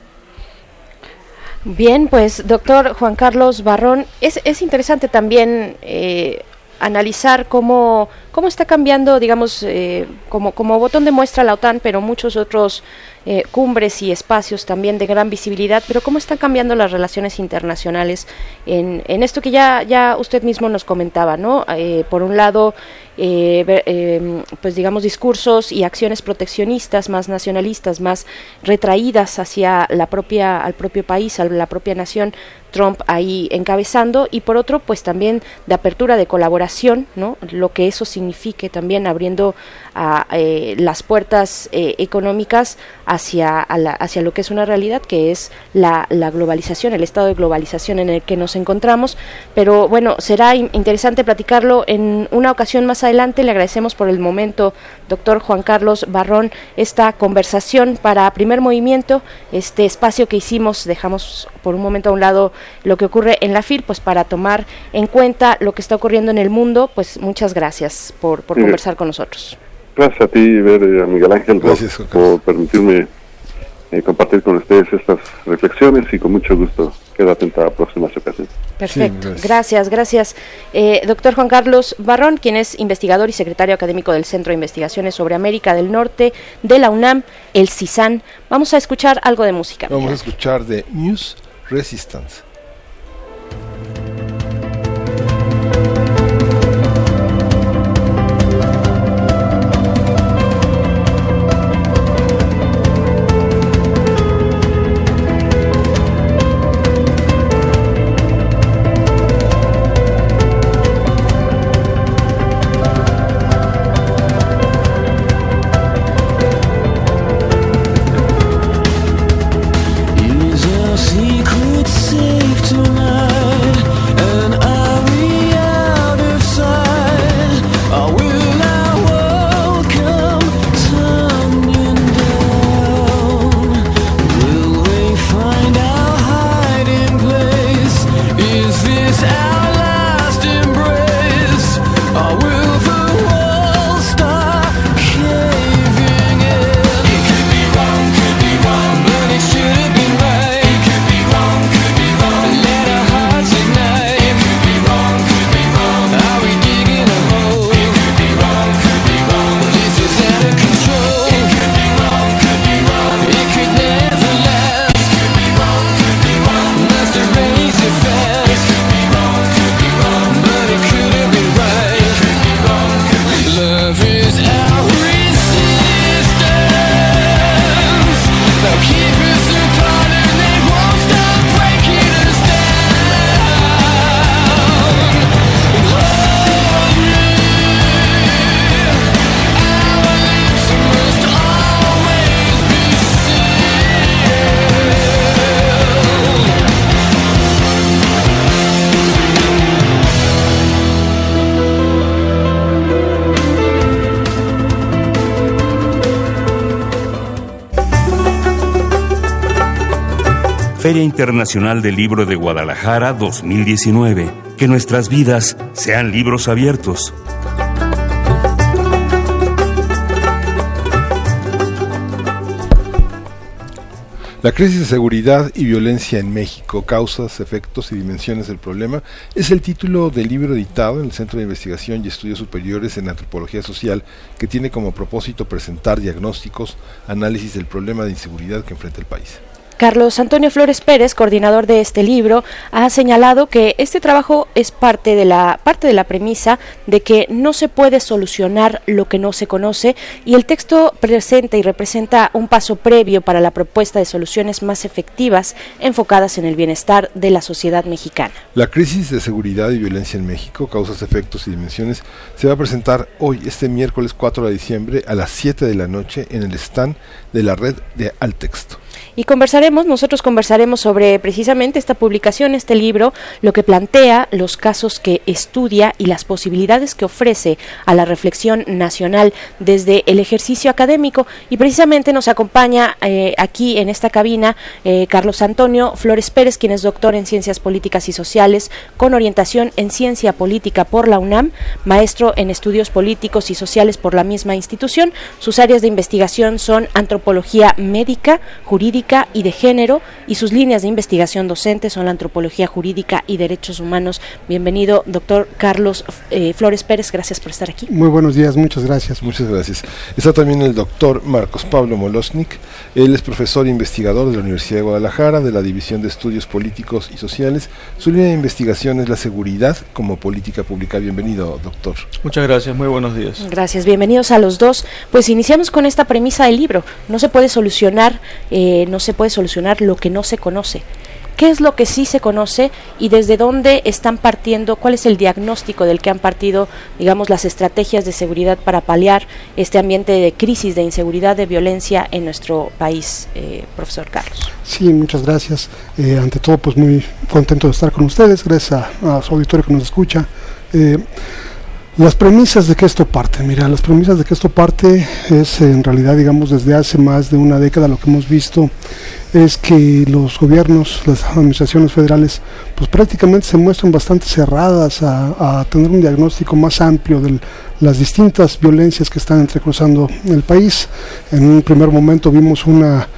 Bien, pues doctor Juan Carlos Barrón, es, es interesante también eh, analizar cómo, cómo está cambiando, digamos, eh, como, como botón de muestra la OTAN, pero muchos otros eh, cumbres y espacios también de gran visibilidad, pero cómo están cambiando las relaciones internacionales en, en esto que ya, ya usted mismo nos comentaba, ¿no? Eh, por un lado, eh, eh, pues digamos discursos y acciones proteccionistas más nacionalistas más retraídas hacia la propia al propio país a la propia nación Trump ahí encabezando y por otro pues también de apertura de colaboración no lo que eso signifique también abriendo a, eh, las puertas eh, económicas hacia la, hacia lo que es una realidad que es la, la, globalización el estado de globalización en el que nos encontramos pero bueno será interesante platicarlo en una ocasión más adelante. Le agradecemos por el momento, doctor Juan Carlos Barrón, esta conversación para primer movimiento, este espacio que hicimos, dejamos por un momento a un lado lo que ocurre en la FIR, pues para tomar en cuenta lo que está ocurriendo en el mundo, pues muchas gracias por, por conversar con nosotros. Gracias a ti, ver, a Miguel Ángel, por permitirme eh, compartir con ustedes estas reflexiones y con mucho gusto quedo atenta a la próxima ocasión. Perfecto, gracias, gracias. Eh, doctor Juan Carlos Barrón, quien es investigador y secretario académico del Centro de Investigaciones sobre América del Norte de la UNAM, el CISAN. Vamos a escuchar algo de música. Vamos a escuchar de News Resistance. Internacional del Libro de Guadalajara 2019. Que nuestras vidas sean libros abiertos. La crisis de seguridad y violencia en México, causas, efectos y dimensiones del problema, es el título del libro editado en el Centro de Investigación y Estudios Superiores en Antropología Social, que tiene como propósito presentar diagnósticos, análisis del problema de inseguridad que enfrenta el país. Carlos Antonio Flores Pérez, coordinador de este libro, ha señalado que este trabajo es parte de la parte de la premisa de que no se puede solucionar lo que no se conoce y el texto presenta y representa un paso previo para la propuesta de soluciones más efectivas enfocadas en el bienestar de la sociedad mexicana. La crisis de seguridad y violencia en México, causas, efectos y dimensiones, se va a presentar hoy, este miércoles 4 de diciembre, a las 7 de la noche en el stand de la red de Altexto. Y conversaremos, nosotros conversaremos sobre precisamente esta publicación, este libro, lo que plantea, los casos que estudia y las posibilidades que ofrece a la reflexión nacional desde el ejercicio académico. Y precisamente nos acompaña eh, aquí en esta cabina eh, Carlos Antonio Flores Pérez, quien es doctor en Ciencias Políticas y Sociales, con orientación en Ciencia Política por la UNAM, maestro en Estudios Políticos y Sociales por la misma institución. Sus áreas de investigación son antropología médica, jurídica, y de género y sus líneas de investigación docente son la antropología jurídica y derechos humanos. Bienvenido, doctor Carlos eh, Flores Pérez, gracias por estar aquí. Muy buenos días, muchas gracias. Muchas gracias. Está también el doctor Marcos Pablo Molosnik, él es profesor e investigador de la Universidad de Guadalajara, de la División de Estudios Políticos y Sociales. Su línea de investigación es la seguridad como política pública. Bienvenido, doctor. Muchas gracias, muy buenos días. Gracias, bienvenidos a los dos. Pues iniciamos con esta premisa del libro. No se puede solucionar, eh, no se puede solucionar lo que no se conoce. ¿Qué es lo que sí se conoce y desde dónde están partiendo? ¿Cuál es el diagnóstico del que han partido, digamos, las estrategias de seguridad para paliar este ambiente de crisis, de inseguridad, de violencia en nuestro país, eh, profesor Carlos? Sí, muchas gracias. Eh, ante todo, pues muy contento de estar con ustedes, gracias a, su auditorio que nos escucha. Eh, las premisas de que esto parte, mira, las premisas de que esto parte es en realidad, digamos, desde hace más de una década lo que hemos visto es que los gobiernos, las administraciones federales, pues prácticamente se muestran bastante cerradas a, tener un diagnóstico más amplio de las distintas violencias que están entrecruzando el país. En un primer momento vimos una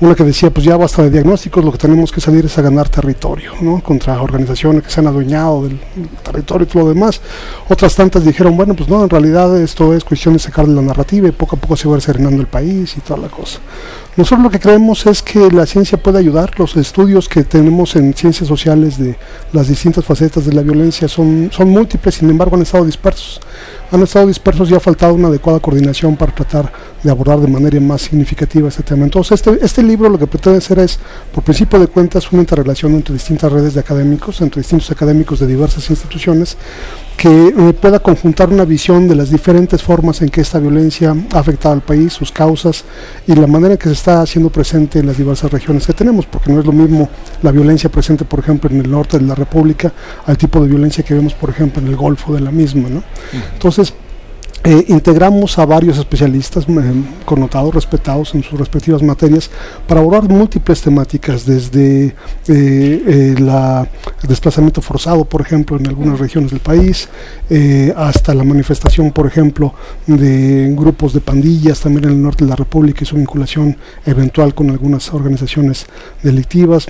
una que decía, pues ya basta de diagnósticos, lo que tenemos que salir es a ganar territorio, ¿no? Contra organizaciones que se han adueñado del territorio y todo lo demás. Otras tantas dijeron, bueno, pues no, en realidad esto es cuestión de sacarle la narrativa y poco a poco se va serenando el país y toda la cosa. Nosotros lo que creemos es que la ciencia puede ayudar, los estudios que tenemos en ciencias sociales de las distintas facetas de la violencia son, son múltiples, sin embargo han estado dispersos. Han estado dispersos y ha faltado una adecuada coordinación para tratar de abordar de manera más significativa este tema. Entonces, este, este libro lo que pretende hacer es, por principio de cuentas, una interrelación entre distintas redes de académicos, entre distintos académicos de diversas instituciones, que eh, pueda conjuntar una visión de las diferentes formas en que esta violencia ha afectado al país, sus causas y la manera en que se está haciendo presente en las diversas regiones que tenemos, porque no es lo mismo la violencia presente, por ejemplo, en el norte de la República, al tipo de violencia que vemos, por ejemplo, en el Golfo de la misma. ¿no? Entonces, eh, integramos a varios especialistas eh, connotados, respetados en sus respectivas materias, para abordar múltiples temáticas, desde eh, el desplazamiento forzado, por ejemplo, en algunas regiones del país, hasta la manifestación, por ejemplo, de grupos de pandillas también en el norte de la República y su vinculación eventual con algunas organizaciones delictivas.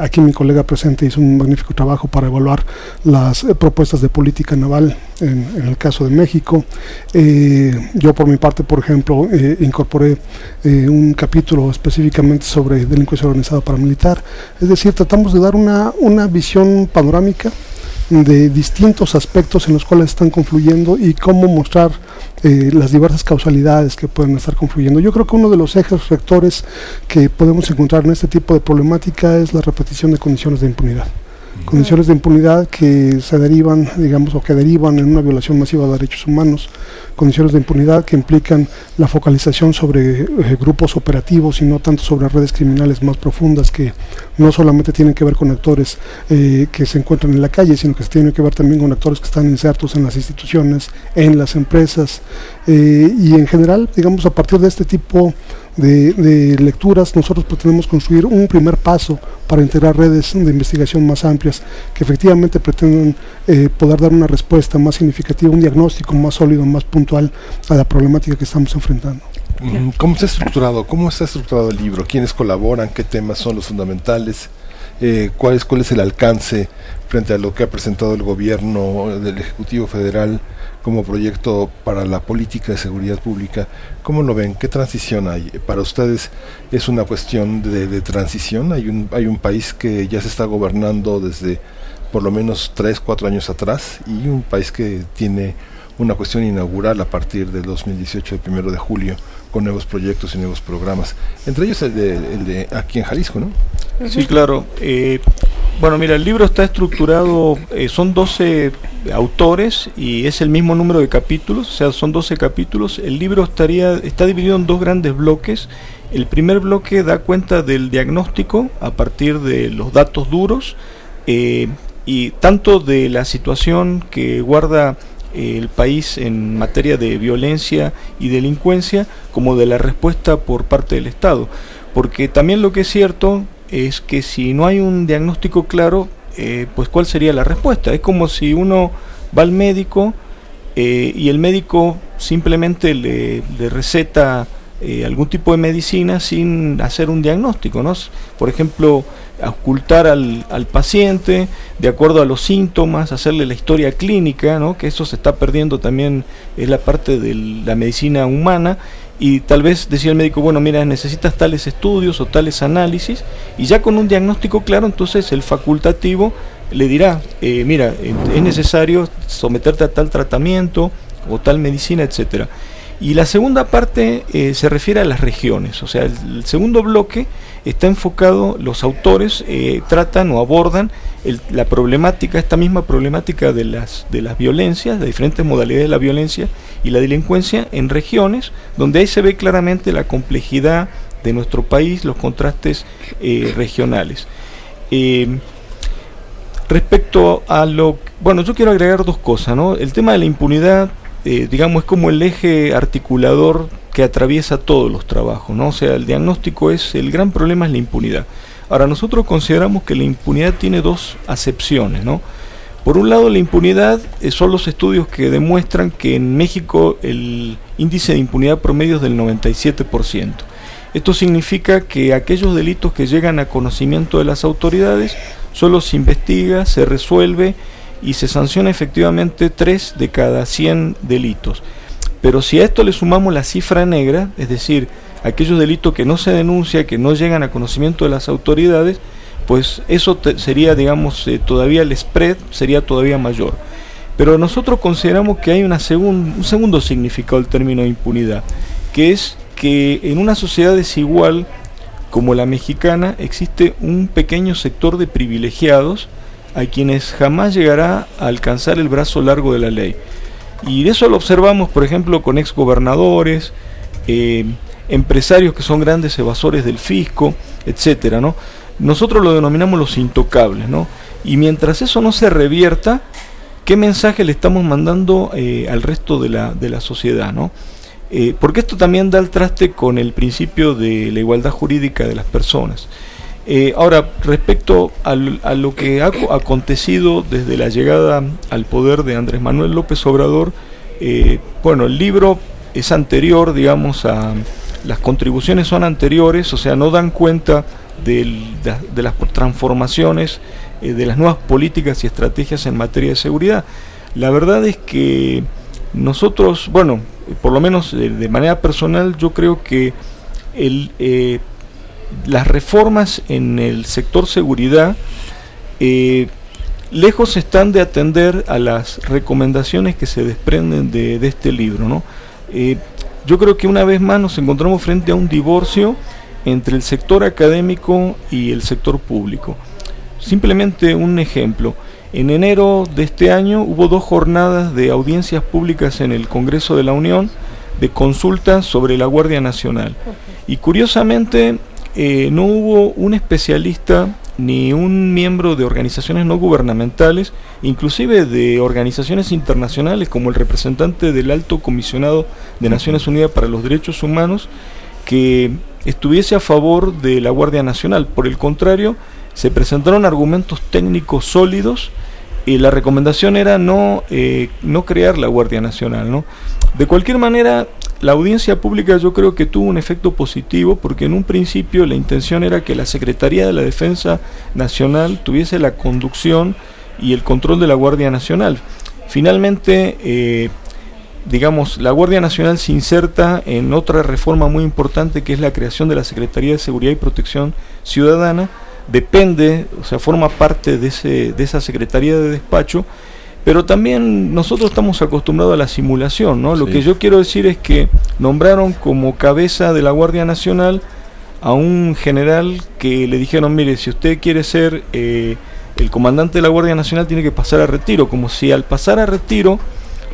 aquí mi colega presente hizo un magnífico trabajo para evaluar las propuestas de política naval en, el caso de México. Eh, yo por mi parte, por ejemplo, eh, incorporé eh, un capítulo específicamente sobre delincuencia organizada paramilitar. Es decir, tratamos de dar una, una visión panorámica de distintos aspectos en los cuales están confluyendo y cómo mostrar las diversas causalidades que pueden estar confluyendo. Yo creo que uno de los ejes rectores que podemos encontrar en este tipo de problemática es la repetición de condiciones de impunidad condiciones de impunidad que se derivan, digamos, o que derivan en una violación masiva de derechos humanos, condiciones de impunidad que implican la focalización sobre eh, grupos operativos y no tanto sobre redes criminales más profundas que no solamente tienen que ver con actores eh, que se encuentran en la calle, sino que se tienen que ver también con actores que están insertos en las instituciones, en las empresas eh, y en general, digamos, a partir de este tipo de, lecturas, nosotros pretendemos construir un primer paso para integrar redes de investigación más amplias que efectivamente pretenden eh, poder dar una respuesta más significativa, un diagnóstico más sólido, más puntual a la problemática que estamos enfrentando. ¿Cómo está estructurado? ¿Cómo está estructurado el libro? ¿Quiénes colaboran? ¿Qué temas son los fundamentales? Eh, ¿cuál, es, ¿Cuál es el alcance frente a lo que ha presentado el gobierno del Ejecutivo Federal como proyecto para la política de seguridad pública? ¿Cómo lo ven? ¿Qué transición hay? ¿Para ustedes es una cuestión de, de transición? ¿Hay un, ¿Hay un país que ya se está gobernando desde por lo menos tres, cuatro años atrás y un país que tiene una cuestión inaugural a partir del 2018, el primero de julio? Con nuevos proyectos y nuevos programas, entre ellos el de, aquí en Jalisco, ¿no? Sí, claro. Eh, bueno, mira, el libro está estructurado, eh, son 12 autores y es el mismo número de capítulos, o sea, son 12 capítulos. El libro estaría está dividido en dos grandes bloques. El primer bloque da cuenta del diagnóstico a partir de los datos duros eh, y tanto de la situación que guarda el país en materia de violencia y delincuencia como de la respuesta por parte del Estado. Porque también lo que es cierto es que si no hay un diagnóstico claro, eh, pues cuál sería la respuesta. Es como si uno va al médico eh, y el médico simplemente le, receta eh, algún tipo de medicina sin hacer un diagnóstico, ¿no? Por ejemplo, ocultar al, al, paciente de acuerdo a los síntomas, hacerle la historia clínica, ¿no? Que eso se está perdiendo también, es la parte de la medicina humana y tal vez decía el médico, bueno, mira, necesitas tales estudios o tales análisis, y ya con un diagnóstico claro, entonces el facultativo le dirá, eh, mira, es necesario someterte a tal tratamiento o tal medicina, etcétera. Y la segunda parte eh, se refiere a las regiones, o sea, el, segundo bloque está enfocado, los autores eh, tratan o abordan la problemática, esta misma problemática de las, de las violencias, de diferentes modalidades de la violencia y la delincuencia en regiones, donde ahí se ve claramente la complejidad de nuestro país, los contrastes eh, regionales. respecto a lo... Bueno, yo quiero agregar dos cosas, ¿no? El tema de la impunidad eh, digamos, es como el eje articulador que atraviesa todos los trabajos, ¿no? O sea, el diagnóstico es, el gran problema es la impunidad. Ahora, nosotros consideramos que la impunidad tiene dos acepciones, ¿no? Por un lado, la impunidad eh, son los estudios que demuestran que en México el índice de impunidad promedio es del 97%. Esto significa que aquellos delitos que llegan a conocimiento de las autoridades solo se investiga, se resuelve y se sanciona efectivamente 3 de cada 100 delitos. Pero si a esto le sumamos la cifra negra, es decir, aquellos delitos que no se denuncian, que no llegan a conocimiento de las autoridades, pues eso sería, digamos, eh, todavía el spread sería todavía mayor. Pero nosotros consideramos que hay un segundo significado del término impunidad, que es que en una sociedad desigual como la mexicana existe un pequeño sector de privilegiados a quienes jamás llegará a alcanzar el brazo largo de la ley. Y eso lo observamos, por ejemplo, con exgobernadores, eh, empresarios que son grandes evasores del fisco, etcétera, ¿no? Nosotros lo denominamos los intocables, ¿no? Y mientras eso no se revierta, ¿qué mensaje le estamos mandando eh, al resto de la, de la sociedad, ¿no? Eh, porque esto también da el traste con el principio de la igualdad jurídica de las personas. Eh, ahora, respecto a lo que ha acontecido desde la llegada al poder de Andrés Manuel López Obrador, eh, bueno, el libro es anterior, digamos, a las contribuciones son anteriores, o sea, no dan cuenta de, las transformaciones, eh, de las nuevas políticas y estrategias en materia de seguridad. La verdad es que nosotros, bueno, por lo menos de manera personal, yo creo que el las reformas en el sector seguridad eh, lejos están de atender a las recomendaciones que se desprenden de, este libro. ¿no? Eh, yo creo que una vez más nos encontramos frente a un divorcio entre el sector académico y el sector público. Simplemente un ejemplo. En enero de este año hubo dos jornadas de audiencias públicas en el Congreso de la Unión de consultas sobre la Guardia Nacional. Y curiosamente eh, no hubo un especialista ni un miembro de organizaciones no gubernamentales, inclusive de organizaciones internacionales como el representante del Alto Comisionado de Naciones Unidas para los Derechos Humanos, que estuviese a favor de la Guardia Nacional. Por el contrario, se presentaron argumentos técnicos sólidos y la recomendación era no, eh, no crear la Guardia Nacional. De cualquier manera, la audiencia pública yo creo que tuvo un efecto positivo porque en un principio la intención era que la Secretaría de la Defensa Nacional tuviese la conducción y el control de la Guardia Nacional. Finalmente, eh, digamos, la Guardia Nacional se inserta en otra reforma muy importante que es la creación de la Secretaría de Seguridad y Protección Ciudadana, depende, o sea, forma parte de, ese, de esa Secretaría de Despacho, pero también nosotros estamos acostumbrados a la simulación, ¿no? Lo que yo quiero decir es que nombraron como cabeza de la Guardia Nacional a un general que le dijeron, mire, si usted quiere ser eh, el comandante de la Guardia Nacional tiene que pasar a retiro, como si al pasar a retiro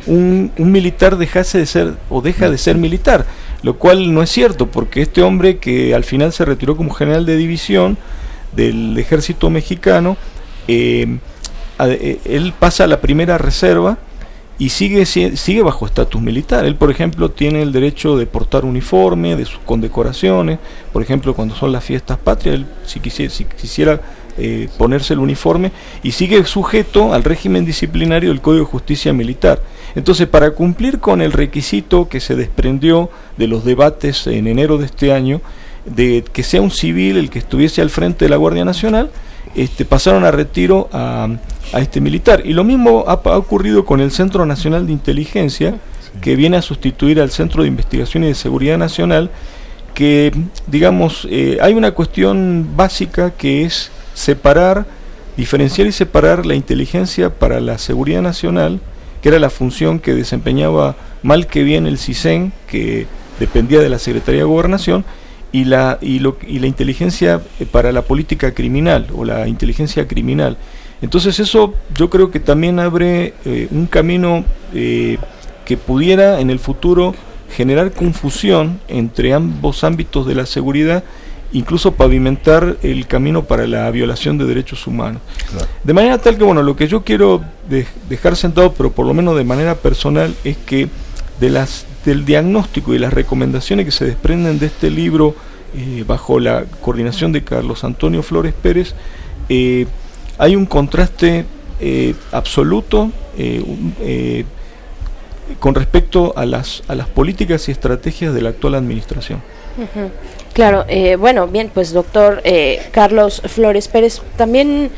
un, militar dejase de ser o deja de ser militar, lo cual no es cierto, porque este hombre que al final se retiró como general de división del ejército mexicano, eh, él pasa a la primera reserva y sigue, sigue bajo estatus militar. Él, por ejemplo, tiene el derecho de portar uniforme, de sus condecoraciones, por ejemplo, cuando son las fiestas patrias, él si quisiera, si quisiera eh, ponerse el uniforme y sigue sujeto al régimen disciplinario del Código de Justicia Militar. Entonces, para cumplir con el requisito que se desprendió de los debates en enero de este año, de que sea un civil el que estuviese al frente de la Guardia Nacional, este, pasaron a retiro a, este militar. Y lo mismo ha, ocurrido con el Centro Nacional de Inteligencia, que viene a sustituir al Centro de Investigación y de Seguridad Nacional, que, digamos, eh, hay una cuestión básica que es separar, diferenciar y separar la inteligencia para la seguridad nacional que era la función que desempeñaba mal que bien el CISEN, que dependía de la Secretaría de Gobernación, y la, y, lo, y la inteligencia eh, para la política criminal o la inteligencia criminal. Entonces eso yo creo que también abre eh, un camino eh, que pudiera en el futuro generar confusión entre ambos ámbitos de la seguridad incluso pavimentar el camino para la violación de derechos humanos. De manera tal que, bueno, lo que yo quiero dejar sentado, pero por lo menos de manera personal, es que de las, del diagnóstico y las recomendaciones que se desprenden de este libro eh, bajo la coordinación de Carlos Antonio Flores Pérez, eh, hay un contraste eh, absoluto con respecto a las, a las políticas y estrategias de la actual administración. Claro, eh, bueno, bien, pues doctor eh, Carlos Flores Pérez, también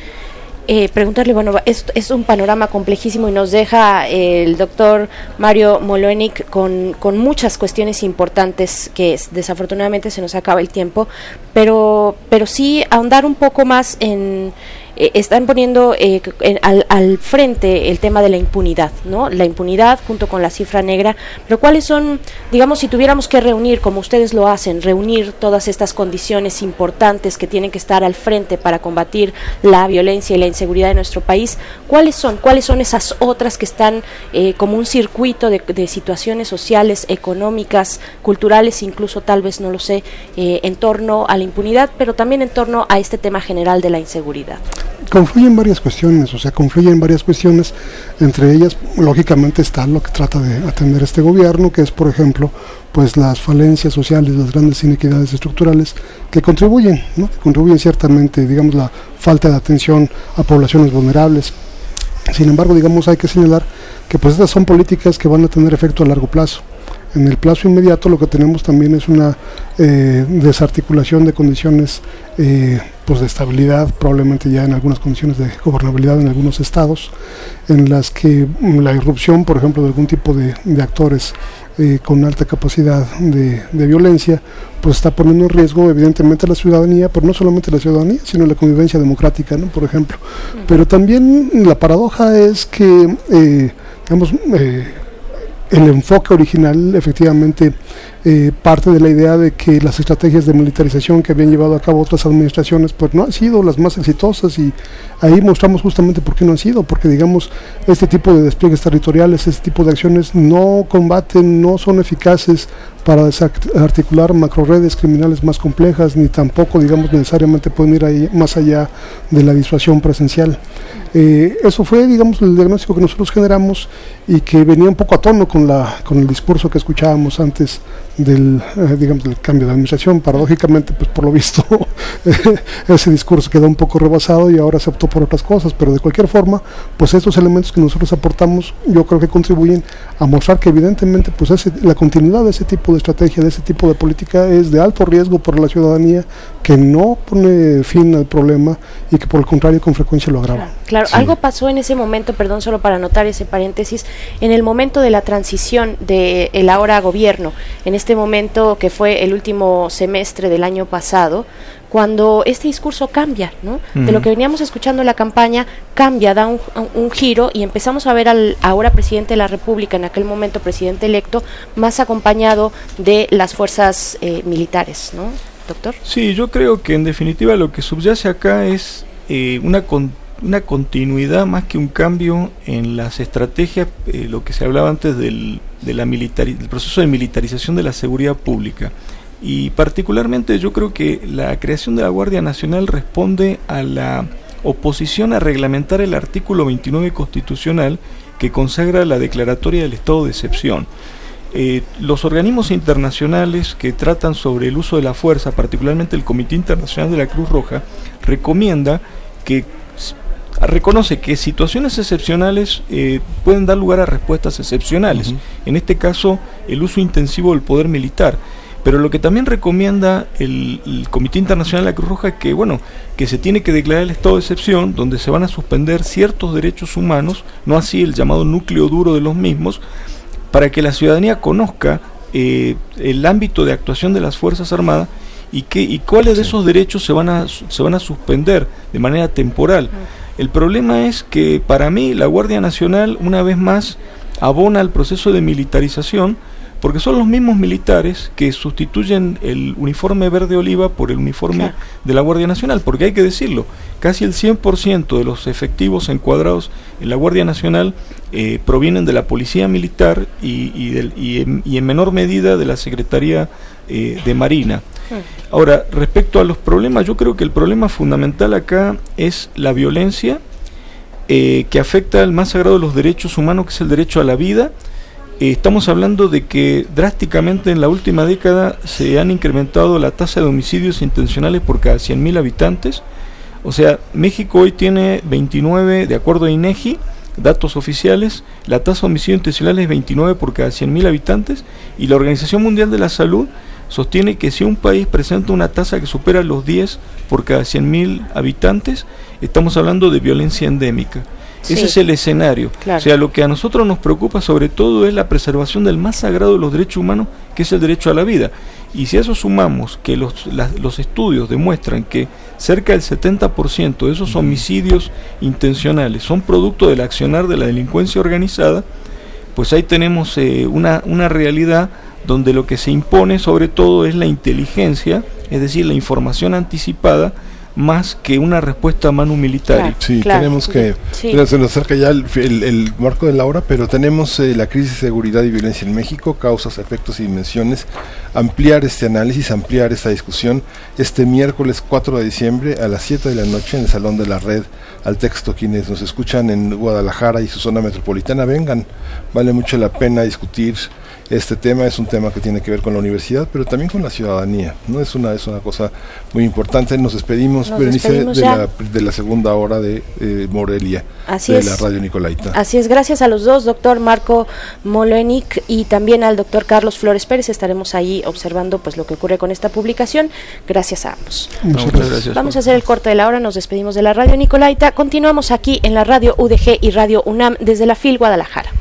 eh, preguntarle, bueno, es, es, un panorama complejísimo y nos deja el doctor Mario Moloenic con, con muchas cuestiones importantes que desafortunadamente se nos acaba el tiempo, pero, pero sí ahondar un poco más en eh, están poniendo eh, al, al, frente el tema de la impunidad, ¿no? La impunidad junto con la cifra negra, pero cuáles son, digamos, si tuviéramos que reunir, como ustedes lo hacen, reunir todas estas condiciones importantes que tienen que estar al frente para combatir la violencia y la inseguridad de nuestro país, ¿cuáles son? ¿Cuáles son esas otras que están eh, como un circuito de, de, situaciones sociales, económicas, culturales, incluso tal vez, no lo sé, en torno a la impunidad, pero también en torno a este tema general de la inseguridad? Confluyen varias cuestiones, o sea, confluyen varias cuestiones, entre ellas, lógicamente, está lo que trata de atender este gobierno, que es, por ejemplo, pues las falencias sociales, las grandes inequidades estructurales que contribuyen, ¿no? que contribuyen ciertamente, digamos, la falta de atención a poblaciones vulnerables. Sin embargo, digamos, hay que señalar que pues estas son políticas que van a tener efecto a largo plazo. En el plazo inmediato lo que tenemos también es una eh, desarticulación de condiciones eh, pues de estabilidad, probablemente ya en algunas condiciones de gobernabilidad en algunos estados, en las que mm, la irrupción, por ejemplo, de algún tipo de, actores eh, con alta capacidad de, violencia, pues está poniendo en riesgo evidentemente la ciudadanía, pero no solamente la ciudadanía, sino la convivencia democrática, ¿no? por ejemplo. Pero también la paradoja es que, digamos, el enfoque original efectivamente eh, parte de la idea de que las estrategias de militarización que habían llevado a cabo otras administraciones pues no han sido las más exitosas y ahí mostramos justamente por qué no han sido, porque digamos este tipo de despliegues territoriales, este tipo de acciones no combaten, no son eficaces para desarticular macroredes criminales más complejas, ni tampoco digamos necesariamente pueden ir ahí más allá de la disuasión presencial. Eh, eso fue, digamos, el diagnóstico que nosotros generamos y que venía un poco a tono con, la, con el discurso que escuchábamos antes del, eh, digamos, del cambio de administración. Paradójicamente, pues por lo visto, ese discurso quedó un poco rebasado y ahora se optó por otras cosas, pero de cualquier forma, pues estos elementos que nosotros aportamos, yo creo que contribuyen a mostrar que evidentemente, pues la continuidad de ese tipo de estrategia, de ese tipo de política es de alto riesgo para la ciudadanía, que no pone fin al problema y que por el contrario con frecuencia lo agrava. Claro, algo pasó en ese momento, perdón, solo para anotar ese paréntesis, en el momento de la transición del el ahora gobierno, en este momento que fue el último semestre del año pasado, cuando este discurso cambia, ¿no? De lo que veníamos escuchando en la campaña, cambia, da un, giro y empezamos a ver al ahora presidente de la República, en aquel momento presidente electo, más acompañado de las fuerzas eh, militares, ¿no? Doctor. Sí, yo creo que en definitiva lo que subyace acá es eh, una, una continuidad más que un cambio en las estrategias, eh, lo que se hablaba antes del, de la del proceso de militarización de la seguridad pública. Y particularmente yo creo que la creación de la Guardia Nacional responde a la oposición a reglamentar el artículo 29 constitucional que consagra la declaratoria del estado de excepción. Eh, los organismos internacionales que tratan sobre el uso de la fuerza, particularmente el Comité Internacional de la Cruz Roja, recomienda que reconoce que situaciones excepcionales eh, pueden dar lugar a respuestas excepcionales. En este caso, el uso intensivo del poder militar. Pero lo que también recomienda el, Comité Internacional de la Cruz Roja es que, bueno, que se tiene que declarar el estado de excepción, donde se van a suspender ciertos derechos humanos, no así el llamado núcleo duro de los mismos, para que la ciudadanía conozca eh, el ámbito de actuación de las Fuerzas Armadas y, qué, y cuáles de esos derechos se van, a, se van a suspender de manera temporal. El problema es que para mí la Guardia Nacional, una vez más, abona el proceso de militarización, porque son los mismos militares que sustituyen el uniforme verde oliva por el uniforme de la Guardia Nacional, porque hay que decirlo, casi el 100% de los efectivos encuadrados en la Guardia Nacional eh, provienen de la Policía Militar y, y, en, menor medida de la Secretaría eh, de Marina. Ahora, respecto a los problemas, yo creo que el problema fundamental acá es la violencia eh, que afecta al más sagrado de los derechos humanos, que es el derecho a la vida, estamos hablando de que drásticamente en la última década se han incrementado la tasa de homicidios intencionales por cada 100.000 habitantes. O sea, México hoy tiene 29, de acuerdo a INEGI, datos oficiales, la tasa de homicidios intencionales es 29 por cada 100.000 habitantes y la Organización Mundial de la Salud sostiene que si un país presenta una tasa que supera los 10 por cada 100.000 habitantes, estamos hablando de violencia endémica. Ese es el escenario. O sea, lo que a nosotros nos preocupa sobre todo es la preservación del más sagrado de los derechos humanos, que es el derecho a la vida. Y si a eso sumamos que los, los estudios demuestran que cerca del 70% de esos homicidios intencionales son producto del accionar de la delincuencia organizada, pues ahí tenemos eh, una, una realidad donde lo que se impone sobre todo es la inteligencia, es decir, la información anticipada, más que una respuesta manu militar. sí, tenemos que, se nos acerca ya el, marco de la hora, pero tenemos eh, la crisis de seguridad y violencia en México, causas, efectos y dimensiones, ampliar este análisis, ampliar esta discusión este miércoles 4 de diciembre a las 7 de la noche en el Salón de la Red al texto. Quienes nos escuchan en Guadalajara y su zona metropolitana, vengan, vale mucho la pena discutir este tema es un tema que tiene que ver con la universidad, pero también con la ciudadanía. No es una es una cosa muy importante. Nos despedimos, de, la, de, la, segunda hora de eh, Morelia, de la Radio Nicolaita. Así es, gracias a los dos, doctor Marco Molenic y también al doctor Carlos Flores Pérez. Estaremos ahí observando pues lo que ocurre con esta publicación. Gracias a ambos. Muchas gracias. Vamos a hacer el corte de la hora, nos despedimos de la Radio Nicolaita. Continuamos aquí en la Radio UDG y Radio UNAM desde la FIL Guadalajara.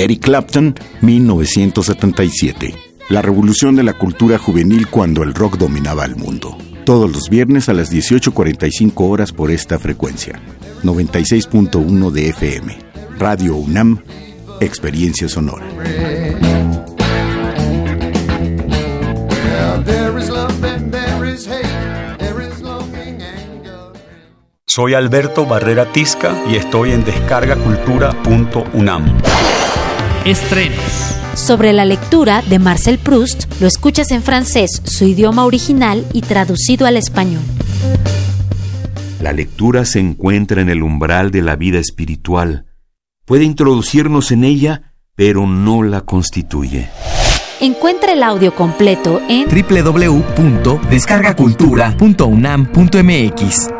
Eric Clapton, 1977. La revolución de la cultura juvenil cuando el rock dominaba el mundo. Todos los viernes a las 18.45 horas por esta frecuencia. 96.1 de FM. Radio UNAM, Experiencia Sonora. Soy Alberto Barrera Tisca y estoy en descargacultura.unam. Estrenos. Sobre la lectura de Marcel Proust, lo escuchas en francés, su idioma original y traducido al español. La lectura se encuentra en el umbral de la vida espiritual. Puede introducirnos en ella, pero no la constituye. Encuentra el audio completo en www.descargacultura.unam.mx.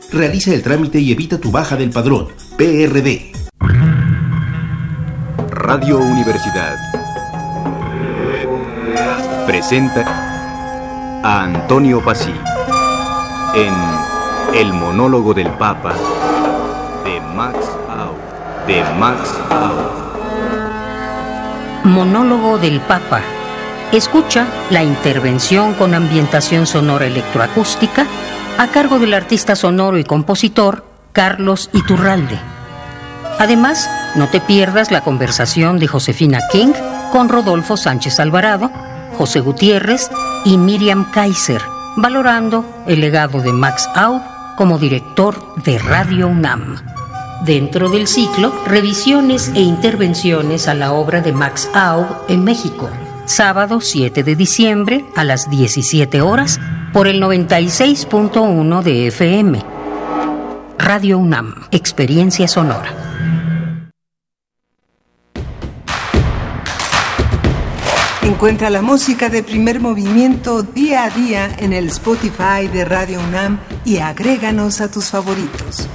Realiza el trámite y evita tu baja del padrón. PRD. Radio Universidad presenta a Antonio Pasí en El monólogo del Papa de Max Au. De Max Au. Monólogo del Papa. Escucha la intervención con ambientación sonora electroacústica a cargo del artista sonoro y compositor Carlos Iturralde. Además, no te pierdas la conversación de Josefina King con Rodolfo Sánchez Alvarado, José Gutiérrez y Miriam Kaiser, valorando el legado de Max Aub como director de Radio UNAM. Dentro del ciclo, revisiones e intervenciones a la obra de Max Aub en México. Sábado 7 de diciembre a las 17 horas por el 96.1 de FM. Radio UNAM, Experiencia Sonora. Encuentra la música de primer movimiento día a día en el Spotify de Radio UNAM y agréganos a tus favoritos.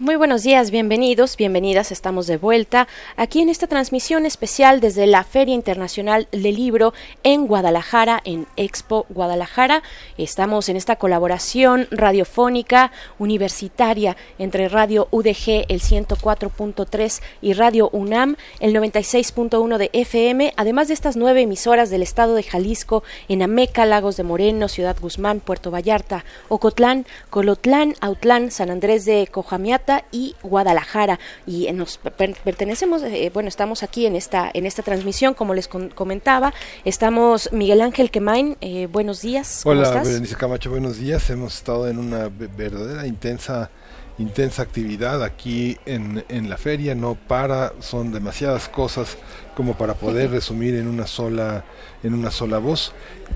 Muy buenos días, bienvenidos, bienvenidas, estamos de vuelta aquí en esta transmisión especial desde la Feria Internacional del Libro en Guadalajara, en Expo Guadalajara. Estamos en esta colaboración radiofónica universitaria entre Radio UDG, el 104.3 y Radio UNAM, el 96.1 de FM, además de estas nueve emisoras del estado de Jalisco, en Ameca, Lagos de Moreno, Ciudad Guzmán, Puerto Vallarta, Ocotlán, Colotlán, Autlán, San Andrés de Cojamiata, y Guadalajara. Y nos pertenecemos eh, bueno estamos aquí en esta en esta transmisión como les comentaba. Estamos Miguel Ángel Quemain eh, buenos días hola Berenice Camacho buenos días. Hemos estado en una verdadera intensa intensa actividad aquí en, en la feria, no para, son demasiadas cosas como para poder resumir en una sola en una sola voz,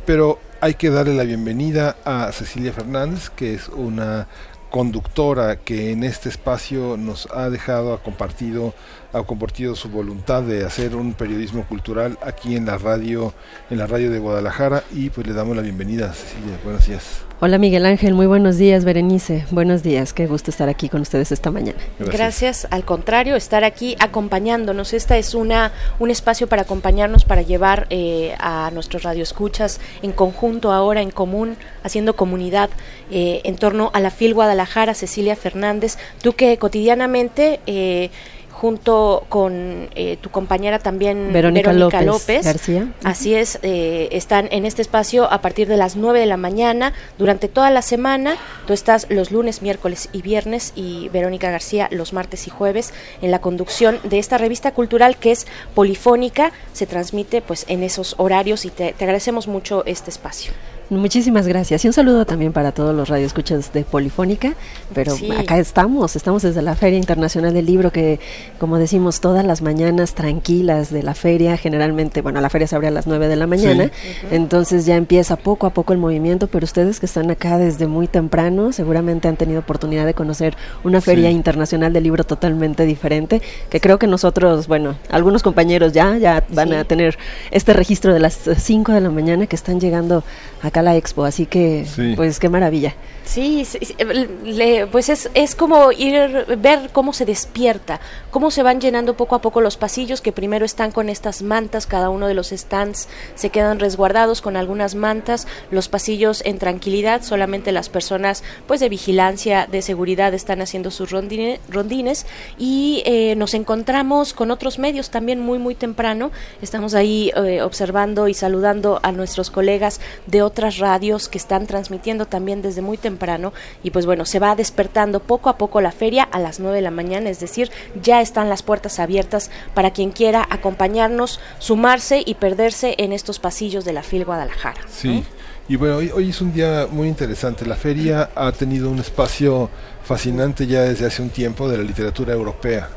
pero hay que darle la bienvenida a Cecilia Fernández, que es una conductora que en este espacio nos ha dejado, ha compartido, ha compartido su voluntad de hacer un periodismo cultural aquí en la radio, en la radio de Guadalajara y pues le damos la bienvenida Cecilia. Buenos días. Hola Miguel Ángel, muy buenos días Berenice, buenos días, qué gusto estar aquí con ustedes esta mañana. Gracias, al contrario, estar aquí acompañándonos. Esta es una un espacio para acompañarnos, para llevar eh, a nuestros radioescuchas en conjunto ahora, en común, haciendo comunidad eh, en torno a la FIL Guadalajara, Cecilia Fernández, tú que cotidianamente... Eh, junto con eh, tu compañera también Verónica, López, García. Así es, eh, están en este espacio a partir de las 9 de la mañana durante toda la semana. Tú estás los lunes, miércoles y viernes y Verónica García los martes y jueves en la conducción de esta revista cultural que es polifónica. Se transmite pues en esos horarios y te agradecemos mucho este espacio. Muchísimas gracias. Y un saludo también para todos los radioescuchas de Polifónica. Pero acá estamos, estamos desde la Feria Internacional del Libro, que como decimos, todas las mañanas tranquilas de la feria, generalmente, bueno, la feria se abre a las 9 de la mañana, entonces ya empieza poco a poco el movimiento, pero ustedes que están acá desde muy temprano, seguramente han tenido oportunidad de conocer una Feria Internacional del Libro totalmente diferente, que creo que nosotros, bueno, algunos compañeros ya, ya van a tener este registro de las 5 de la mañana que están llegando acá la expo, así que pues qué maravilla. Sí, pues es, es como ir, ver cómo se despierta, cómo se van llenando poco a poco los pasillos que primero están con estas mantas, cada uno de los stands se quedan resguardados con algunas mantas, los pasillos en tranquilidad, solamente las personas pues de vigilancia, de seguridad están haciendo sus rondines y eh, nos encontramos con otros medios también muy muy temprano, estamos ahí eh, observando y saludando a nuestros colegas de otras radios que están transmitiendo también desde muy temprano temprano y pues bueno, se va despertando poco a poco la feria a las 9 de la mañana, es decir, ya están las puertas abiertas para quien quiera acompañarnos, sumarse y perderse en estos pasillos de la FIL Guadalajara. Sí. Y bueno, hoy, hoy, es un día muy interesante. La feria ha tenido un espacio fascinante ya desde hace un tiempo de la literatura europea,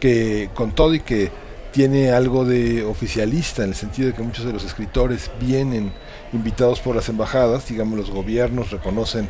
que con todo y que tiene algo de oficialista, en el sentido de que muchos de los escritores vienen invitados por las embajadas, digamos los gobiernos reconocen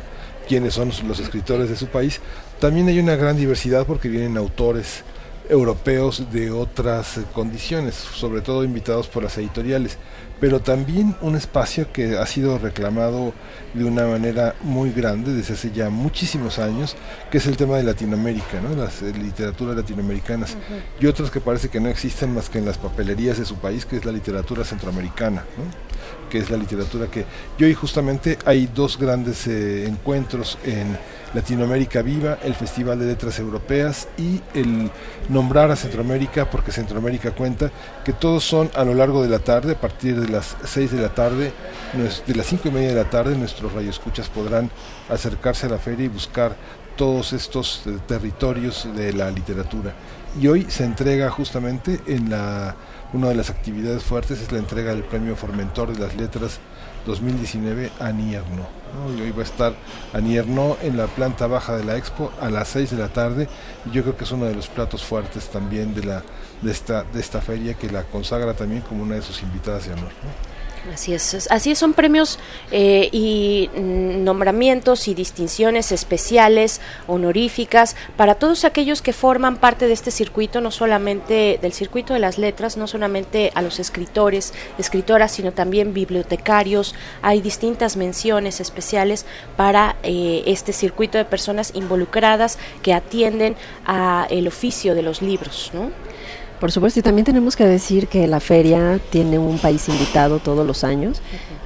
quiénes son los escritores de su país. También hay una gran diversidad porque vienen autores europeos de otras condiciones, sobre todo invitados por las editoriales, pero también un espacio que ha sido reclamado de una manera muy grande desde hace ya muchísimos años, que es el tema de Latinoamérica, ¿no? las eh, literaturas latinoamericanas, y otras que parece que no existen más que en las papelerías de su país, que es la literatura centroamericana. ¿no? Que es la literatura que... Y hoy justamente hay dos grandes eh, encuentros en Latinoamérica Viva, el Festival de Letras Europeas y el nombrar a Centroamérica, porque Centroamérica cuenta, que todos son a lo largo de la tarde, a partir de las 6 de la tarde, de las cinco y media de la tarde, nuestros radioescuchas podrán acercarse a la feria y buscar todos estos eh, territorios de la literatura. Y hoy se entrega justamente en la una de las actividades fuertes es la entrega del premio Formentor de las Letras 2019 a Nierno. Y hoy va a estar a Nierno en la planta baja de la Expo a las 6 de la tarde y yo creo que es uno de los platos fuertes también de, esta feria que la consagra también como una de sus invitadas de honor. Así es, así son premios eh, y nombramientos y distinciones especiales, honoríficas, para todos aquellos que forman parte de este circuito, no solamente del circuito de las letras, no solamente a los escritores, escritoras, sino también bibliotecarios. Hay distintas menciones especiales para eh, este circuito de personas involucradas que atienden a el oficio de los libros, ¿no? Por supuesto, y también tenemos que decir que la feria tiene un país invitado todos los años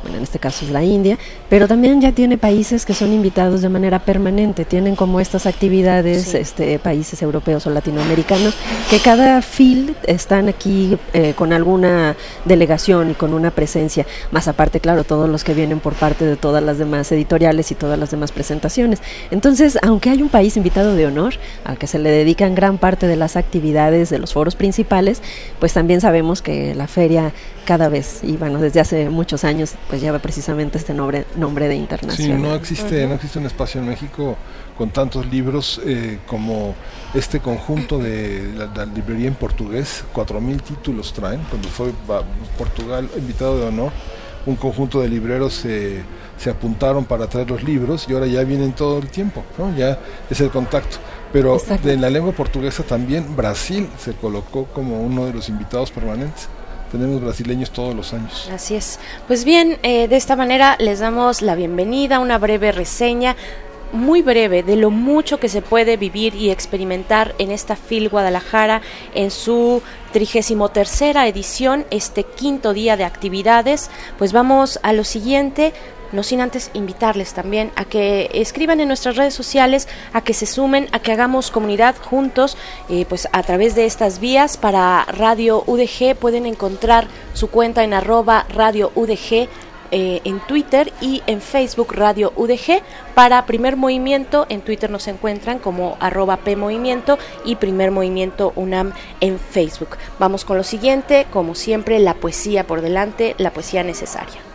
bueno, en este caso es la India, pero también ya tiene países que son invitados de manera permanente, tienen como estas actividades este, países europeos o latinoamericanos que cada FIL están aquí eh, con alguna delegación y con una presencia, más aparte, claro, todos los que vienen por parte de todas las demás editoriales y todas las demás presentaciones. Entonces, aunque hay un país invitado de honor, al que se le dedican gran parte de las actividades de los foros principales, pues también sabemos que la feria cada vez, y bueno, desde hace muchos años, pues lleva precisamente este nombre, nombre de internacional. Sí, no existe, no existe un espacio en México con tantos libros eh, como este conjunto de la, librería en portugués, cuatro mil títulos traen, cuando fue Portugal invitado de honor, un conjunto de libreros se, se apuntaron para traer los libros y ahora ya vienen todo el tiempo, ¿no? ya es el contacto. Pero de la lengua portuguesa también Brasil se colocó como uno de los invitados permanentes tenemos brasileños todos los años. Así es. Pues bien, eh, de esta manera les damos la bienvenida, una breve reseña muy breve de lo mucho que se puede vivir y experimentar en esta FIL Guadalajara en su trigésimo tercera edición, este quinto día de actividades. Pues vamos a lo siguiente no sin antes invitarles también a que escriban en nuestras redes sociales, a que se sumen, a que hagamos comunidad juntos, eh, pues a través de estas vías para Radio UDG pueden encontrar su cuenta en arroba Radio UDG eh, en Twitter y en Facebook Radio UDG. Para Primer Movimiento, en Twitter nos encuentran como arroba PMovimiento y Primer Movimiento UNAM en Facebook. Vamos con lo siguiente, como siempre, la poesía por delante, la poesía necesaria.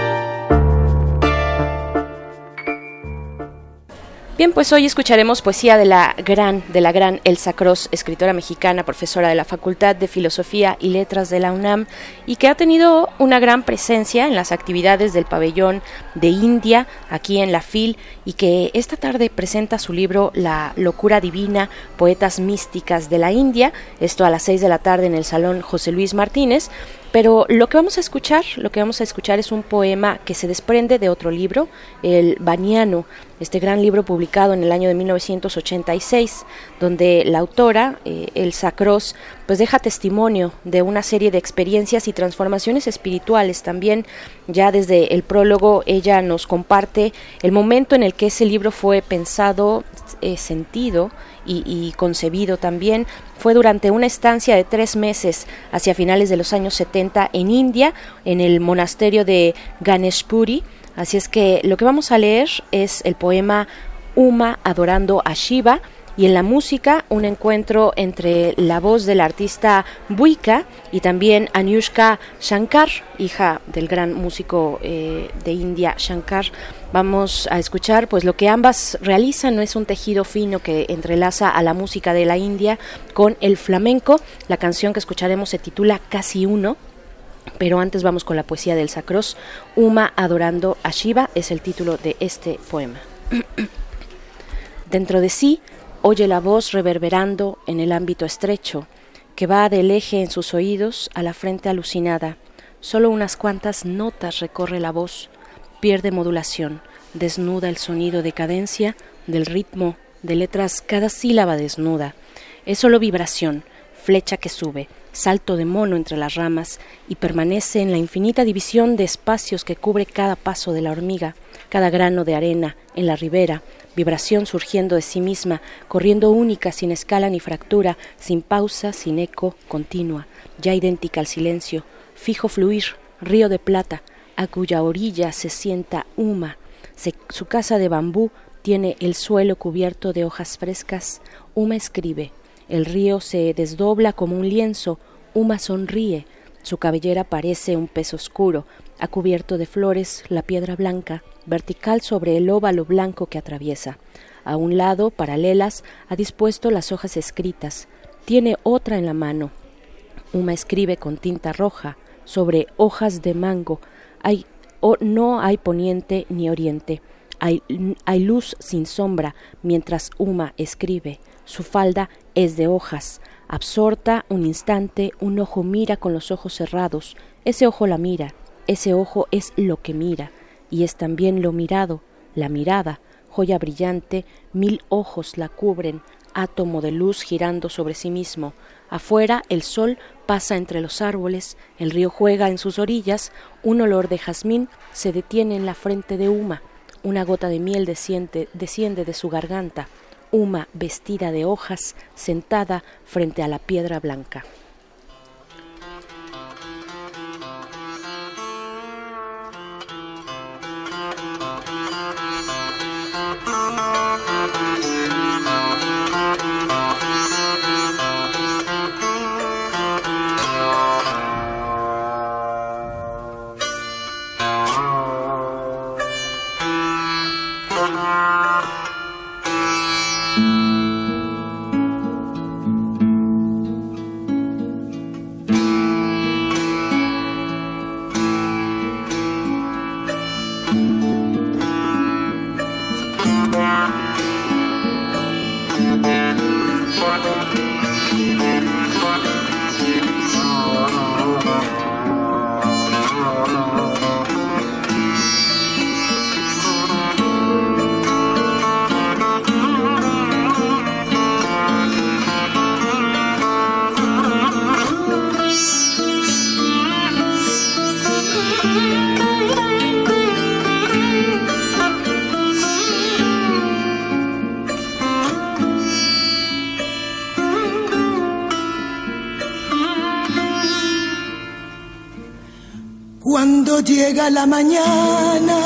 Bien, pues hoy escucharemos poesía de la gran, de la gran Elsa Cross, escritora mexicana, profesora de la Facultad de Filosofía y Letras de la UNAM y que ha tenido una gran presencia en las actividades del pabellón de India aquí en la FIL y que esta tarde presenta su libro La locura divina, poetas místicas de la India, esto a las seis de la tarde en el Salón José Luis Martínez. Pero lo que vamos a escuchar, lo que vamos a escuchar es un poema que se desprende de otro libro, el Baniano, este gran libro publicado en el año de 1986, donde la autora, eh, Elsa Cross, pues deja testimonio de una serie de experiencias y transformaciones espirituales. También ya desde el prólogo ella nos comparte el momento en el que ese libro fue pensado, eh, sentido, y, concebido también. Fue durante una estancia de tres meses hacia finales de los años 70 en India, en el monasterio de Ganeshpuri. Así es que lo que vamos a leer es el poema Uma adorando a Shiva y en la música un encuentro entre la voz del artista Buika y también Anushka Shankar, hija del gran músico eh, de India Shankar. Vamos a escuchar pues lo que ambas realizan, no es un tejido fino que entrelaza a la música de la India con el flamenco. La canción que escucharemos se titula Casi uno. Pero antes vamos con la poesía del Sacros. Uma adorando a Shiva es el título de este poema. Dentro de sí Oye la voz reverberando en el ámbito estrecho, que va del eje en sus oídos a la frente alucinada. Solo unas cuantas notas recorre la voz, pierde modulación, desnuda el sonido de cadencia, del ritmo, de letras cada sílaba desnuda. Es solo vibración, flecha que sube, salto de mono entre las ramas y permanece en la infinita división de espacios que cubre cada paso de la hormiga, cada grano de arena en la ribera, vibración surgiendo de sí misma, corriendo única, sin escala ni fractura, sin pausa, sin eco, continua, ya idéntica al silencio, fijo fluir, río de plata, a cuya orilla se sienta Uma. su casa de bambú tiene el suelo cubierto de hojas frescas. Uma escribe. El río se desdobla como un lienzo. Uma sonríe. Su cabellera parece un pez oscuro. Ha cubierto de flores la piedra blanca vertical sobre el óvalo blanco que atraviesa. A un lado, paralelas, ha dispuesto las hojas escritas. Tiene otra en la mano. Uma escribe con tinta roja sobre hojas de mango. Hay, no hay poniente ni oriente. Hay, hay luz sin sombra mientras Uma escribe. Su falda es de hojas. Absorta un instante, un ojo mira con los ojos cerrados. Ese ojo la mira. Ese ojo es lo que mira y es también lo mirado, la mirada, joya brillante, mil ojos la cubren, átomo de luz girando sobre sí mismo. Afuera el sol pasa entre los árboles, el río juega en sus orillas, un olor de jazmín se detiene en la frente de Uma, una gota de miel desciende, desciende de su garganta, Uma vestida de hojas, sentada frente a la piedra blanca. Llega la mañana,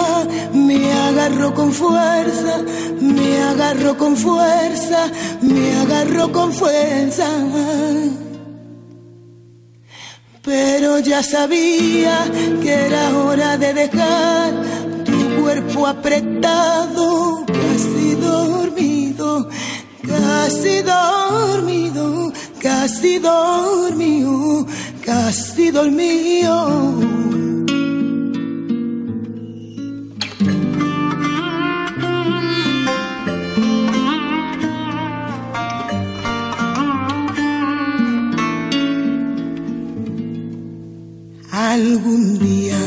me agarro con fuerza, me agarro con fuerza, me agarro con fuerza. pero ya sabía que era hora de dejar tu cuerpo apretado, casi dormido, casi dormido, casi dormido, casi dormido. Algún día,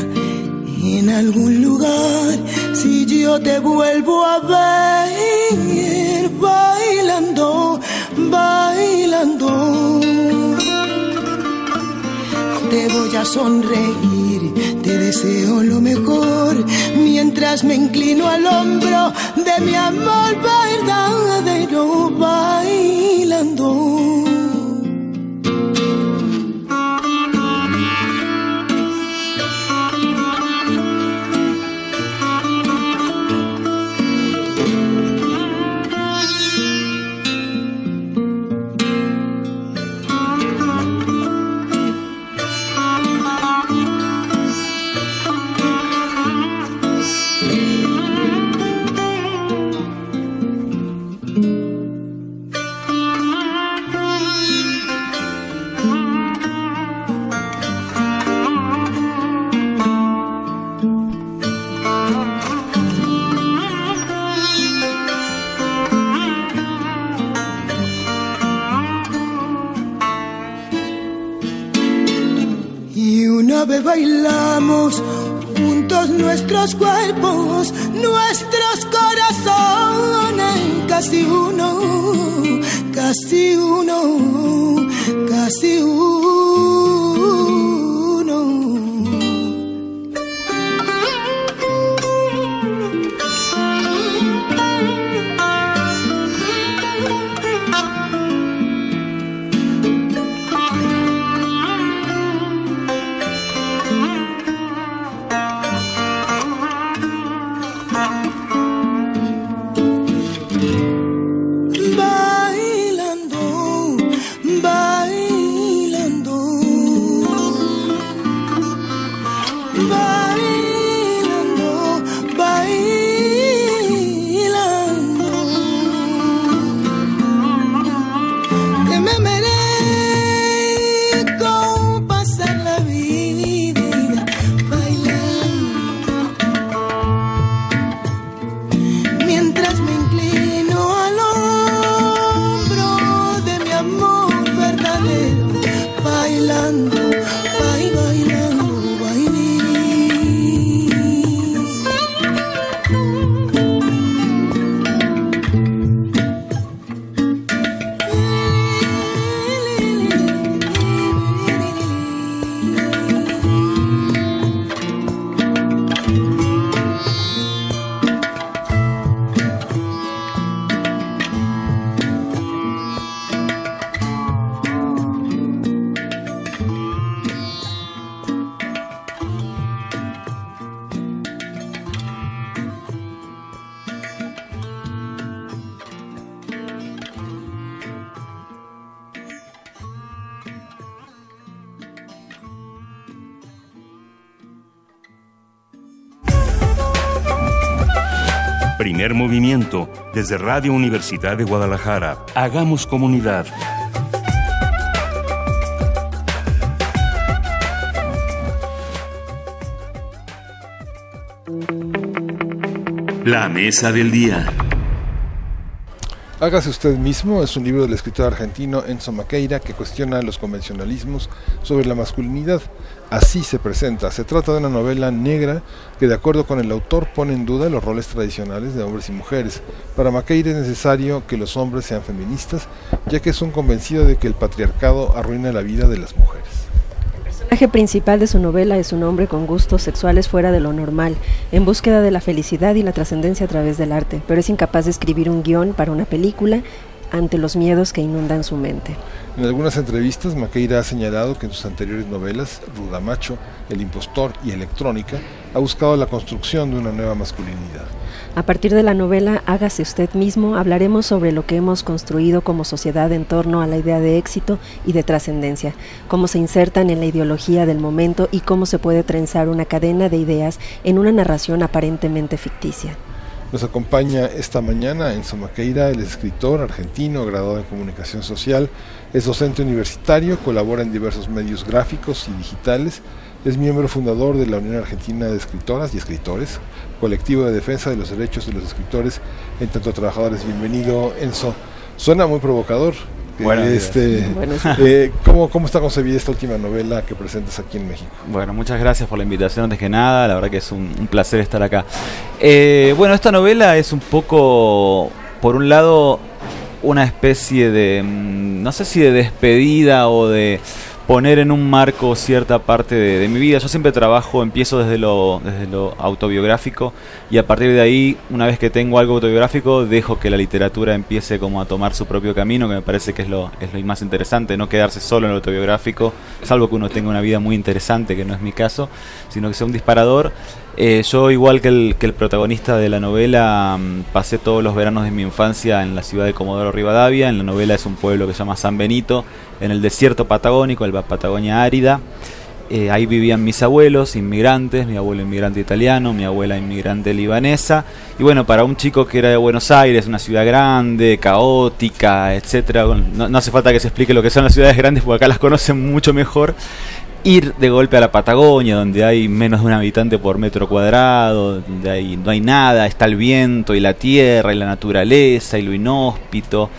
en algún lugar, si yo te vuelvo a ver bailando, bailando, te voy a sonreír, te deseo lo mejor, mientras me inclino al hombro de mi amor verdadero bailando. Nuestros cuerpos, nuestros corazones, casi uno, desde Radio Universidad de Guadalajara. Hagamos comunidad. La mesa del día. Hágase usted mismo es un libro del escritor argentino Enzo Maqueira que cuestiona los convencionalismos sobre la masculinidad. Así se presenta. Se trata de una novela negra que de acuerdo con el autor pone en duda los roles tradicionales de hombres y mujeres. Para Maqueira es necesario que los hombres sean feministas, ya que es un convencido de que el patriarcado arruina la vida de las mujeres. El personaje principal de su novela es un hombre con gustos sexuales fuera de lo normal, en búsqueda de la felicidad y la trascendencia a través del arte, pero es incapaz de escribir un guion para una película ante los miedos que inundan su mente. En algunas entrevistas, Maqueira ha señalado que en sus anteriores novelas, Rudamacho, El impostor y Electrónica, ha buscado la construcción de una nueva masculinidad. A partir de la novela Hágase usted mismo, hablaremos sobre lo que hemos construido como sociedad en torno a la idea de éxito y de trascendencia, cómo se insertan en la ideología del momento y cómo se puede trenzar una cadena de ideas en una narración aparentemente ficticia. Nos acompaña esta mañana en Somaqueira el escritor argentino, graduado en comunicación social, es docente universitario, colabora en diversos medios gráficos y digitales, es miembro fundador de la Unión Argentina de Escritoras y Escritores, colectivo de defensa de los derechos de los escritores en tanto trabajadores. Bienvenido, Enzo. Suena muy provocador. Bueno, este, eh, ¿cómo, ¿Cómo está concebida esta última novela que presentas aquí en México? Bueno, muchas gracias por la invitación antes que nada, la verdad que es un, placer estar acá. Eh, bueno, esta novela es un poco, por un lado, una especie de, mm, no sé si de despedida o de poner en un marco cierta parte de, mi vida. Yo siempre trabajo, empiezo desde lo, desde lo autobiográfico y a partir de ahí, una vez que tengo algo autobiográfico, dejo que la literatura empiece como a tomar su propio camino, que me parece que es lo, es lo más interesante, no quedarse solo en lo autobiográfico, salvo que uno tenga una vida muy interesante, que no es mi caso, sino que sea un disparador. Eh, yo, igual que el, que el protagonista de la novela, mm, pasé todos los veranos de mi infancia en la ciudad de Comodoro Rivadavia. En la novela es un pueblo que se llama San Benito, en el desierto patagónico, el Patagonia árida. Eh, ahí vivían mis abuelos, inmigrantes, mi abuelo inmigrante italiano, mi abuela inmigrante libanesa. Y bueno, para un chico que era de Buenos Aires, una ciudad grande, caótica, etcétera, no, no, hace falta que se explique lo que son las ciudades grandes porque acá las conocen mucho mejor. Ir de golpe a la Patagonia, donde hay menos de un habitante por metro cuadrado, donde hay, no hay nada, está el viento y la tierra y la naturaleza y lo inhóspito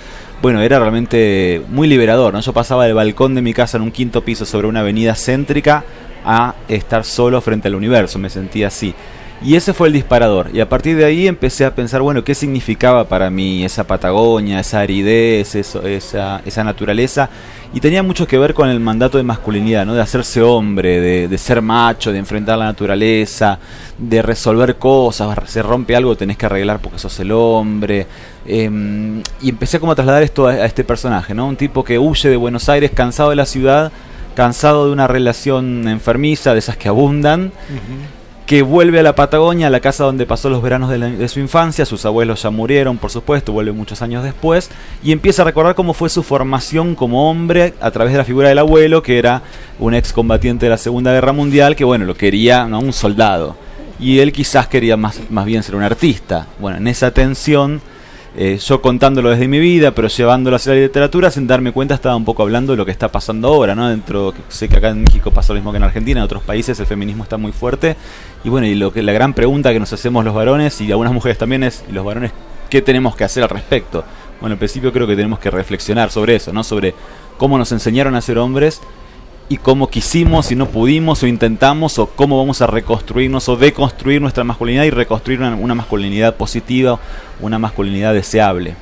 bueno, era realmente muy liberador, ¿no? Yo pasaba del balcón de mi casa en un quinto piso sobre una avenida céntrica a estar solo frente al universo, me sentía así. Y ese fue el disparador. Y a partir de ahí empecé a pensar, bueno, ¿qué significaba para mí esa Patagonia, esa aridez, eso, esa, esa naturaleza? Y tenía mucho que ver con el mandato de masculinidad, ¿no? De hacerse hombre, de, de ser macho, de enfrentar la naturaleza, de resolver cosas. Se rompe algo, tenés que arreglar porque sos el hombre. Em, y empecé como a trasladar esto a, este personaje, ¿no? Un tipo que huye de Buenos Aires, cansado de la ciudad, cansado de una relación enfermiza, de esas que abundan que vuelve a la Patagonia, a la casa donde pasó los veranos de, su infancia, sus abuelos ya murieron, por supuesto, vuelve muchos años después, y empieza a recordar cómo fue su formación como hombre a través de la figura del abuelo, que era un excombatiente de la Segunda Guerra Mundial, que bueno, lo quería, ¿no? Un soldado. Y él quizás quería más, más bien ser un artista. Bueno, en esa tensión eh, yo contándolo desde mi vida, pero llevándolo hacia la literatura, sin darme cuenta estaba un poco hablando de lo que está pasando ahora, ¿no? Dentro, sé que acá en México pasa lo mismo que en Argentina, en otros países el feminismo está muy fuerte. Y bueno, y lo que la gran pregunta que nos hacemos los varones y algunas mujeres también es, y los varones, ¿qué tenemos que hacer al respecto? Bueno, al principio creo que tenemos que reflexionar sobre eso, ¿no? Sobre cómo nos enseñaron a ser hombres y cómo quisimos y no pudimos o intentamos o cómo vamos a reconstruirnos o deconstruir nuestra masculinidad y reconstruir una, masculinidad positiva, una masculinidad deseable.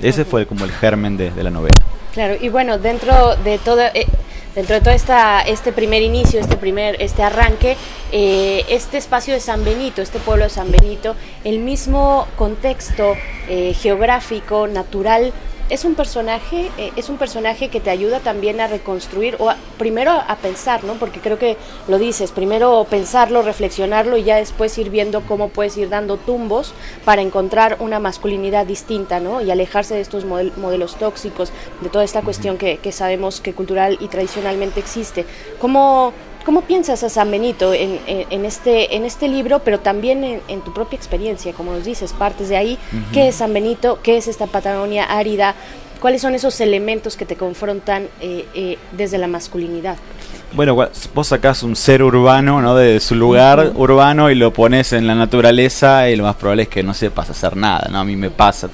Ese fue como el germen de, la novela. Claro, y bueno, dentro de todo... Eh, dentro de todo esta, este primer inicio, este primer, este arranque, eh, este espacio de San Benito, este pueblo de San Benito, el mismo contexto eh, geográfico, natural, es un personaje eh, es un personaje que te ayuda también a reconstruir o primero a pensar no porque creo que lo dices primero pensarlo reflexionarlo y ya después ir viendo cómo puedes ir dando tumbos para encontrar una masculinidad distinta no y alejarse de estos modelos tóxicos de toda esta cuestión que, que sabemos que cultural y tradicionalmente existe. Cómo ¿Cómo piensas a San Benito en, en, este, en este libro, pero también en, tu propia experiencia? Como nos dices, partes de ahí. ¿Qué es San Benito? ¿Qué es esta Patagonia árida? ¿Cuáles son esos elementos que te confrontan eh, eh, desde la masculinidad? Bueno, vos sacás un ser urbano, ¿no? De su lugar urbano y lo pones en la naturaleza y lo más probable es que no sepas hacer nada, ¿no? A mí me pasa.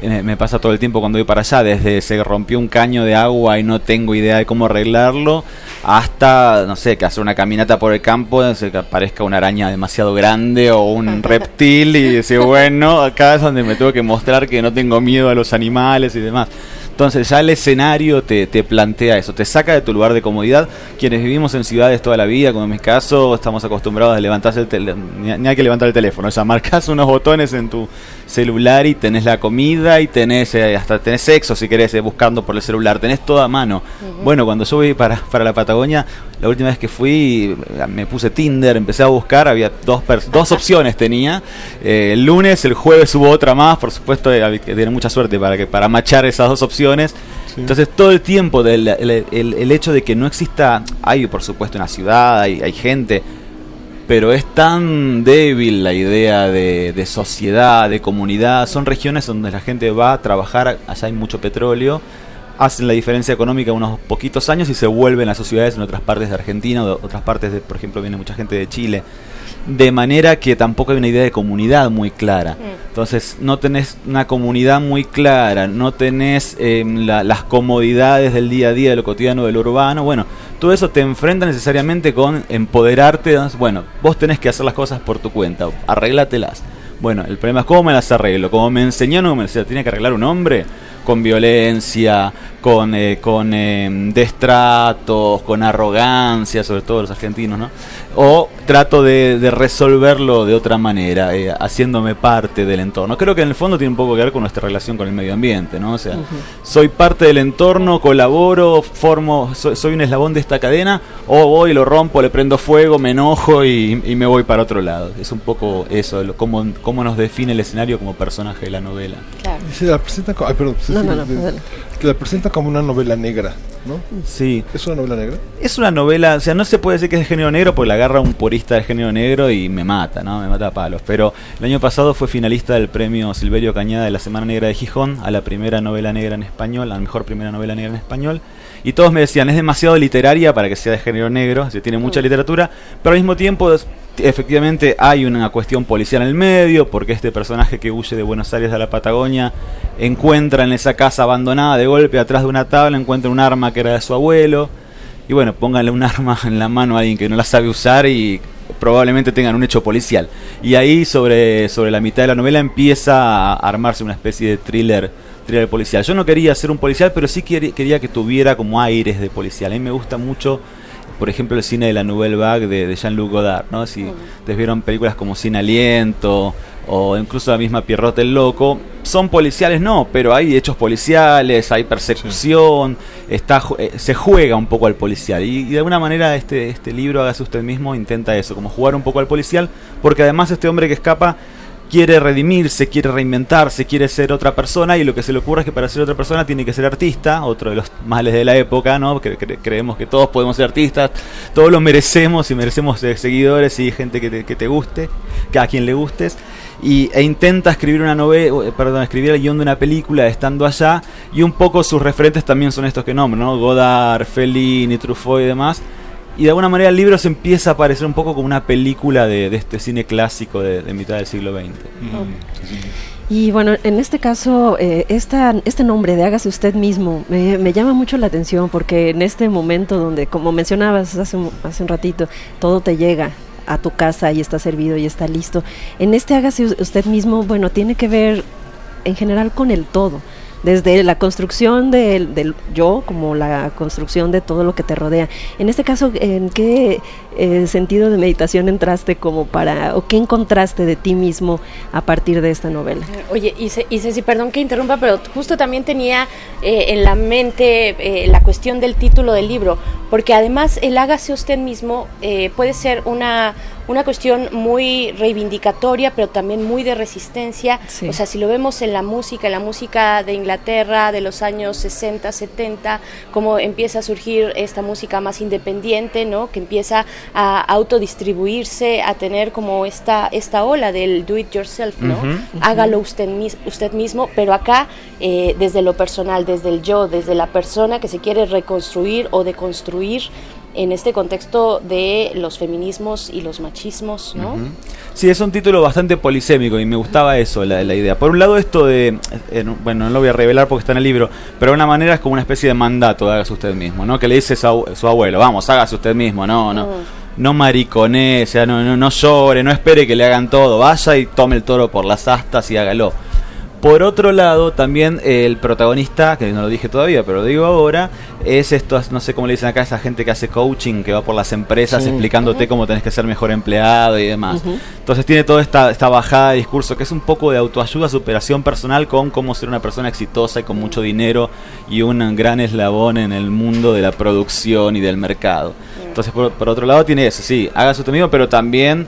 Eh, me pasa todo el tiempo cuando voy para allá, desde se rompió un caño de agua y no tengo idea de cómo arreglarlo, hasta, no sé, que hacer una caminata por el campo, se que aparezca una araña demasiado grande o un reptil y decir, bueno, acá es donde me tengo que mostrar que no tengo miedo a los animales y demás. Entonces ya el escenario te, te, plantea eso, te saca de tu lugar de comodidad. Quienes vivimos en ciudades toda la vida, como en mi caso, estamos acostumbrados a levantarse el teléfono, ni hay que levantar el teléfono, o sea, marcas unos botones en tu celular y tenés la comida y tenés eh, hasta tenés sexo si querés eh, buscando por el celular, tenés todo a mano. Bueno, cuando yo voy para, para la Patagonia, La última vez que fui me puse Tinder, empecé a buscar, había dos, dos opciones tenía. Eh, el lunes, el jueves hubo otra más, por supuesto, que tener mucha suerte para, que, para machar esas dos opciones. Entonces todo el tiempo del, el, hecho de que no exista, hay por supuesto una ciudad, hay, hay gente, pero es tan débil la idea de, de, sociedad, de comunidad. Son regiones donde la gente va a trabajar, allá hay mucho petróleo, hacen la diferencia económica unos poquitos años y se vuelven a sociedades en otras partes de Argentina, o otras partes de, por ejemplo, viene mucha gente de Chile de manera que tampoco hay una idea de comunidad muy clara. Entonces, no tenés una comunidad muy clara, no tenés em, las comodidades del día a día, de lo cotidiano, del urbano. Bueno, todo eso te enfrenta necesariamente con empoderarte. Bueno, vos tenés que hacer las cosas por tu cuenta, arreglátelas. Bueno, el problema es cómo me las arreglo. Como me enseñó, no me decía, tiene que arreglar un hombre con violencia, con, eh, con eh, destratos, con arrogancia, sobre todo los argentinos, ¿no? O trato de, de resolverlo de otra manera, eh, haciéndome parte del entorno. Creo que en el fondo tiene un poco que ver con nuestra relación con el medio ambiente, ¿no? O sea, soy parte del entorno, colaboro, formo, soy, un eslabón de esta cadena, o voy, lo rompo, le prendo fuego, me enojo y, me voy para otro lado. Es un poco eso, cómo, cómo nos define el escenario como personaje de la novela. Claro. Se la presenta, ay, perdón, no, no, no, la presenta como una novela negra, ¿no? Sí. ¿Es una novela negra? Es una novela, o sea, no se puede decir que es de género negro porque la agarra un purista de género negro y me mata, ¿no? Me mata a palos. Pero el año pasado fue finalista del premio Silverio Cañada de la Semana Negra de Gijón a la primera novela negra en español, a la mejor primera novela negra en español. Y todos me decían, es demasiado literaria para que sea de género negro, se tiene mucha literatura, pero al mismo tiempo efectivamente hay una cuestión policial en el medio, porque este personaje que huye de Buenos Aires a la Patagonia encuentra en esa casa abandonada de golpe atrás de una tabla, encuentra un arma que era de su abuelo. Y bueno, pónganle un arma en la mano a alguien que no la sabe usar y probablemente tengan un hecho policial. Y ahí sobre, sobre la mitad de la novela empieza a armarse una especie de thriller, policial. Yo no quería ser un policial, pero sí quería que tuviera como aires de policial. A mí me gusta mucho por ejemplo, el cine de la Nouvelle Vague de, Jean-Luc Godard, ¿no? Si ustedes vieron películas como Sin Aliento o incluso la misma Pierrot el Loco, son policiales no, pero hay hechos policiales, hay persecución, está, eh, se juega un poco al policial y, de alguna manera este, este libro, hágase usted mismo, intenta eso, como jugar un poco al policial, porque además este hombre que escapa quiere redimirse, quiere reinventarse, quiere ser otra persona y lo que se le ocurre es que para ser otra persona tiene que ser artista, otro de los males de la época, ¿no? creemos que todos podemos ser artistas, todos lo merecemos y merecemos seguidores y gente que te, que te guste, que a quien le gustes. Y, e intenta escribir una novela, perdón, escribir el guion de una película estando allá y un poco sus referentes también son estos que nombro, ¿no? Godard, Fellini, Truffaut y demás y de alguna manera el libro se empieza a parecer un poco como una película de, este cine clásico de, mitad del siglo XX. Y bueno, en este caso, eh, esta, este nombre de Hágase usted mismo me, llama mucho la atención porque en este momento donde, como mencionabas hace un, hace un ratito, todo te llega a tu casa y está servido y está listo. En este Hágase usted mismo, bueno, tiene que ver en general con el todo desde la construcción del, yo como la construcción de todo lo que te rodea. En este caso, ¿en qué eh, sentido de meditación entraste como para, o qué encontraste de ti mismo a partir de esta novela? Oye, y, Ceci, perdón que interrumpa, pero justo también tenía eh, en la mente eh, la cuestión del título del libro, porque además el hágase usted mismo puede ser una una cuestión muy reivindicatoria, pero también muy de resistencia. O sea, si lo vemos en la música, en la música de Inglaterra de los años 60, 70, cómo empieza a surgir esta música más independiente, ¿no? Que empieza a autodistribuirse, a tener como esta, esta ola del do it yourself, ¿no? Hágalo usted, usted mismo, pero acá eh, desde lo personal, desde el yo, desde la persona que se quiere reconstruir o deconstruir en este contexto de los feminismos y los machismos, ¿no? Sí, es un título bastante polisémico y me gustaba eso, la, idea. Por un lado esto de, eh, bueno, no lo voy a revelar porque está en el libro, pero de una manera es como una especie de mandato, hágase usted mismo, ¿no? Que le dice su, su abuelo, vamos, hágase usted mismo, no, no. Mm. No maricone, o sea, no, no, no llore, no espere que le hagan todo, vaya y tome el toro por las astas y hágalo. Por otro lado, también el protagonista, que no lo dije todavía, pero lo digo ahora, es esto, no sé cómo le dicen acá, esa gente que hace coaching, que va por las empresas explicándote cómo tenés que ser mejor empleado y demás. Entonces tiene toda esta, esta bajada de discurso, que es un poco de autoayuda, superación personal con cómo ser una persona exitosa y con mucho dinero y un gran eslabón en el mundo de la producción y del mercado. Entonces, por, otro lado, tiene eso, sí, haga su mismo, pero también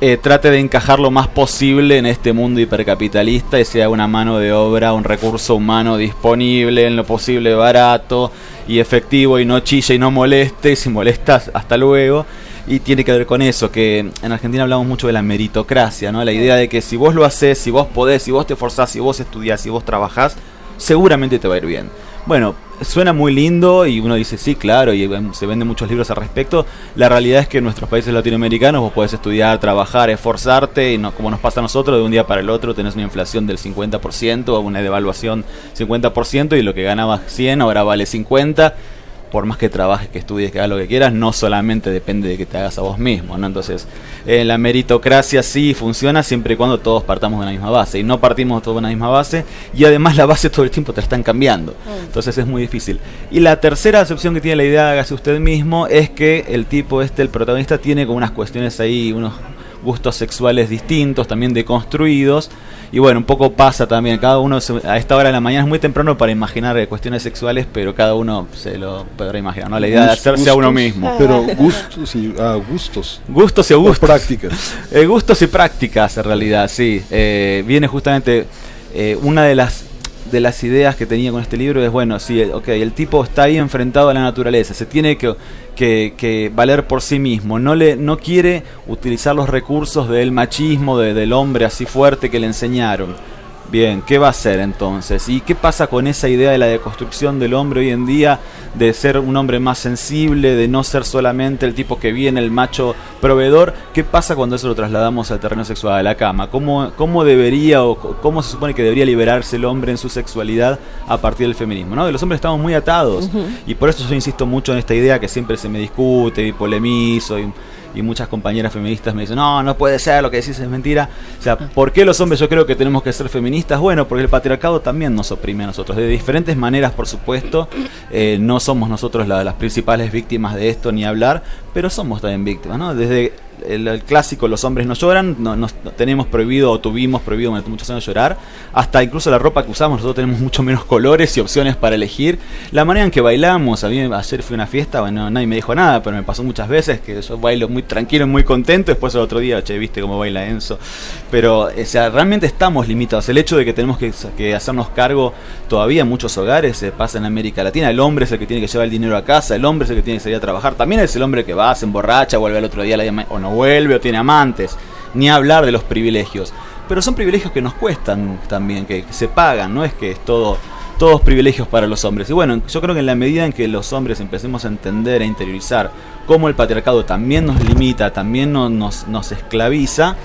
eh, trate de encajar lo más posible en este mundo hipercapitalista y sea una mano de obra, un recurso humano disponible, en lo posible barato y efectivo y no chilla y no moleste, y si molestas, hasta luego. Y tiene que ver con eso, que en Argentina hablamos mucho de la meritocracia, ¿no? La idea de que si vos lo haces, si vos podés, si vos te forzás, si vos estudiás, si vos trabajás, seguramente te va a ir bien. Bueno, suena muy lindo y uno dice, sí, claro, y em, se venden muchos libros al respecto. La realidad es que en nuestros países latinoamericanos vos podés estudiar, trabajar, esforzarte, y no, como nos pasa a nosotros, de un día para el otro tenés una inflación del 50% o una devaluación 50% y lo que ganabas 100 ahora vale 50 por más que trabajes, que estudies, que hagas lo que quieras, no solamente depende de que te hagas a vos mismo, ¿no? Entonces, eh, la meritocracia sí funciona siempre y cuando todos partamos de la misma base. Y no partimos todos de la misma base, y además la base todo el tiempo te la están cambiando. Mm. Entonces es muy difícil. Y la tercera acepción que tiene la idea de hágase usted mismo es que el tipo este, el protagonista, tiene como unas cuestiones ahí, unos gustos sexuales distintos, también deconstruidos. Y bueno, un poco pasa también, cada uno a esta hora de la mañana es muy temprano para imaginar eh, cuestiones sexuales, pero cada uno se lo podrá imaginar, ¿no? La idea de hacerse a uno mismo. Pero gustos y ah, gustos. Gustos y gustos. prácticas. Eh, gustos y prácticas, en realidad, sí. Eh, viene justamente una de las de las ideas que tenía con este libro es, bueno, sí, ok, el tipo está ahí enfrentado a la naturaleza, se tiene que, que, valer por sí mismo, no, le, no quiere utilizar los recursos del machismo, del hombre así fuerte que le enseñaron Bien, ¿qué va a hacer entonces? ¿Y qué pasa con esa idea de la deconstrucción del hombre hoy en día, de ser un hombre más sensible, de no ser solamente el tipo que viene, el macho proveedor? ¿Qué pasa cuando eso lo trasladamos al terreno sexual, a la cama? ¿Cómo, cómo debería o cómo se supone que debería liberarse el hombre en su sexualidad a partir del feminismo? ¿no? De los hombres estamos muy atados y por eso yo insisto mucho en esta idea que siempre se me discute y polemizo y y muchas compañeras feministas me dicen, no, no puede ser, lo que decís es mentira. O sea, ¿por qué los hombres yo creo que tenemos que ser feministas? Bueno, porque el patriarcado también nos oprime a nosotros, de diferentes maneras, por supuesto. Eh, no somos nosotros las principales víctimas de esto ni hablar, pero somos también víctimas, ¿no? Desde el, clásico los hombres no lloran, no, nos tenemos prohibido o tuvimos prohibido durante muchos años llorar, hasta incluso la ropa que usamos, nosotros tenemos mucho menos colores y opciones para elegir, la manera en que bailamos, a mí ayer fui a una fiesta, bueno, nadie me dijo nada, pero me pasó muchas veces que yo bailo muy tranquilo, muy contento, después el otro día, che, viste cómo baila Enzo, pero o sea, realmente estamos limitados, el hecho de que tenemos que, hacernos cargo todavía en muchos hogares, se pasa en América Latina, el hombre es el que tiene que llevar el dinero a casa, el hombre es el que tiene que salir a trabajar, también es el hombre que va, se emborracha, vuelve al otro día o no vuelve o tiene amantes, ni hablar de los privilegios. Pero son privilegios que nos cuestan también, que, se pagan, no es que es todo todos privilegios para los hombres. Y bueno, yo creo que en la medida en que los hombres empecemos a entender, a interiorizar cómo el patriarcado también nos limita, también nos, nos esclaviza,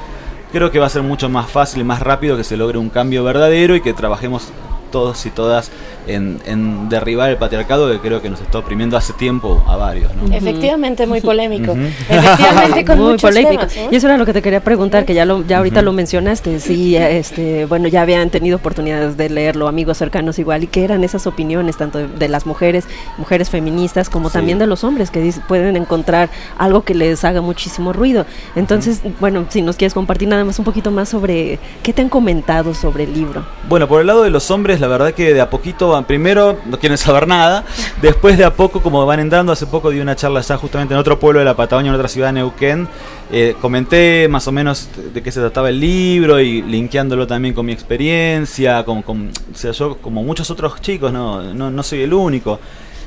creo que va a ser mucho más fácil y más rápido que se logre un cambio verdadero y que trabajemos todos y todas en, derribar el patriarcado que creo que nos está oprimiendo hace tiempo a varios. Efectivamente, muy polémico. Efectivamente, con muy polémico. Y eso era lo que te quería preguntar, que ya lo, ya ahorita lo mencionaste. Sí, este, bueno, ya habían tenido oportunidades de leerlo, amigos cercanos igual, y que eran esas opiniones tanto de, las mujeres, mujeres feministas, como también de los hombres que pueden encontrar algo que les haga muchísimo ruido. Entonces, bueno, si nos quieres compartir nada más un poquito más sobre qué te han comentado sobre el libro. Bueno, por el lado de los hombres, la verdad que de a poquito primero no quieren saber nada, después de a poco, como van entrando, hace poco di una charla ya justamente en otro pueblo de la Patagonia, en otra ciudad Neuquén, eh, comenté más o menos de qué se trataba el libro y linkeándolo también con mi experiencia, con, sea, yo como muchos otros chicos, no, no, no soy el único.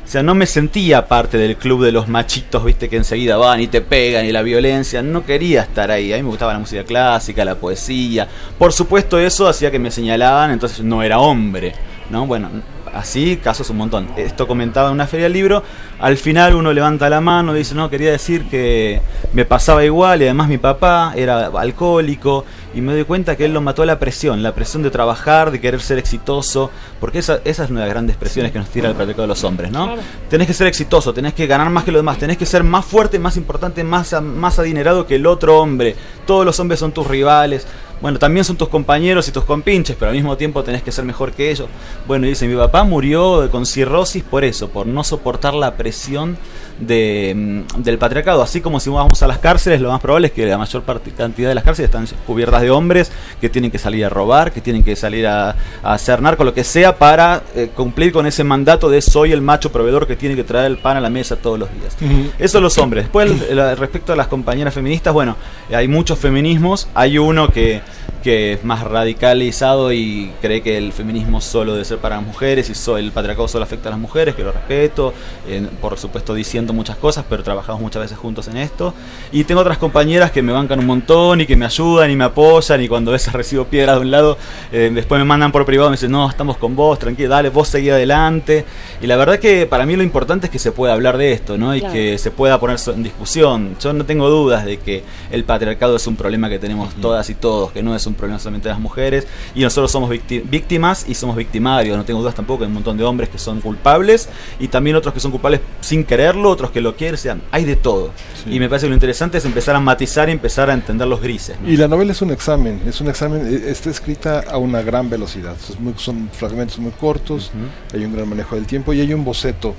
O sea, no me sentía parte del club de los machitos, viste, que enseguida van y te pegan y la violencia. No quería estar ahí. A mí me gustaba la música clásica, la poesía. Por supuesto, eso hacía que me señalaban, entonces no era hombre. ¿no? Bueno, así casos un montón. Esto comentaba en una feria del libro, al final uno levanta la mano y dice, no, quería decir que me pasaba igual y además mi papá era alcohólico y me doy cuenta que él lo mató a la presión, la presión de trabajar, de querer ser exitoso, porque esa, esa es una de las grandes presiones que nos tira el patriarcado de los hombres, ¿no? Tenés que ser exitoso, tenés que ganar más que los demás, tenés que ser más fuerte, más importante, más, más adinerado que el otro hombre. Todos los hombres son tus rivales bueno, también son tus compañeros y tus compinches, pero al mismo tiempo tenés que ser mejor que ellos. Bueno, dice, mi papá murió con cirrosis por eso, por no soportar la presión presión de, mm, del patriarcado. Así como si vamos a las cárceles, lo más probable es que la mayor cantidad de las cárceles están cubiertas de hombres que tienen que salir a robar, que tienen que salir a, hacer narco, lo que sea, para eh, cumplir con ese mandato de soy el macho proveedor que tiene que traer el pan a la mesa todos los días. Eso los hombres. Después, respecto a las compañeras feministas, bueno, hay muchos feminismos. Hay uno que, que es más radicalizado y cree que el feminismo solo debe ser para las mujeres y so, el patriarcado solo afecta a las mujeres, que lo respeto, por supuesto diciendo muchas cosas, pero trabajamos muchas veces juntos en esto. Y tengo otras compañeras que me bancan un montón y que me ayudan y me apoyan y cuando a veces recibo piedras de un lado, eh, después me mandan por privado y me dicen, no, estamos con vos, tranquilo, dale, vos seguí adelante. Y la verdad que para mí lo importante es que se pueda hablar de esto, ¿no? Y que se pueda poner en discusión. Yo no tengo dudas de que el patriarcado es un problema que tenemos todas y todos, que no es un problema solamente de las mujeres. Y nosotros somos víctimas y somos victimarios. No tengo dudas tampoco, hay un montón de hombres que son culpables y también otros que son culpables sin quererlo, otros que lo quieren, sean, hay de todo. Y me parece que lo interesante es empezar a matizar y empezar a entender los grises. Y la novela es un examen, es un examen, eh, está escrita a una gran velocidad, son fragmentos muy cortos, hay un gran manejo del tiempo y hay un boceto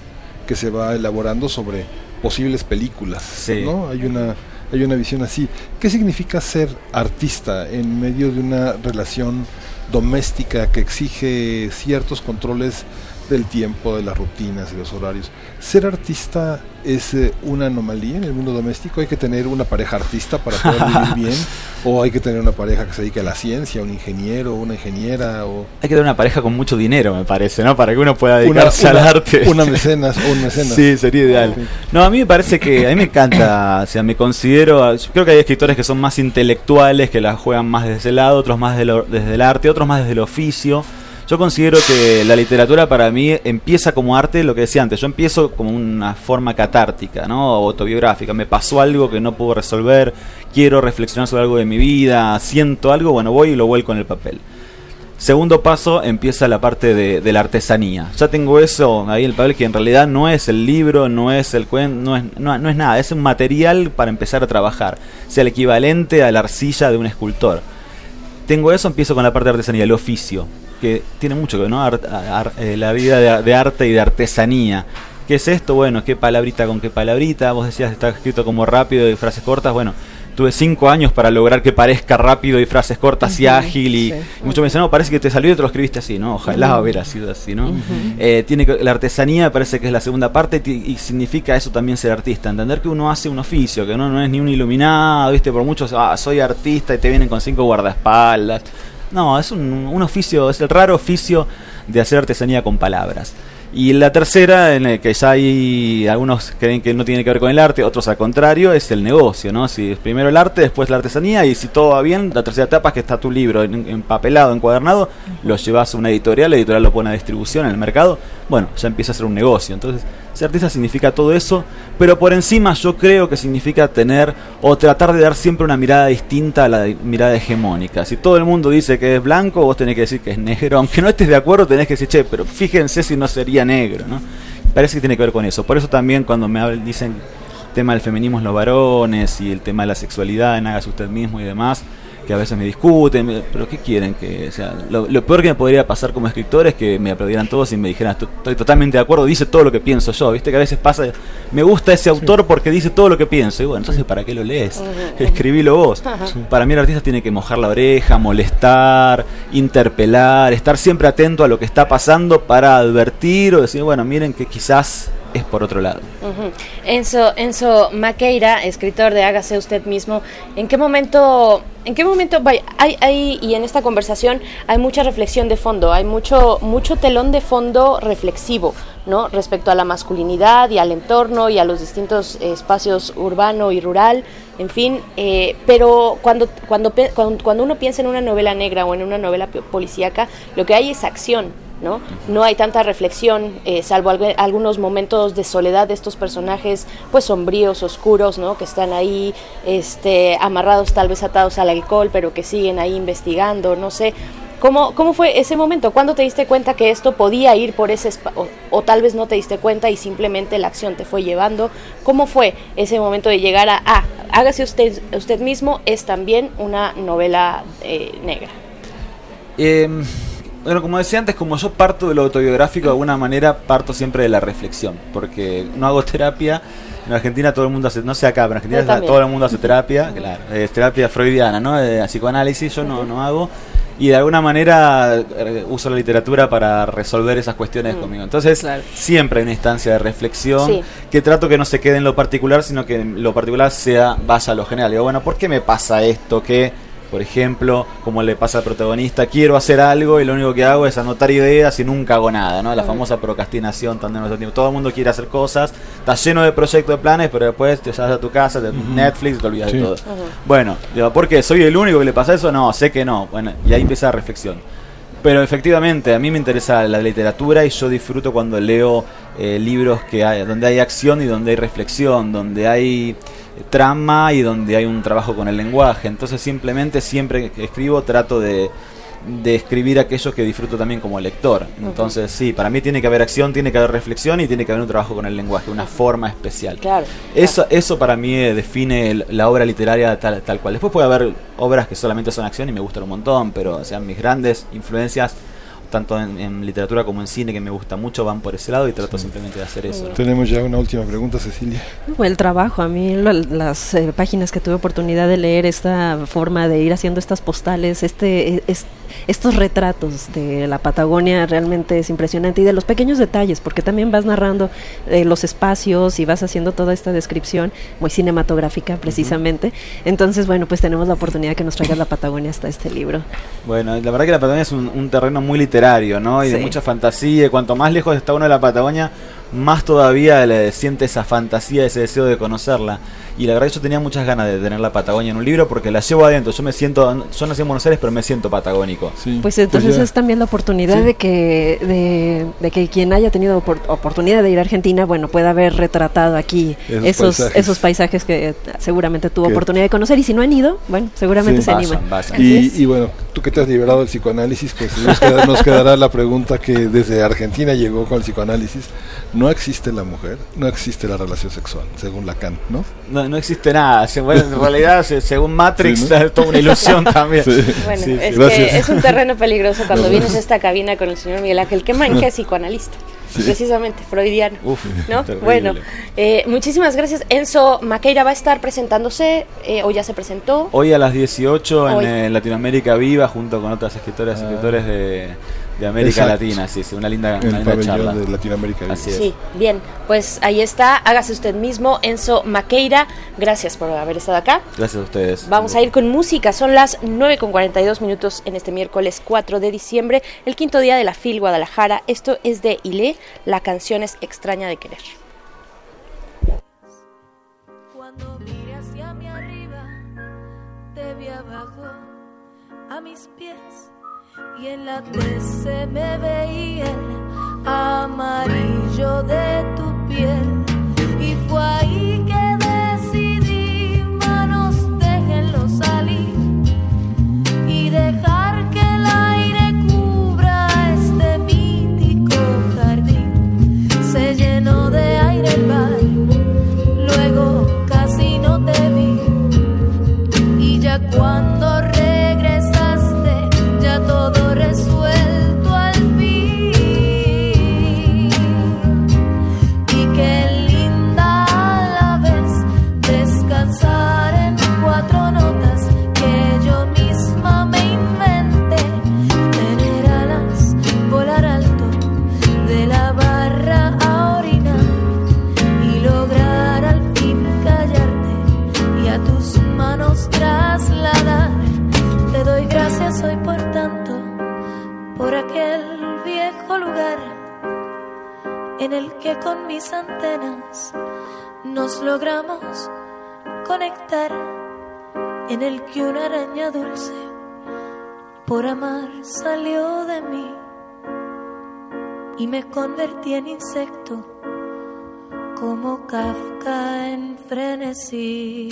que se va elaborando sobre posibles películas, ¿no? Hay una hay una visión así. ¿Qué significa ser artista en medio de una relación doméstica que exige ciertos controles del tiempo, de las rutinas, de los horarios? ¿Ser artista es eh, una anomalía en el mundo doméstico? ¿Hay que tener una pareja artista para poder vivir bien? ¿O hay que tener una pareja que se dedique a la ciencia, un ingeniero, una ingeniera? O... Hay que tener una pareja con mucho dinero, me parece, ¿no? Para que uno pueda dedicarse al arte. Una mecenas o un mecenas. Sí, sería ideal. No, a mí me parece que, a mí me encanta, o sea, me considero, yo creo que hay escritores que son más intelectuales, que la juegan más desde ese lado, otros más desde el arte, otros más desde el oficio. Yo considero que la literatura para mí empieza como arte, lo que decía antes, yo empiezo como una forma catártica, ¿no? autobiográfica. Me pasó algo que no puedo resolver, quiero reflexionar sobre algo de mi vida, siento algo, bueno, voy y lo vuelco en el papel. Segundo paso, empieza la parte de, la artesanía. Ya tengo eso ahí en el papel que en realidad no es el libro, no es el cuento, no es, no, es nada, es un material para empezar a trabajar. sea, el equivalente a la arcilla de un escultor. Tengo eso, empiezo con la parte de artesanía, el oficio que tiene mucho que ver, ¿no? Eh, la vida de, arte y de artesanía. ¿Qué es esto? Bueno, ¿qué palabrita con qué palabrita? Vos decías, está escrito como rápido y frases cortas. Bueno, tuve cinco años para lograr que parezca rápido y frases cortas y ágil. Y, muchos me dicen, no, parece que te salió y te lo escribiste así, ¿no? Ojalá hubiera sido así, ¿no? Eh, tiene la artesanía parece que es la segunda parte y, significa eso también ser artista. Entender que uno hace un oficio, que uno no es ni un iluminado, ¿viste? Por muchos, ah, soy artista y te vienen con cinco guardaespaldas. No, es un, oficio, es el raro oficio de hacer artesanía con palabras. Y la tercera, en el que ya hay algunos creen que no tiene que ver con el arte, otros al contrario, es el negocio, ¿no? Si es primero el arte, después la artesanía, y si todo va bien, la tercera etapa es que está tu libro empapelado, encuadernado, lo llevas a una editorial, la editorial lo pone a distribución en el mercado, bueno, ya empieza a ser un negocio. Entonces, ser artista significa todo eso, pero por encima yo creo que significa tener o tratar de dar siempre una mirada distinta a la mirada hegemónica. Si todo el mundo dice que es blanco, vos tenés que decir que es negro. Aunque no estés de acuerdo, tenés que decir, che, pero fíjense si no sería negro, ¿no? Parece que tiene que ver con eso. Por eso también cuando me dicen el tema del feminismo los varones y el tema de la sexualidad en Hágase usted mismo y demás, que a veces me discuten, pero ¿qué quieren? que sea, lo, peor que me podría pasar como escritor es que me aplaudieran todos y me dijeran, estoy totalmente de acuerdo, dice todo lo que pienso yo, viste que a veces pasa, me gusta ese autor porque dice todo lo que pienso, y bueno, entonces ¿para qué lo lees? Escribilo vos. Para mí el artista tiene que mojar la oreja, molestar, interpelar, estar siempre atento a lo que está pasando para advertir o decir, bueno, miren que quizás es por otro lado. Enzo, Enzo Maqueira, escritor de Hágase usted mismo, ¿en qué momento, en qué momento, hay, hay, y en esta conversación hay mucha reflexión de fondo, hay mucho, mucho telón de fondo reflexivo, ¿no? Respecto a la masculinidad y al entorno y a los distintos espacios urbano y rural, en fin, eh, pero cuando, cuando, cuando uno piensa en una novela negra o en una novela policíaca, lo que hay es acción, ¿no? No hay tanta reflexión, eh, salvo algunos momentos de soledad de estos personajes, pues sombríos, oscuros, ¿no? Que están ahí, este, amarrados, tal vez atados al alcohol, pero que siguen ahí investigando, no sé. ¿Cómo, ¿Cómo fue ese momento? ¿Cuándo te diste cuenta que esto podía ir por ese o, o, tal vez no te diste cuenta y simplemente la acción te fue llevando? ¿Cómo fue ese momento de llegar a, ah, hágase usted, usted mismo, es también una novela eh, negra? Eh bueno, como decía antes, como yo parto de lo autobiográfico, de alguna manera parto siempre de la reflexión, porque no hago terapia. En Argentina todo el mundo hace, no sé acá, pero en Argentina todo el mundo hace terapia, claro, es terapia freudiana, ¿no? De psicoanálisis, yo no, no hago y de alguna manera eh, uso la literatura para resolver esas cuestiones mm. conmigo. Entonces, siempre hay una instancia de reflexión que trato que no se quede en lo particular, sino que lo particular sea vaya a lo general. Digo, bueno, ¿por qué me pasa esto? ¿Qué por ejemplo, como le pasa al protagonista, quiero hacer algo y lo único que hago es anotar ideas y nunca hago nada, ¿no? La famosa procrastinación tan de nuestro tiempo. Todo el mundo quiere hacer cosas, está lleno de proyectos, de planes, pero después te vas a tu casa, te Netflix, te olvidas de todo. Bueno, ¿por qué? ¿Soy el único que le pasa eso? No, sé que no. Bueno, y ahí empieza la reflexión. Pero efectivamente, a mí me interesa la literatura y yo disfruto cuando leo eh, libros que hay, donde hay acción y donde hay reflexión, donde hay trama y donde hay un trabajo con el lenguaje. Entonces simplemente siempre que escribo trato de, de escribir aquello que disfruto también como lector. Entonces sí, para mí tiene que haber acción, tiene que haber reflexión y tiene que haber un trabajo con el lenguaje, una forma especial. Claro, eso, eso para mí eh, define la obra literaria tal, tal cual. Después puede haber obras que solamente son acción y me gustan un montón, pero sean mis grandes influencias tanto en, literatura como en cine, que me gusta mucho, van por ese lado y trato simplemente de hacer eso. Tenemos ya una última pregunta, Cecilia. El trabajo, a mí las eh, páginas que tuve oportunidad de leer, esta forma de ir haciendo estas postales, este, es, estos retratos de la Patagonia realmente es impresionante y de los pequeños detalles, porque también vas narrando eh, los espacios y vas haciendo toda esta descripción muy cinematográfica precisamente. Entonces, bueno, pues tenemos la oportunidad que nos traiga la Patagonia hasta este libro. Bueno, la verdad que la Patagonia es un, terreno muy literario, ¿no? Y de mucha fantasía, y cuanto más lejos está uno de la Patagonia, más todavía le siente esa fantasía, ese deseo de conocerla. Y la verdad yo tenía muchas ganas de tener la Patagonia en un libro porque la llevo adentro. Yo me siento, yo nací en Buenos Aires, pero me siento patagónico. Pues entonces pues es también la oportunidad de que de, que quien haya tenido oportunidad de ir a Argentina, bueno, pueda haber retratado aquí esos, esos, paisajes. que seguramente tuvo oportunidad de conocer. Y si no han ido, bueno, seguramente se animan. Y, bueno, tú que te has liberado del psicoanálisis, pues nos, nos quedará la pregunta que desde Argentina llegó con el psicoanálisis no existe la mujer, no existe la relación sexual, según Lacan, ¿no? No, no existe nada. en realidad, según Matrix, es toda una ilusión también. Bueno, es, que es un terreno peligroso cuando vienes a esta cabina con el señor Miguel Ángel que es psicoanalista. Precisamente, freudiano. ¿no? Bueno, eh, muchísimas gracias. Enzo Maqueira va a estar presentándose, eh, o ya se presentó. Hoy a las 18 en Latinoamérica Viva, junto con otras escritoras y ah. escritores de de América Latina, sí, sí, una linda, una linda charla. de Latinoamérica. Así Sí, bien, pues ahí está, hágase usted mismo, Enzo Maqueira, gracias por haber estado acá. Gracias a ustedes. Vamos a ir con música, son las 9 con 42 minutos en este miércoles 4 de diciembre, el quinto día de la FIL Guadalajara. Esto es de Ile, la canción es Extraña de Querer. Cuando y en la T se me veía el amarillo de tu piel. Y fue ahí que decidí manos déjenlo salir. Y dejar que el aire cubra este mítico jardín. Se llenó de aire el bar luego casi no te vi. Y ya cuando en el que con mis antenas nos logramos conectar, en el que una araña dulce por amar salió de mí y me convertí en insecto como Kafka en frenesí.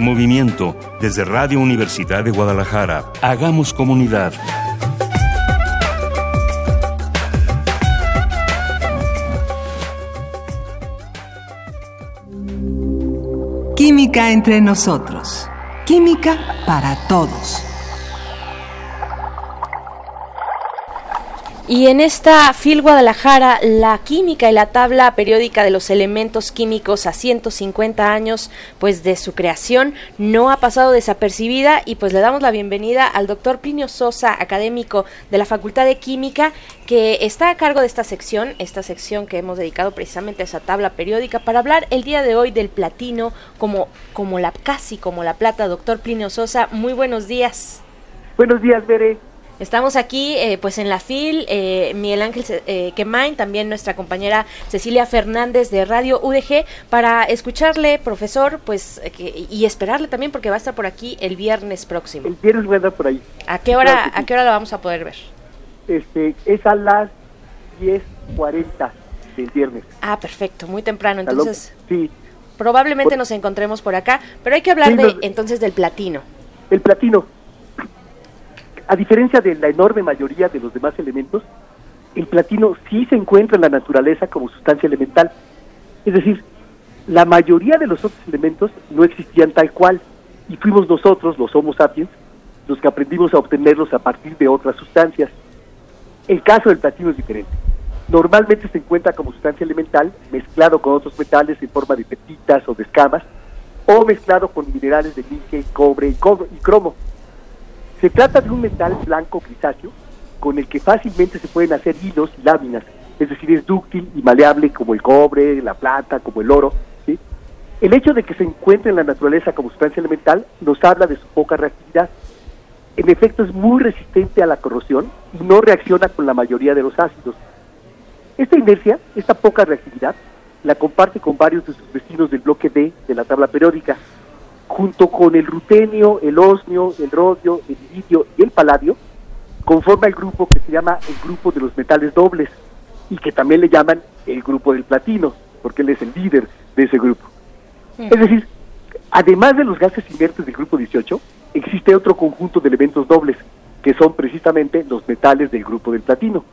Movimiento desde Radio Universidad de Guadalajara. Hagamos comunidad. Química entre nosotros. Química para todos. Y en esta FIL Guadalajara, la química y la tabla periódica de los elementos químicos a 150 años pues de su creación no ha pasado desapercibida y pues le damos la bienvenida al doctor Plinio Sosa, académico de la Facultad de Química, que está a cargo de esta sección, esta sección que hemos dedicado precisamente a esa tabla periódica para hablar el día de hoy del platino como, como la casi como la plata. Doctor Plinio Sosa, muy buenos días. Buenos días, Bere. Estamos aquí eh, pues en la FIL, eh, Miguel Ángel eh, Quemain, también nuestra compañera Cecilia Fernández de Radio UDG, para escucharle, profesor, pues y esperarle también porque va a estar por aquí el viernes próximo. El viernes va a estar por ahí. ¿A qué hora, ¿a qué hora lo vamos a poder ver? Este, es a las 10.40 del viernes. Ah, perfecto, muy temprano, entonces... Sí. Probablemente nos encontremos por acá, pero hay que hablar de entonces del platino. El platino, a diferencia de la enorme mayoría de los demás elementos, el platino sí se encuentra en la naturaleza como sustancia elemental. Es decir, la mayoría de los otros elementos no existían tal cual y fuimos nosotros, los Homo sapiens, los que aprendimos a obtenerlos a partir de otras sustancias. El caso del platino es diferente. Normalmente se encuentra como sustancia elemental mezclado con otros metales en forma de petitas o de escamas o mezclado con minerales de níquel, cobre y cromo. Se trata de un metal blanco grisáceo con el que fácilmente se pueden hacer hilos y láminas, es decir, es dúctil y maleable como el cobre, la plata, como el oro. El hecho de que se encuentre en la naturaleza como sustancia elemental nos habla de su poca reactividad. En efecto, es muy resistente a la corrosión y no reacciona con la mayoría de los ácidos. Esta inercia, esta poca reactividad, la comparte con varios de sus vecinos del bloque D de la tabla periódica, junto con el rutenio, el osmio, el rodio, el iridio y el paladio, conforma el grupo que se llama el grupo de los metales dobles y que también le llaman el grupo del platino, porque él es el líder de ese grupo. Es decir, además de los gases inertes del grupo 18, existe otro conjunto de elementos dobles, que son precisamente los metales del grupo del platino.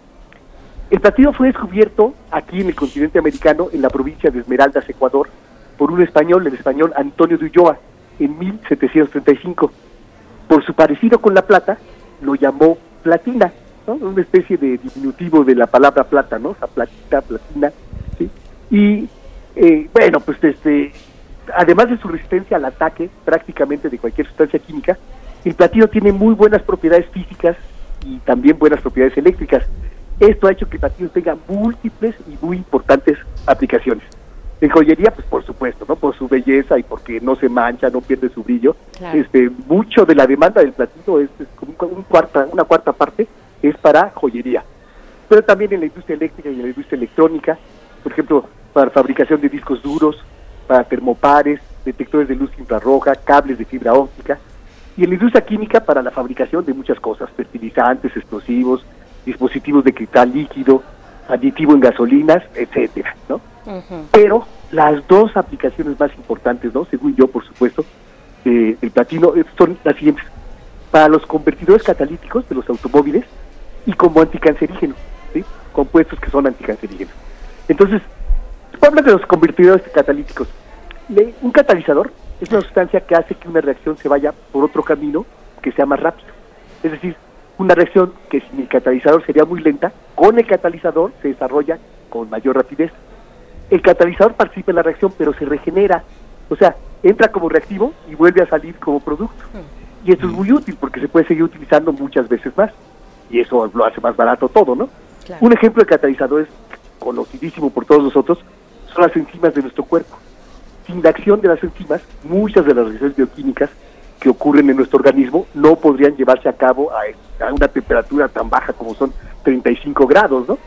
El platino fue descubierto aquí en el continente americano, en la provincia de Esmeraldas, Ecuador, por un español, el español Antonio de Ulloa, en 1735. Por su parecido con la plata, lo llamó platina, una especie de diminutivo de la palabra plata, ¿no? O platita, platina. Y eh, bueno, pues este, además de su resistencia al ataque prácticamente de cualquier sustancia química, el platino tiene muy buenas propiedades físicas y también buenas propiedades eléctricas. Esto ha hecho que el platino tenga múltiples y muy importantes aplicaciones. En joyería, pues por supuesto, ¿no? Por su belleza y porque no se mancha, no pierde su brillo. Este, mucho de la demanda del platino es, como un, cuarta, una cuarta parte es para joyería. Pero también en la industria eléctrica y en la industria electrónica, por ejemplo, para fabricación de discos duros, para termopares, detectores de luz infrarroja, cables de fibra óptica, y en la industria química para la fabricación de muchas cosas, fertilizantes, explosivos, dispositivos de cristal líquido, aditivo en gasolinas, etcétera, ¿no? Pero las dos aplicaciones más importantes, ¿no? Según yo, por supuesto, eh, el platino eh, son las siguientes. Para los convertidores catalíticos de los automóviles y como anticancerígeno, ¿sí? Compuestos que son anticancerígenos. Entonces, hablar de los convertidores catalíticos. un catalizador es una sustancia que hace que una reacción se vaya por otro camino que sea más rápido. Es decir, una reacción que sin el catalizador sería muy lenta, con el catalizador se desarrolla con mayor rapidez el catalizador participa en la reacción, pero se regenera. O sea, entra como reactivo y vuelve a salir como producto. Mm. Y esto es muy útil porque se puede seguir utilizando muchas veces más. Y eso lo hace más barato todo, ¿no? Un ejemplo de catalizadores conocidísimo por todos nosotros son las enzimas de nuestro cuerpo. Sin la acción de las enzimas, muchas de las reacciones bioquímicas que ocurren en nuestro organismo no podrían llevarse a cabo a, una temperatura tan baja como son 35 grados, ¿no?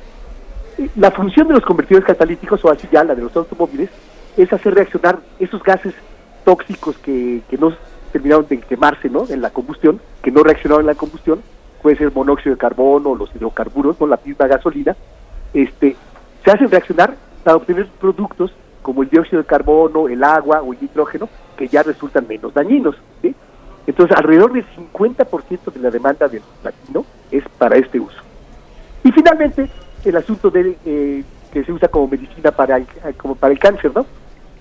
la función de los convertidores catalíticos, o así ya la de los automóviles, es hacer reaccionar esos gases tóxicos que, que no terminaron de quemarse ¿no? en la combustión, que no reaccionaron en la combustión, puede ser monóxido de carbono los hidrocarburos, ¿no? la misma gasolina, este, se hacen reaccionar para obtener productos como el dióxido de carbono, el agua o el nitrógeno, que ya resultan menos dañinos. Entonces, alrededor del 50% de la demanda del platino es para este uso. Y finalmente, el asunto de eh, que se usa como medicina para el, como para el cáncer, ¿no?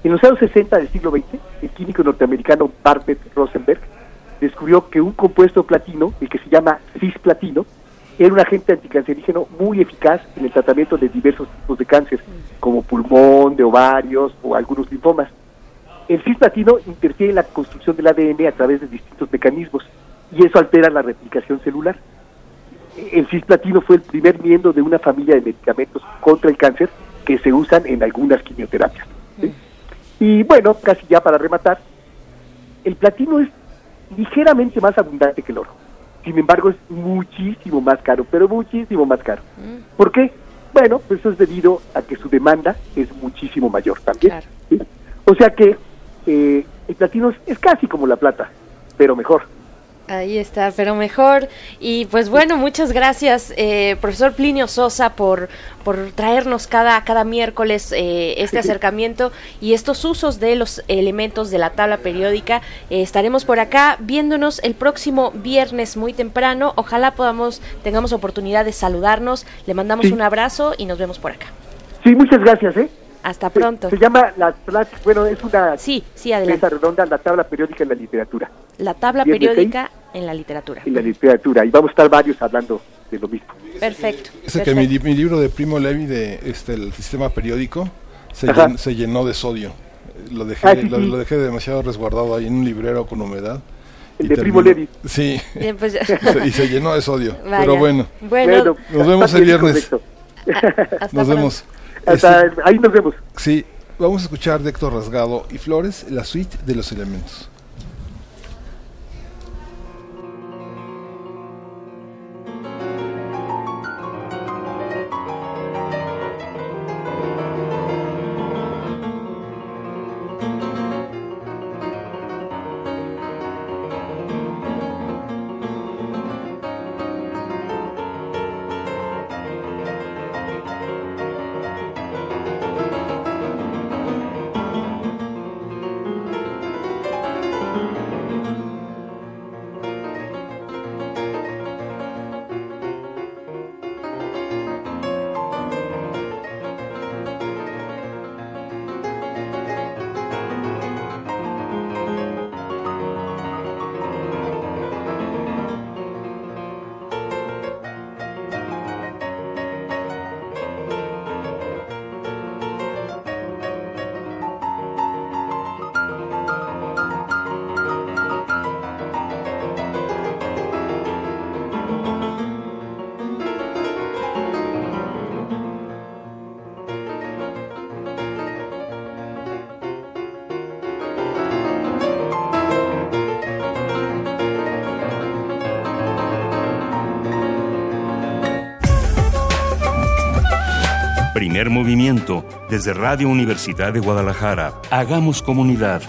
En los años 60 del siglo XX, el químico norteamericano Barbet Rosenberg descubrió que un compuesto platino, el que se llama cisplatino, era un agente anticancerígeno muy eficaz en el tratamiento de diversos tipos de cáncer, como pulmón, de ovarios o algunos linfomas. El cisplatino interfiere en la construcción del ADN a través de distintos mecanismos y eso altera la replicación celular. El cisplatino fue el primer miembro de una familia de medicamentos contra el cáncer que se usan en algunas quimioterapias. Y bueno, casi ya para rematar, el platino es ligeramente más abundante que el oro. Sin embargo, es muchísimo más caro, pero muchísimo más caro. Mm. ¿Por qué? Bueno, pues eso es debido a que su demanda es muchísimo mayor también. O sea que eh, el platino es casi como la plata, pero mejor. Ahí está, pero mejor. Y pues bueno, muchas gracias, eh, profesor Plinio Sosa, por, por traernos cada, cada miércoles eh, este acercamiento y estos usos de los elementos de la tabla periódica. Eh, estaremos por acá viéndonos el próximo viernes muy temprano. Ojalá podamos, tengamos oportunidad de saludarnos. Le mandamos un abrazo y nos vemos por acá. Sí, muchas gracias, ¿eh? Hasta pronto. Se, llama la bueno, es una sí, sí, adelante. redonda, la tabla periódica en la literatura. La tabla periódica en la literatura. En la literatura, y vamos a estar varios hablando de lo mismo. Perfecto. Es que mi, libro de Primo Levi de este el sistema periódico se, se llenó de sodio. Lo dejé, ah, lo, dejé demasiado resguardado ahí en un librero con humedad. El de Primo Levi. Sí. Pues y se llenó de sodio. Pero bueno. bueno. Nos vemos el viernes. nos vemos. Hasta este, ahí nos vemos. Sí, vamos a escuchar de Héctor Rasgado y Flores, la suite de los elementos. Desde Radio Universidad de Guadalajara. Hagamos comunidad.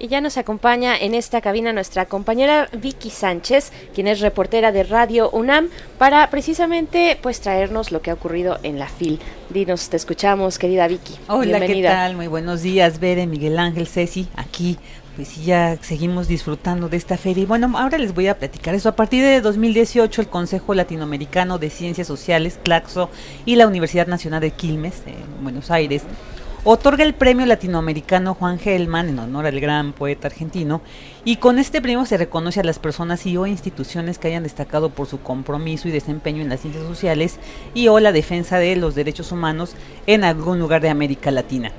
Y ya nos acompaña en esta cabina nuestra compañera Vicky Sánchez, quien es reportera de Radio UNAM, para precisamente pues traernos lo que ha ocurrido en la FIL. Dinos, te escuchamos, querida Vicky. Hola, ¿qué tal? Muy buenos días, Bere, Miguel Ángel, Ceci, aquí pues sí, ya seguimos disfrutando de esta feria. Y bueno, ahora les voy a platicar eso. A partir de 2018, el Consejo Latinoamericano de Ciencias Sociales, CLACSO, y la Universidad Nacional de Quilmes, en Buenos Aires, otorga el premio latinoamericano Juan Gelman en honor al gran poeta argentino y con este premio se reconoce a las personas y o instituciones que hayan destacado por su compromiso y desempeño en las ciencias sociales y o la defensa de los derechos humanos en algún lugar de América Latina.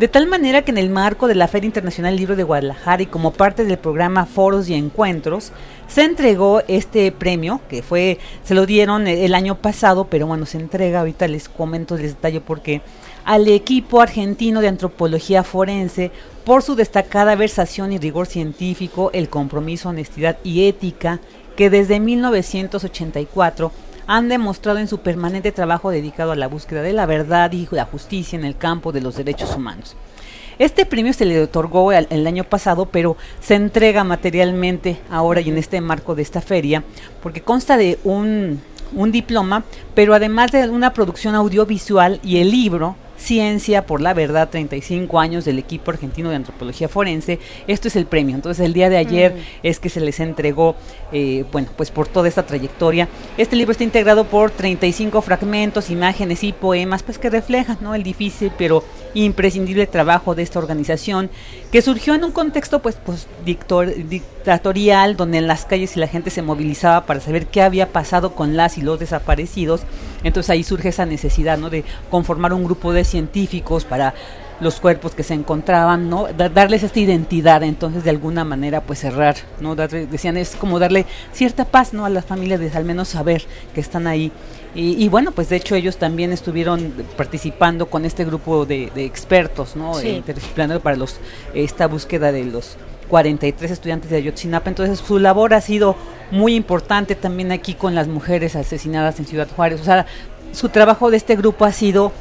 De tal manera que en el marco de la Feria Internacional del Libro de Guadalajara y como parte del programa Foros y Encuentros, se entregó este premio, que fue, se lo dieron el año pasado, pero bueno, se entrega, ahorita les comento, les detallo por qué, al equipo argentino de antropología forense por su destacada versación y rigor científico, el compromiso, honestidad y ética que desde 1984 han demostrado en su permanente trabajo dedicado a la búsqueda de la verdad y la justicia en el campo de los derechos humanos. Este premio se le otorgó el, año pasado, pero se entrega materialmente ahora y en este marco de esta feria, porque consta de un, un diploma, pero además de una producción audiovisual y el libro Ciencia por la Verdad, 35 años del equipo argentino de antropología forense. Esto es el premio. Entonces, el día de ayer es que se les entregó, eh, bueno, pues por toda esta trayectoria. Este libro está integrado por 35 fragmentos, imágenes y poemas, pues que reflejan ¿no? el difícil pero imprescindible trabajo de esta organización, que surgió en un contexto pues, pues dictor, dictatorial, donde en las calles y la gente se movilizaba para saber qué había pasado con las y los desaparecidos. Entonces ahí surge esa necesidad ¿no? de conformar un grupo de científicos para los cuerpos que se encontraban, ¿no? darles esta identidad, entonces de alguna manera pues cerrar, ¿no? decían es como darle cierta paz, ¿no? a las familias de al menos saber que están ahí. Y, bueno, pues de hecho ellos también estuvieron participando con este grupo de, expertos, ¿no? Sí. para los esta búsqueda de los 43 estudiantes de Ayotzinapa, entonces su labor ha sido muy importante también aquí con las mujeres asesinadas en Ciudad Juárez, o sea, su trabajo de este grupo ha sido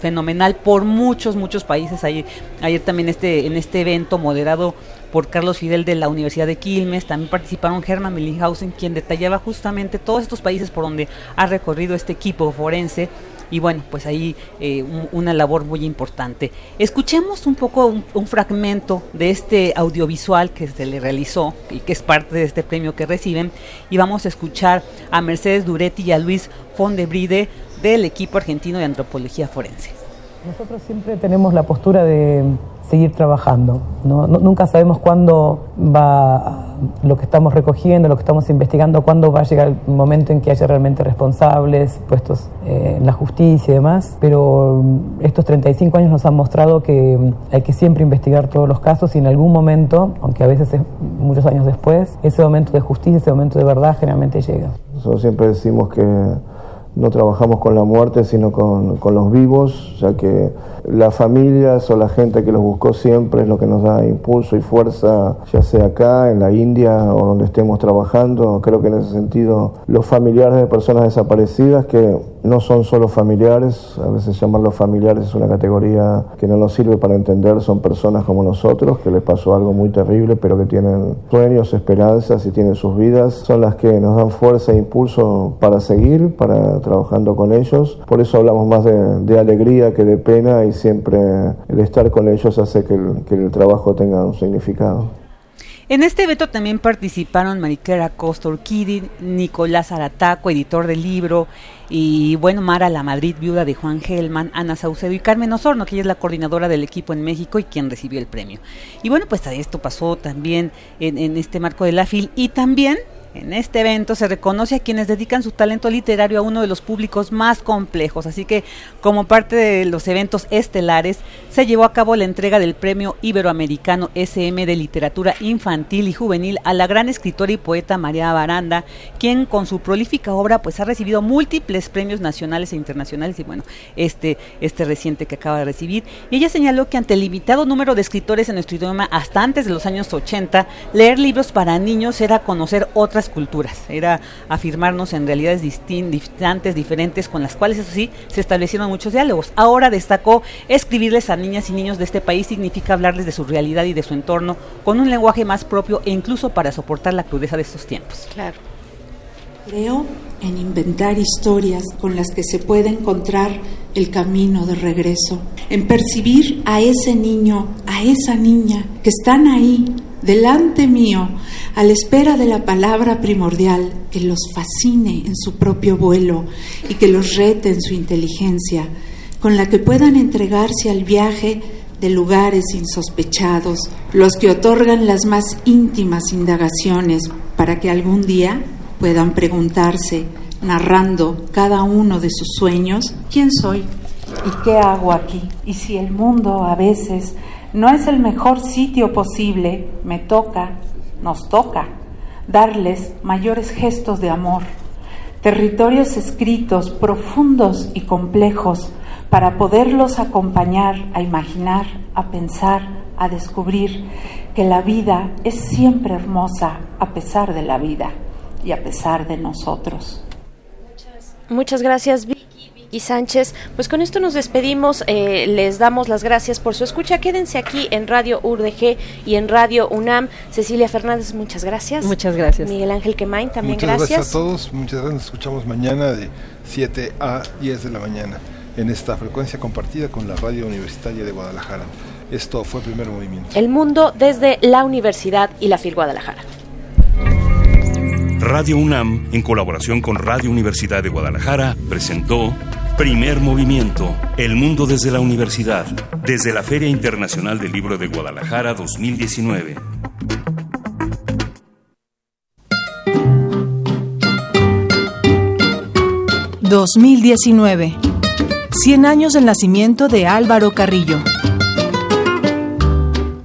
fenomenal por muchos, muchos países. Ayer, ayer también este, en este evento moderado por Carlos Fidel de la Universidad de Quilmes, también participaron Hermann Millinghausen, quien detallaba justamente todos estos países por donde ha recorrido este equipo forense y bueno, pues ahí eh, una labor muy importante. Escuchemos un poco un, fragmento de este audiovisual que se le realizó y que es parte de este premio que reciben y vamos a escuchar a Mercedes Duretti y a Luis Fondebride del equipo argentino de antropología forense. Nosotros siempre tenemos la postura de seguir trabajando. ¿no? nunca sabemos cuándo va lo que estamos recogiendo, lo que estamos investigando, cuándo va a llegar el momento en que haya realmente responsables puestos eh, en la justicia y demás, pero estos 35 años nos han mostrado que hay que siempre investigar todos los casos y en algún momento, aunque a veces es muchos años después, ese momento de justicia, ese momento de verdad generalmente llega. Nosotros siempre decimos que no trabajamos con la muerte, sino con, con, los vivos, ya que las familias o la gente que los buscó siempre es lo que nos da impulso y fuerza, ya sea acá, en la India o donde estemos trabajando. Creo que en ese sentido los familiares de personas desaparecidas, que no son solo familiares, a veces llamarlos familiares es una categoría que no nos sirve para entender, son personas como nosotros, que les pasó algo muy terrible, pero que tienen sueños, esperanzas y tienen sus vidas, son las que nos dan fuerza e impulso para seguir, para trabajando con ellos. Por eso hablamos más de, de alegría que de pena y siempre el estar con ellos hace que el, trabajo tenga un significado. En este evento también participaron Mariquera Costa Urquidi, Nicolás Arataco, editor del libro, y bueno, Mara La Madrid, viuda de Juan Gelman, Ana Saucedo y Carmen Osorno, que ella es la coordinadora del equipo en México y quien recibió el premio. Y bueno, pues esto pasó también en, en este marco de la FIL y también en este evento se reconoce a quienes dedican su talento literario a uno de los públicos más complejos, así que como parte de los eventos estelares se llevó a cabo la entrega del Premio Iberoamericano SM de Literatura Infantil y Juvenil a la gran escritora y poeta María Baranda, quien con su prolífica obra pues ha recibido múltiples premios nacionales e internacionales y bueno, este, este reciente que acaba de recibir. Y ella señaló que ante el limitado número de escritores en nuestro idioma hasta antes de los años 80, leer libros para niños era conocer otras culturas, era afirmarnos en realidades distantes, diferentes, con las cuales, eso sí, se establecieron muchos diálogos. Ahora destacó escribirles a niñas y niños de este país significa hablarles de su realidad y de su entorno con un lenguaje más propio e incluso para soportar la crudeza de estos tiempos. Claro. Creo en inventar historias con las que se puede encontrar el camino de regreso, en percibir a ese niño, a esa niña que están ahí delante mío, a la espera de la palabra primordial que los fascine en su propio vuelo y que los rete en su inteligencia, con la que puedan entregarse al viaje de lugares insospechados, los que otorgan las más íntimas indagaciones para que algún día puedan preguntarse, narrando cada uno de sus sueños, ¿quién soy? ¿Y qué hago aquí? Y si el mundo a veces no es el mejor sitio posible, me toca, nos toca, darles mayores gestos de amor, territorios escritos profundos y complejos para poderlos acompañar a imaginar, a pensar, a descubrir que la vida es siempre hermosa a pesar de la vida y a pesar de nosotros. Muchas, gracias, Vicky. y Sánchez. Pues con esto nos despedimos, eh, les damos las gracias por su escucha. Quédense aquí en Radio URDG y en Radio UNAM. Cecilia Fernández, muchas gracias. Muchas gracias. Miguel Ángel Quemain, también muchas gracias. gracias a todos, muchas gracias. Nos escuchamos mañana de 7 a 10 de la mañana en esta frecuencia compartida con la Radio Universitaria de Guadalajara. Esto fue Primer Movimiento. El mundo desde la Universidad y la FIL Guadalajara. Radio UNAM, en colaboración con Radio Universidad de Guadalajara, presentó Primer Movimiento, El Mundo desde la Universidad, desde la Feria Internacional del Libro de Guadalajara 2019. ...2019... ...100 años del nacimiento de Álvaro Carrillo.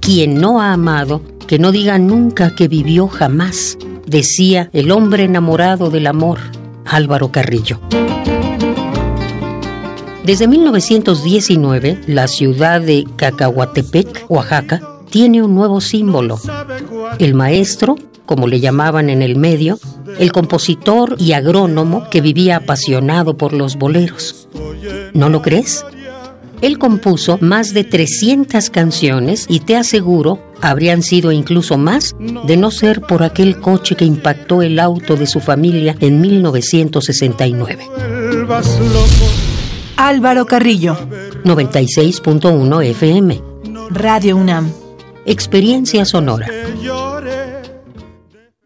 Quien no ha amado, que no diga nunca que vivió jamás... ...decía el hombre enamorado del amor... ...Álvaro Carrillo. Desde 1919, la ciudad de Cacahuatepec, Oaxaca, tiene un nuevo símbolo. El maestro, como le llamaban en el medio, el compositor y agrónomo que vivía apasionado por los boleros. ¿No lo crees? Él compuso más de 300 canciones y te aseguro habrían sido incluso más de no ser por aquel coche que impactó el auto de su familia en 1969. Álvaro Carrillo. 96.1 FM. Radio UNAM. Experiencia sonora.